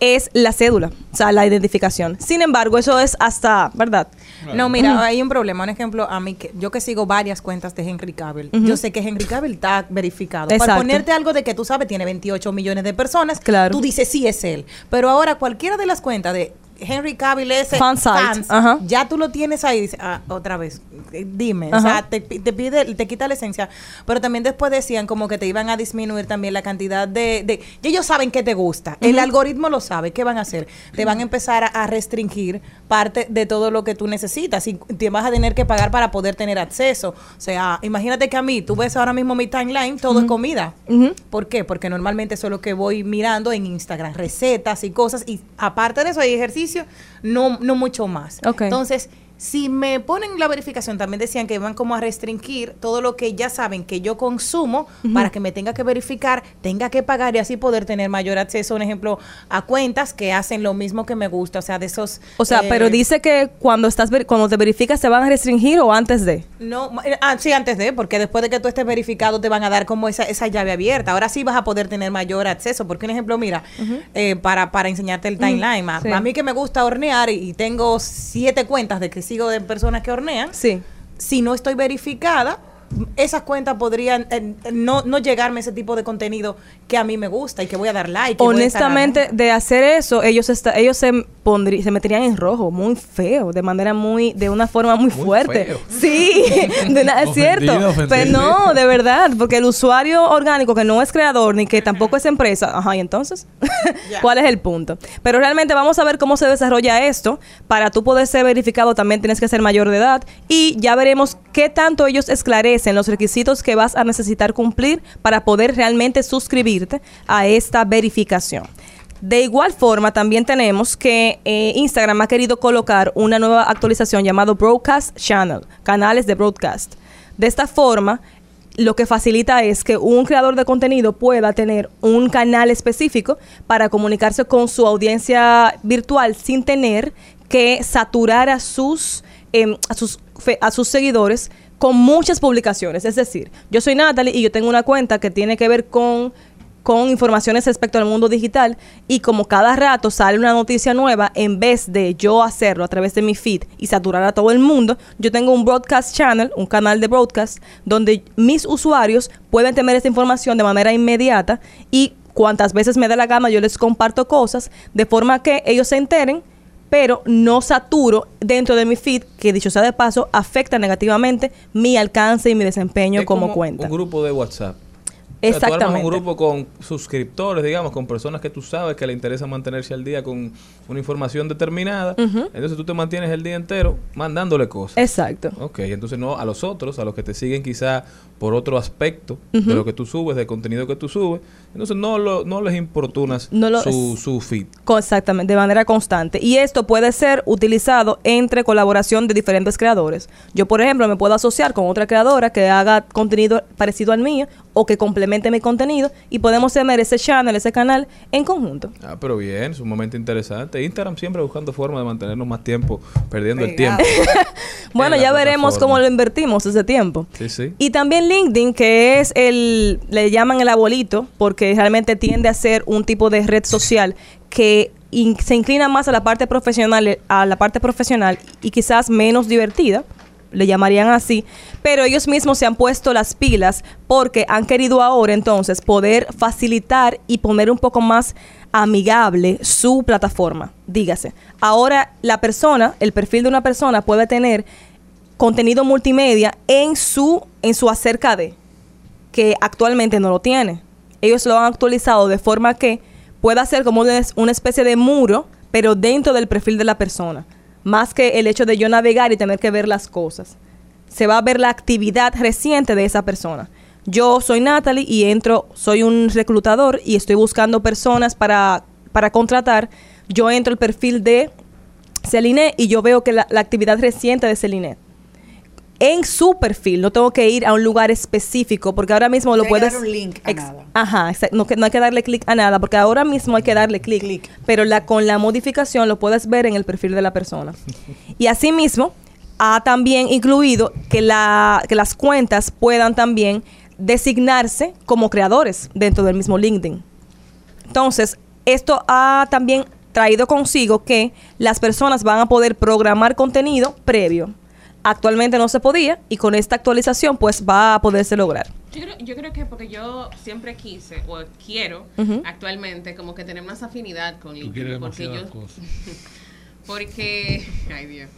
es la cédula, o sea, la identificación. Sin embargo, eso es hasta, ¿verdad? No, mira, hay un problema. Un ejemplo, a mí, que yo que sigo varias cuentas de Henry Cavill, yo sé que Henry Cavill está verificado. Para ponerte algo de que tú sabes, tiene 28 millones de personas, Claro. tú dices sí es él. Pero ahora cualquiera de las cuentas de Henry Cavill es Fansite, fans, ya tú lo tienes ahí, dices, ah, otra vez, eh, dime, o sea, te, pi- te pide, te quita la esencia, pero también después decían como que te iban a disminuir también la cantidad de, de y ellos saben que te gusta, el algoritmo lo sabe, ¿qué van a hacer? Te van a empezar a, a restringir parte de todo lo que tú necesitas y te vas a tener que pagar para poder tener acceso, o sea, imagínate que a mí, tú ves ahora mismo mi timeline, todo es comida, ¿Por qué? Porque normalmente eso es lo que voy mirando en Instagram, recetas y cosas. Y aparte de eso hay ejercicio, no, no mucho más. Entonces, si me ponen la verificación, también decían que van como a restringir todo lo que ya saben que yo consumo para que me tenga que verificar, tenga que pagar y así poder tener mayor acceso, un ejemplo, a cuentas que hacen lo mismo que me gusta. O sea, de esos... O sea, eh, pero dice que cuando estás cuando te verificas se van a restringir o antes de. No, eh, ah, sí, antes de, porque después de que tú estés verificado te van a dar como esa, esa llave abierta. Ahora sí vas a poder tener mayor acceso. Porque un ejemplo, mira, eh, para, para enseñarte el timeline, sí. a mí que me gusta hornear y, y tengo siete cuentas de que sigo de personas que hornean, sí. si no estoy verificada, esas cuentas podrían eh, no, no llegarme ese tipo de contenido que a mí me gusta y que voy a dar like. Honestamente, de hacer eso, ellos está, ellos se pondrí- se meterían en rojo, muy feo, de manera muy, de una forma muy, fuerte. feo. Sí, de es cierto. Ofendido, ofendido. Pero no, de verdad, porque el usuario orgánico que no es creador ni que tampoco es empresa, ajá, y entonces, ¿cuál es el punto? Pero realmente vamos a ver cómo se desarrolla esto. Para tú poder ser verificado también tienes que ser mayor de edad y ya veremos qué tanto ellos esclarecen los requisitos que vas a necesitar cumplir para poder realmente suscribirte a esta verificación. De igual forma, también tenemos que eh, Instagram ha querido colocar una nueva actualización llamado Broadcast Channel, canales de broadcast. De esta forma, lo que facilita es que un creador de contenido pueda tener un canal específico para comunicarse con su audiencia virtual sin tener que saturar a sus, em, a sus seguidores con muchas publicaciones. Es decir, yo soy Natalie y yo tengo una cuenta que tiene que ver con con informaciones respecto al mundo digital y como cada rato sale una noticia nueva, en vez de yo hacerlo a través de mi feed y saturar a todo el mundo, yo tengo un broadcast channel, un canal de broadcast, donde mis usuarios pueden tener esta información de manera inmediata y cuantas veces me dé la gana yo les comparto cosas de forma que ellos se enteren pero no saturo dentro de mi feed, que dicho sea de paso, afecta negativamente mi alcance y mi desempeño Es como, como cuenta. Un grupo de WhatsApp. O sea, tú Exactamente. un grupo con suscriptores, digamos, con personas que tú sabes que le interesa mantenerse al día con una información determinada. Entonces tú te mantienes el día entero mandándole cosas. Exacto. Ok, entonces no a los otros, a los que te siguen quizá por otro aspecto de lo que tú subes, del contenido que tú subes. Entonces no, lo, no les importunas No lo- su, su feed. Exactamente, de manera constante. Y esto puede ser utilizado entre colaboración de diferentes creadores. Yo, por ejemplo, me puedo asociar con otra creadora que haga contenido parecido al mío o que complemente mi contenido y podemos tener ese channel, ese canal en conjunto. Ah, pero bien, sumamente interesante. Instagram siempre buscando formas de mantenernos más tiempo perdiendo el tiempo. Bueno, ya veremos cómo lo invertimos ese tiempo. Sí, sí. Y también LinkedIn, que es el, le llaman el abuelito, porque realmente tiende a ser un tipo de red social que se inclina más a la parte profesional, a la parte profesional y quizás menos divertida, le llamarían así, pero ellos mismos se han puesto las pilas porque han querido ahora entonces poder facilitar y poner un poco más amigable su plataforma. Dígase, ahora la persona, el perfil de una persona puede tener contenido multimedia en su en su acerca de que actualmente no lo tiene. Ellos lo han actualizado de forma que pueda ser como una, especie de muro, pero dentro del perfil de la persona, más que el hecho de yo navegar y tener que ver las cosas. Se va a ver la actividad reciente de esa persona. Yo soy Natalie y entro, soy un reclutador y estoy buscando personas para, para contratar. Yo entro el perfil de Celine y yo veo que la, la actividad reciente de Celine en su perfil. No tengo que ir a un lugar específico porque ahora mismo lo que puedes... dar un link a Ex- nada. Ajá, no, hay que darle clic a nada porque ahora mismo hay que darle clic. Pero la, con la modificación lo puedes ver en el perfil de la persona. Y asimismo, ha también incluido que, la, que las cuentas puedan también designarse como creadores dentro del mismo LinkedIn. Entonces, esto ha también traído consigo que las personas van a poder programar contenido previo. Actualmente no se podía y con esta actualización pues va a poderse lograr. Yo creo, yo creo que porque yo siempre quise o quiero actualmente como que tener más afinidad con LinkedIn. quieres porque yo, cosas. porque, ay Dios,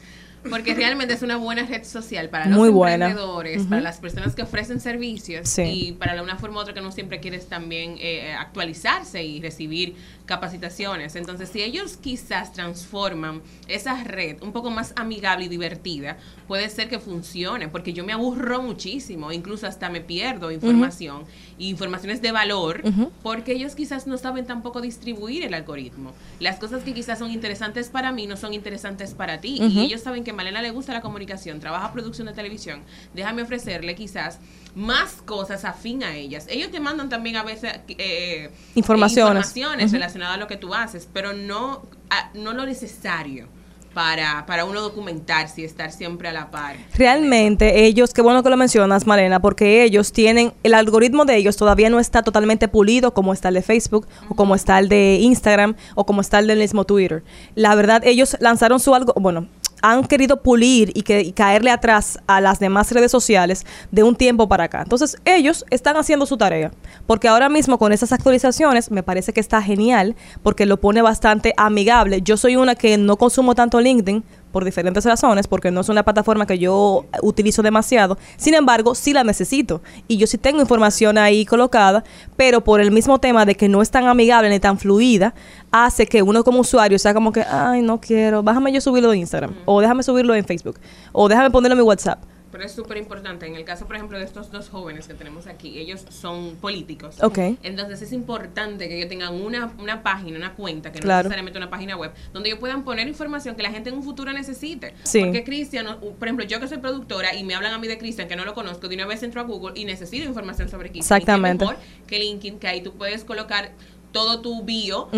porque realmente es una buena red social para los emprendedores, para las personas que ofrecen servicios Sí. y para una forma u otra que no siempre quieres también eh, actualizarse y recibir capacitaciones. Entonces, si ellos quizás transforman esa red un poco más amigable y divertida, puede ser que funcione, porque yo me aburro muchísimo, incluso hasta me pierdo información informaciones de valor, porque ellos quizás no saben tampoco distribuir el algoritmo. Las cosas que quizás son interesantes para mí no son interesantes para ti. Y ellos saben que a Malena le gusta la comunicación, trabaja producción de televisión. Déjame ofrecerle quizás más cosas afín a ellas. Ellos te mandan también a veces eh, Informaciones. informaciones Ujú. relacionadas a lo que tú haces, pero no, a- no lo necesario para, para uno documentarse y estar siempre a la par. Realmente ellos, qué bueno que lo mencionas, Marena, porque ellos tienen, el algoritmo de ellos todavía no está totalmente pulido como está el de Facebook o como está el de Instagram o como está el del mismo Twitter. La verdad, ellos lanzaron su algo, bueno, han querido pulir y, que, caerle atrás a las demás redes sociales de un tiempo para acá. Entonces, ellos están haciendo su tarea, porque ahora mismo con esas actualizaciones me parece que está genial, porque lo pone bastante amigable. Yo soy una que no consumo tanto LinkedIn por diferentes razones, porque no es una plataforma que yo utilizo demasiado. Sin embargo, sí la necesito. Y yo sí tengo información ahí colocada, pero por el mismo tema de que no es tan amigable ni tan fluida, hace que uno como usuario sea como que, ay, no quiero, déjame yo subirlo en Instagram, o déjame subirlo en Facebook, o déjame ponerlo en mi WhatsApp. Pero es súper importante. En el caso, por ejemplo, de estos dos jóvenes que tenemos aquí, ellos son políticos. Ok. Entonces es importante que ellos tengan una, una página, una cuenta, que no Claro. necesariamente una página web, donde ellos puedan poner información que la gente en un futuro necesite. Sí. Porque Cristian, por ejemplo, yo que soy productora y me hablan a mí de Cristian, que no lo conozco, de una vez entro a Google y necesito información sobre Cristian. Exactamente. Y qué mejor que LinkedIn, que ahí tú puedes colocar todo tu bio y,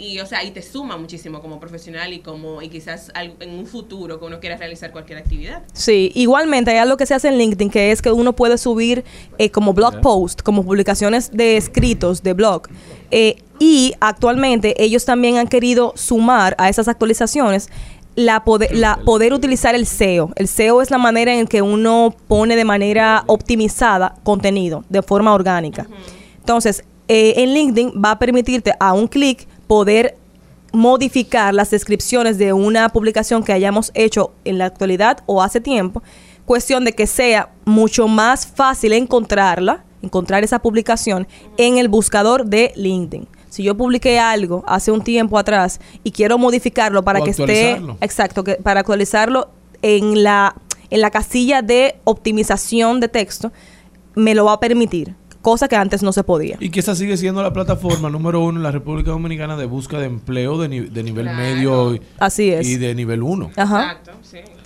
y- y, o sea y te suma muchísimo como profesional y como y quizás en un futuro que uno quiera realizar cualquier actividad Sí, igualmente hay algo que se hace en LinkedIn que es que uno puede subir eh, como blog post, como publicaciones de escritos de blog. Eh, y actualmente ellos también han querido sumar a esas actualizaciones la poder, la poder utilizar el SEO. El SEO es la manera en que uno pone de manera optimizada contenido de forma orgánica. Entonces, eh, en LinkedIn va a permitirte a un clic poder modificar las descripciones de una publicación que hayamos hecho en la actualidad o hace tiempo, cuestión de que sea mucho más fácil encontrarla, encontrar esa publicación en el buscador de LinkedIn. Si yo publiqué algo hace un tiempo atrás y quiero modificarlo para O que esté exacto, que para actualizarlo en la en la casilla de optimización de texto me lo va a permitir, cosa que antes no se podía. Y que esa sigue siendo la plataforma número uno en la República Dominicana de búsqueda de empleo de, ni- de nivel Claro. medio y, Así es. y de nivel uno. Ajá.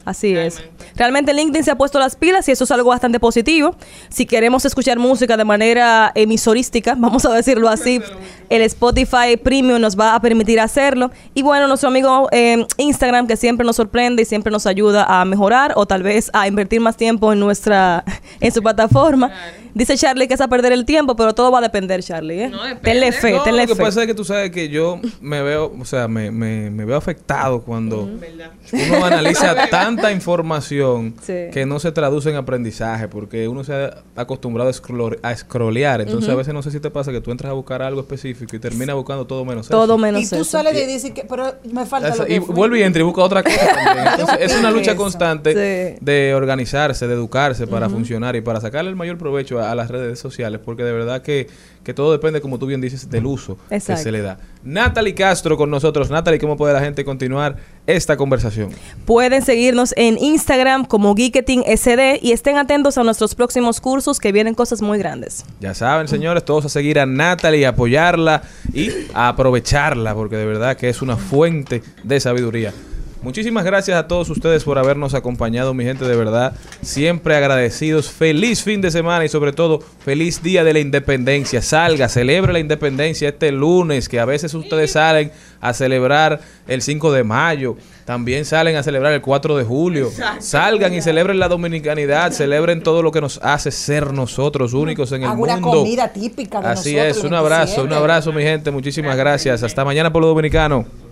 Así es. Realmente LinkedIn se ha puesto las pilas y eso es algo bastante positivo. Si queremos escuchar música de manera emisorística, vamos a decirlo así, el Spotify Premium nos va a permitir hacerlo. Y bueno, nuestro amigo eh, Instagram que siempre nos sorprende y siempre nos ayuda a mejorar o tal vez a invertir más tiempo en nuestra en su plataforma. Dice Charlie que es a perder el tiempo, pero todo va a depender, Charlie. ¿eh? Tenle fe, No, tenle lo que fe. pasa es que tú sabes que yo me veo, o sea, me, me, me veo afectado cuando uno analiza tanta información Sí. que no se traduce en aprendizaje, porque uno se ha acostumbrado a, scroll- a scrollear. Entonces a veces no sé si te pasa que tú entras a buscar algo específico y terminas buscando todo menos Todo eso. menos y tú sales y dices que, pero me falta Eso, lo que y fue. vuelve y entra y busca otra cosa también. Entonces, es una lucha Eso. constante Sí. de organizarse, de educarse para funcionar y para sacarle el mayor provecho a, a las redes sociales, porque de verdad que, que todo depende, como tú bien dices, del uso que se le da. Natalie Castro con nosotros. Natalie, ¿cómo puede la gente continuar esta conversación? Pueden seguirnos en Instagram como Geeketing SD y estén atentos a nuestros próximos cursos que vienen cosas muy grandes. Ya saben, señores, todos a seguir a Natalie, apoyarla y a aprovecharla, porque de verdad que es una fuente de sabiduría. Muchísimas gracias a todos ustedes por habernos acompañado, mi gente, de verdad. Siempre agradecidos. Feliz fin de semana y sobre todo feliz día de la independencia. Salga, celebre la independencia este lunes, que a veces ustedes salen a celebrar el 5 de mayo. También salen a celebrar el 4 de julio. Salgan y celebren la dominicanidad, celebren todo lo que nos hace ser nosotros únicos en el mundo. comida típica de Así nosotros, es, un abrazo, un 27. abrazo mi gente, muchísimas gracias. Hasta mañana por lo dominicano.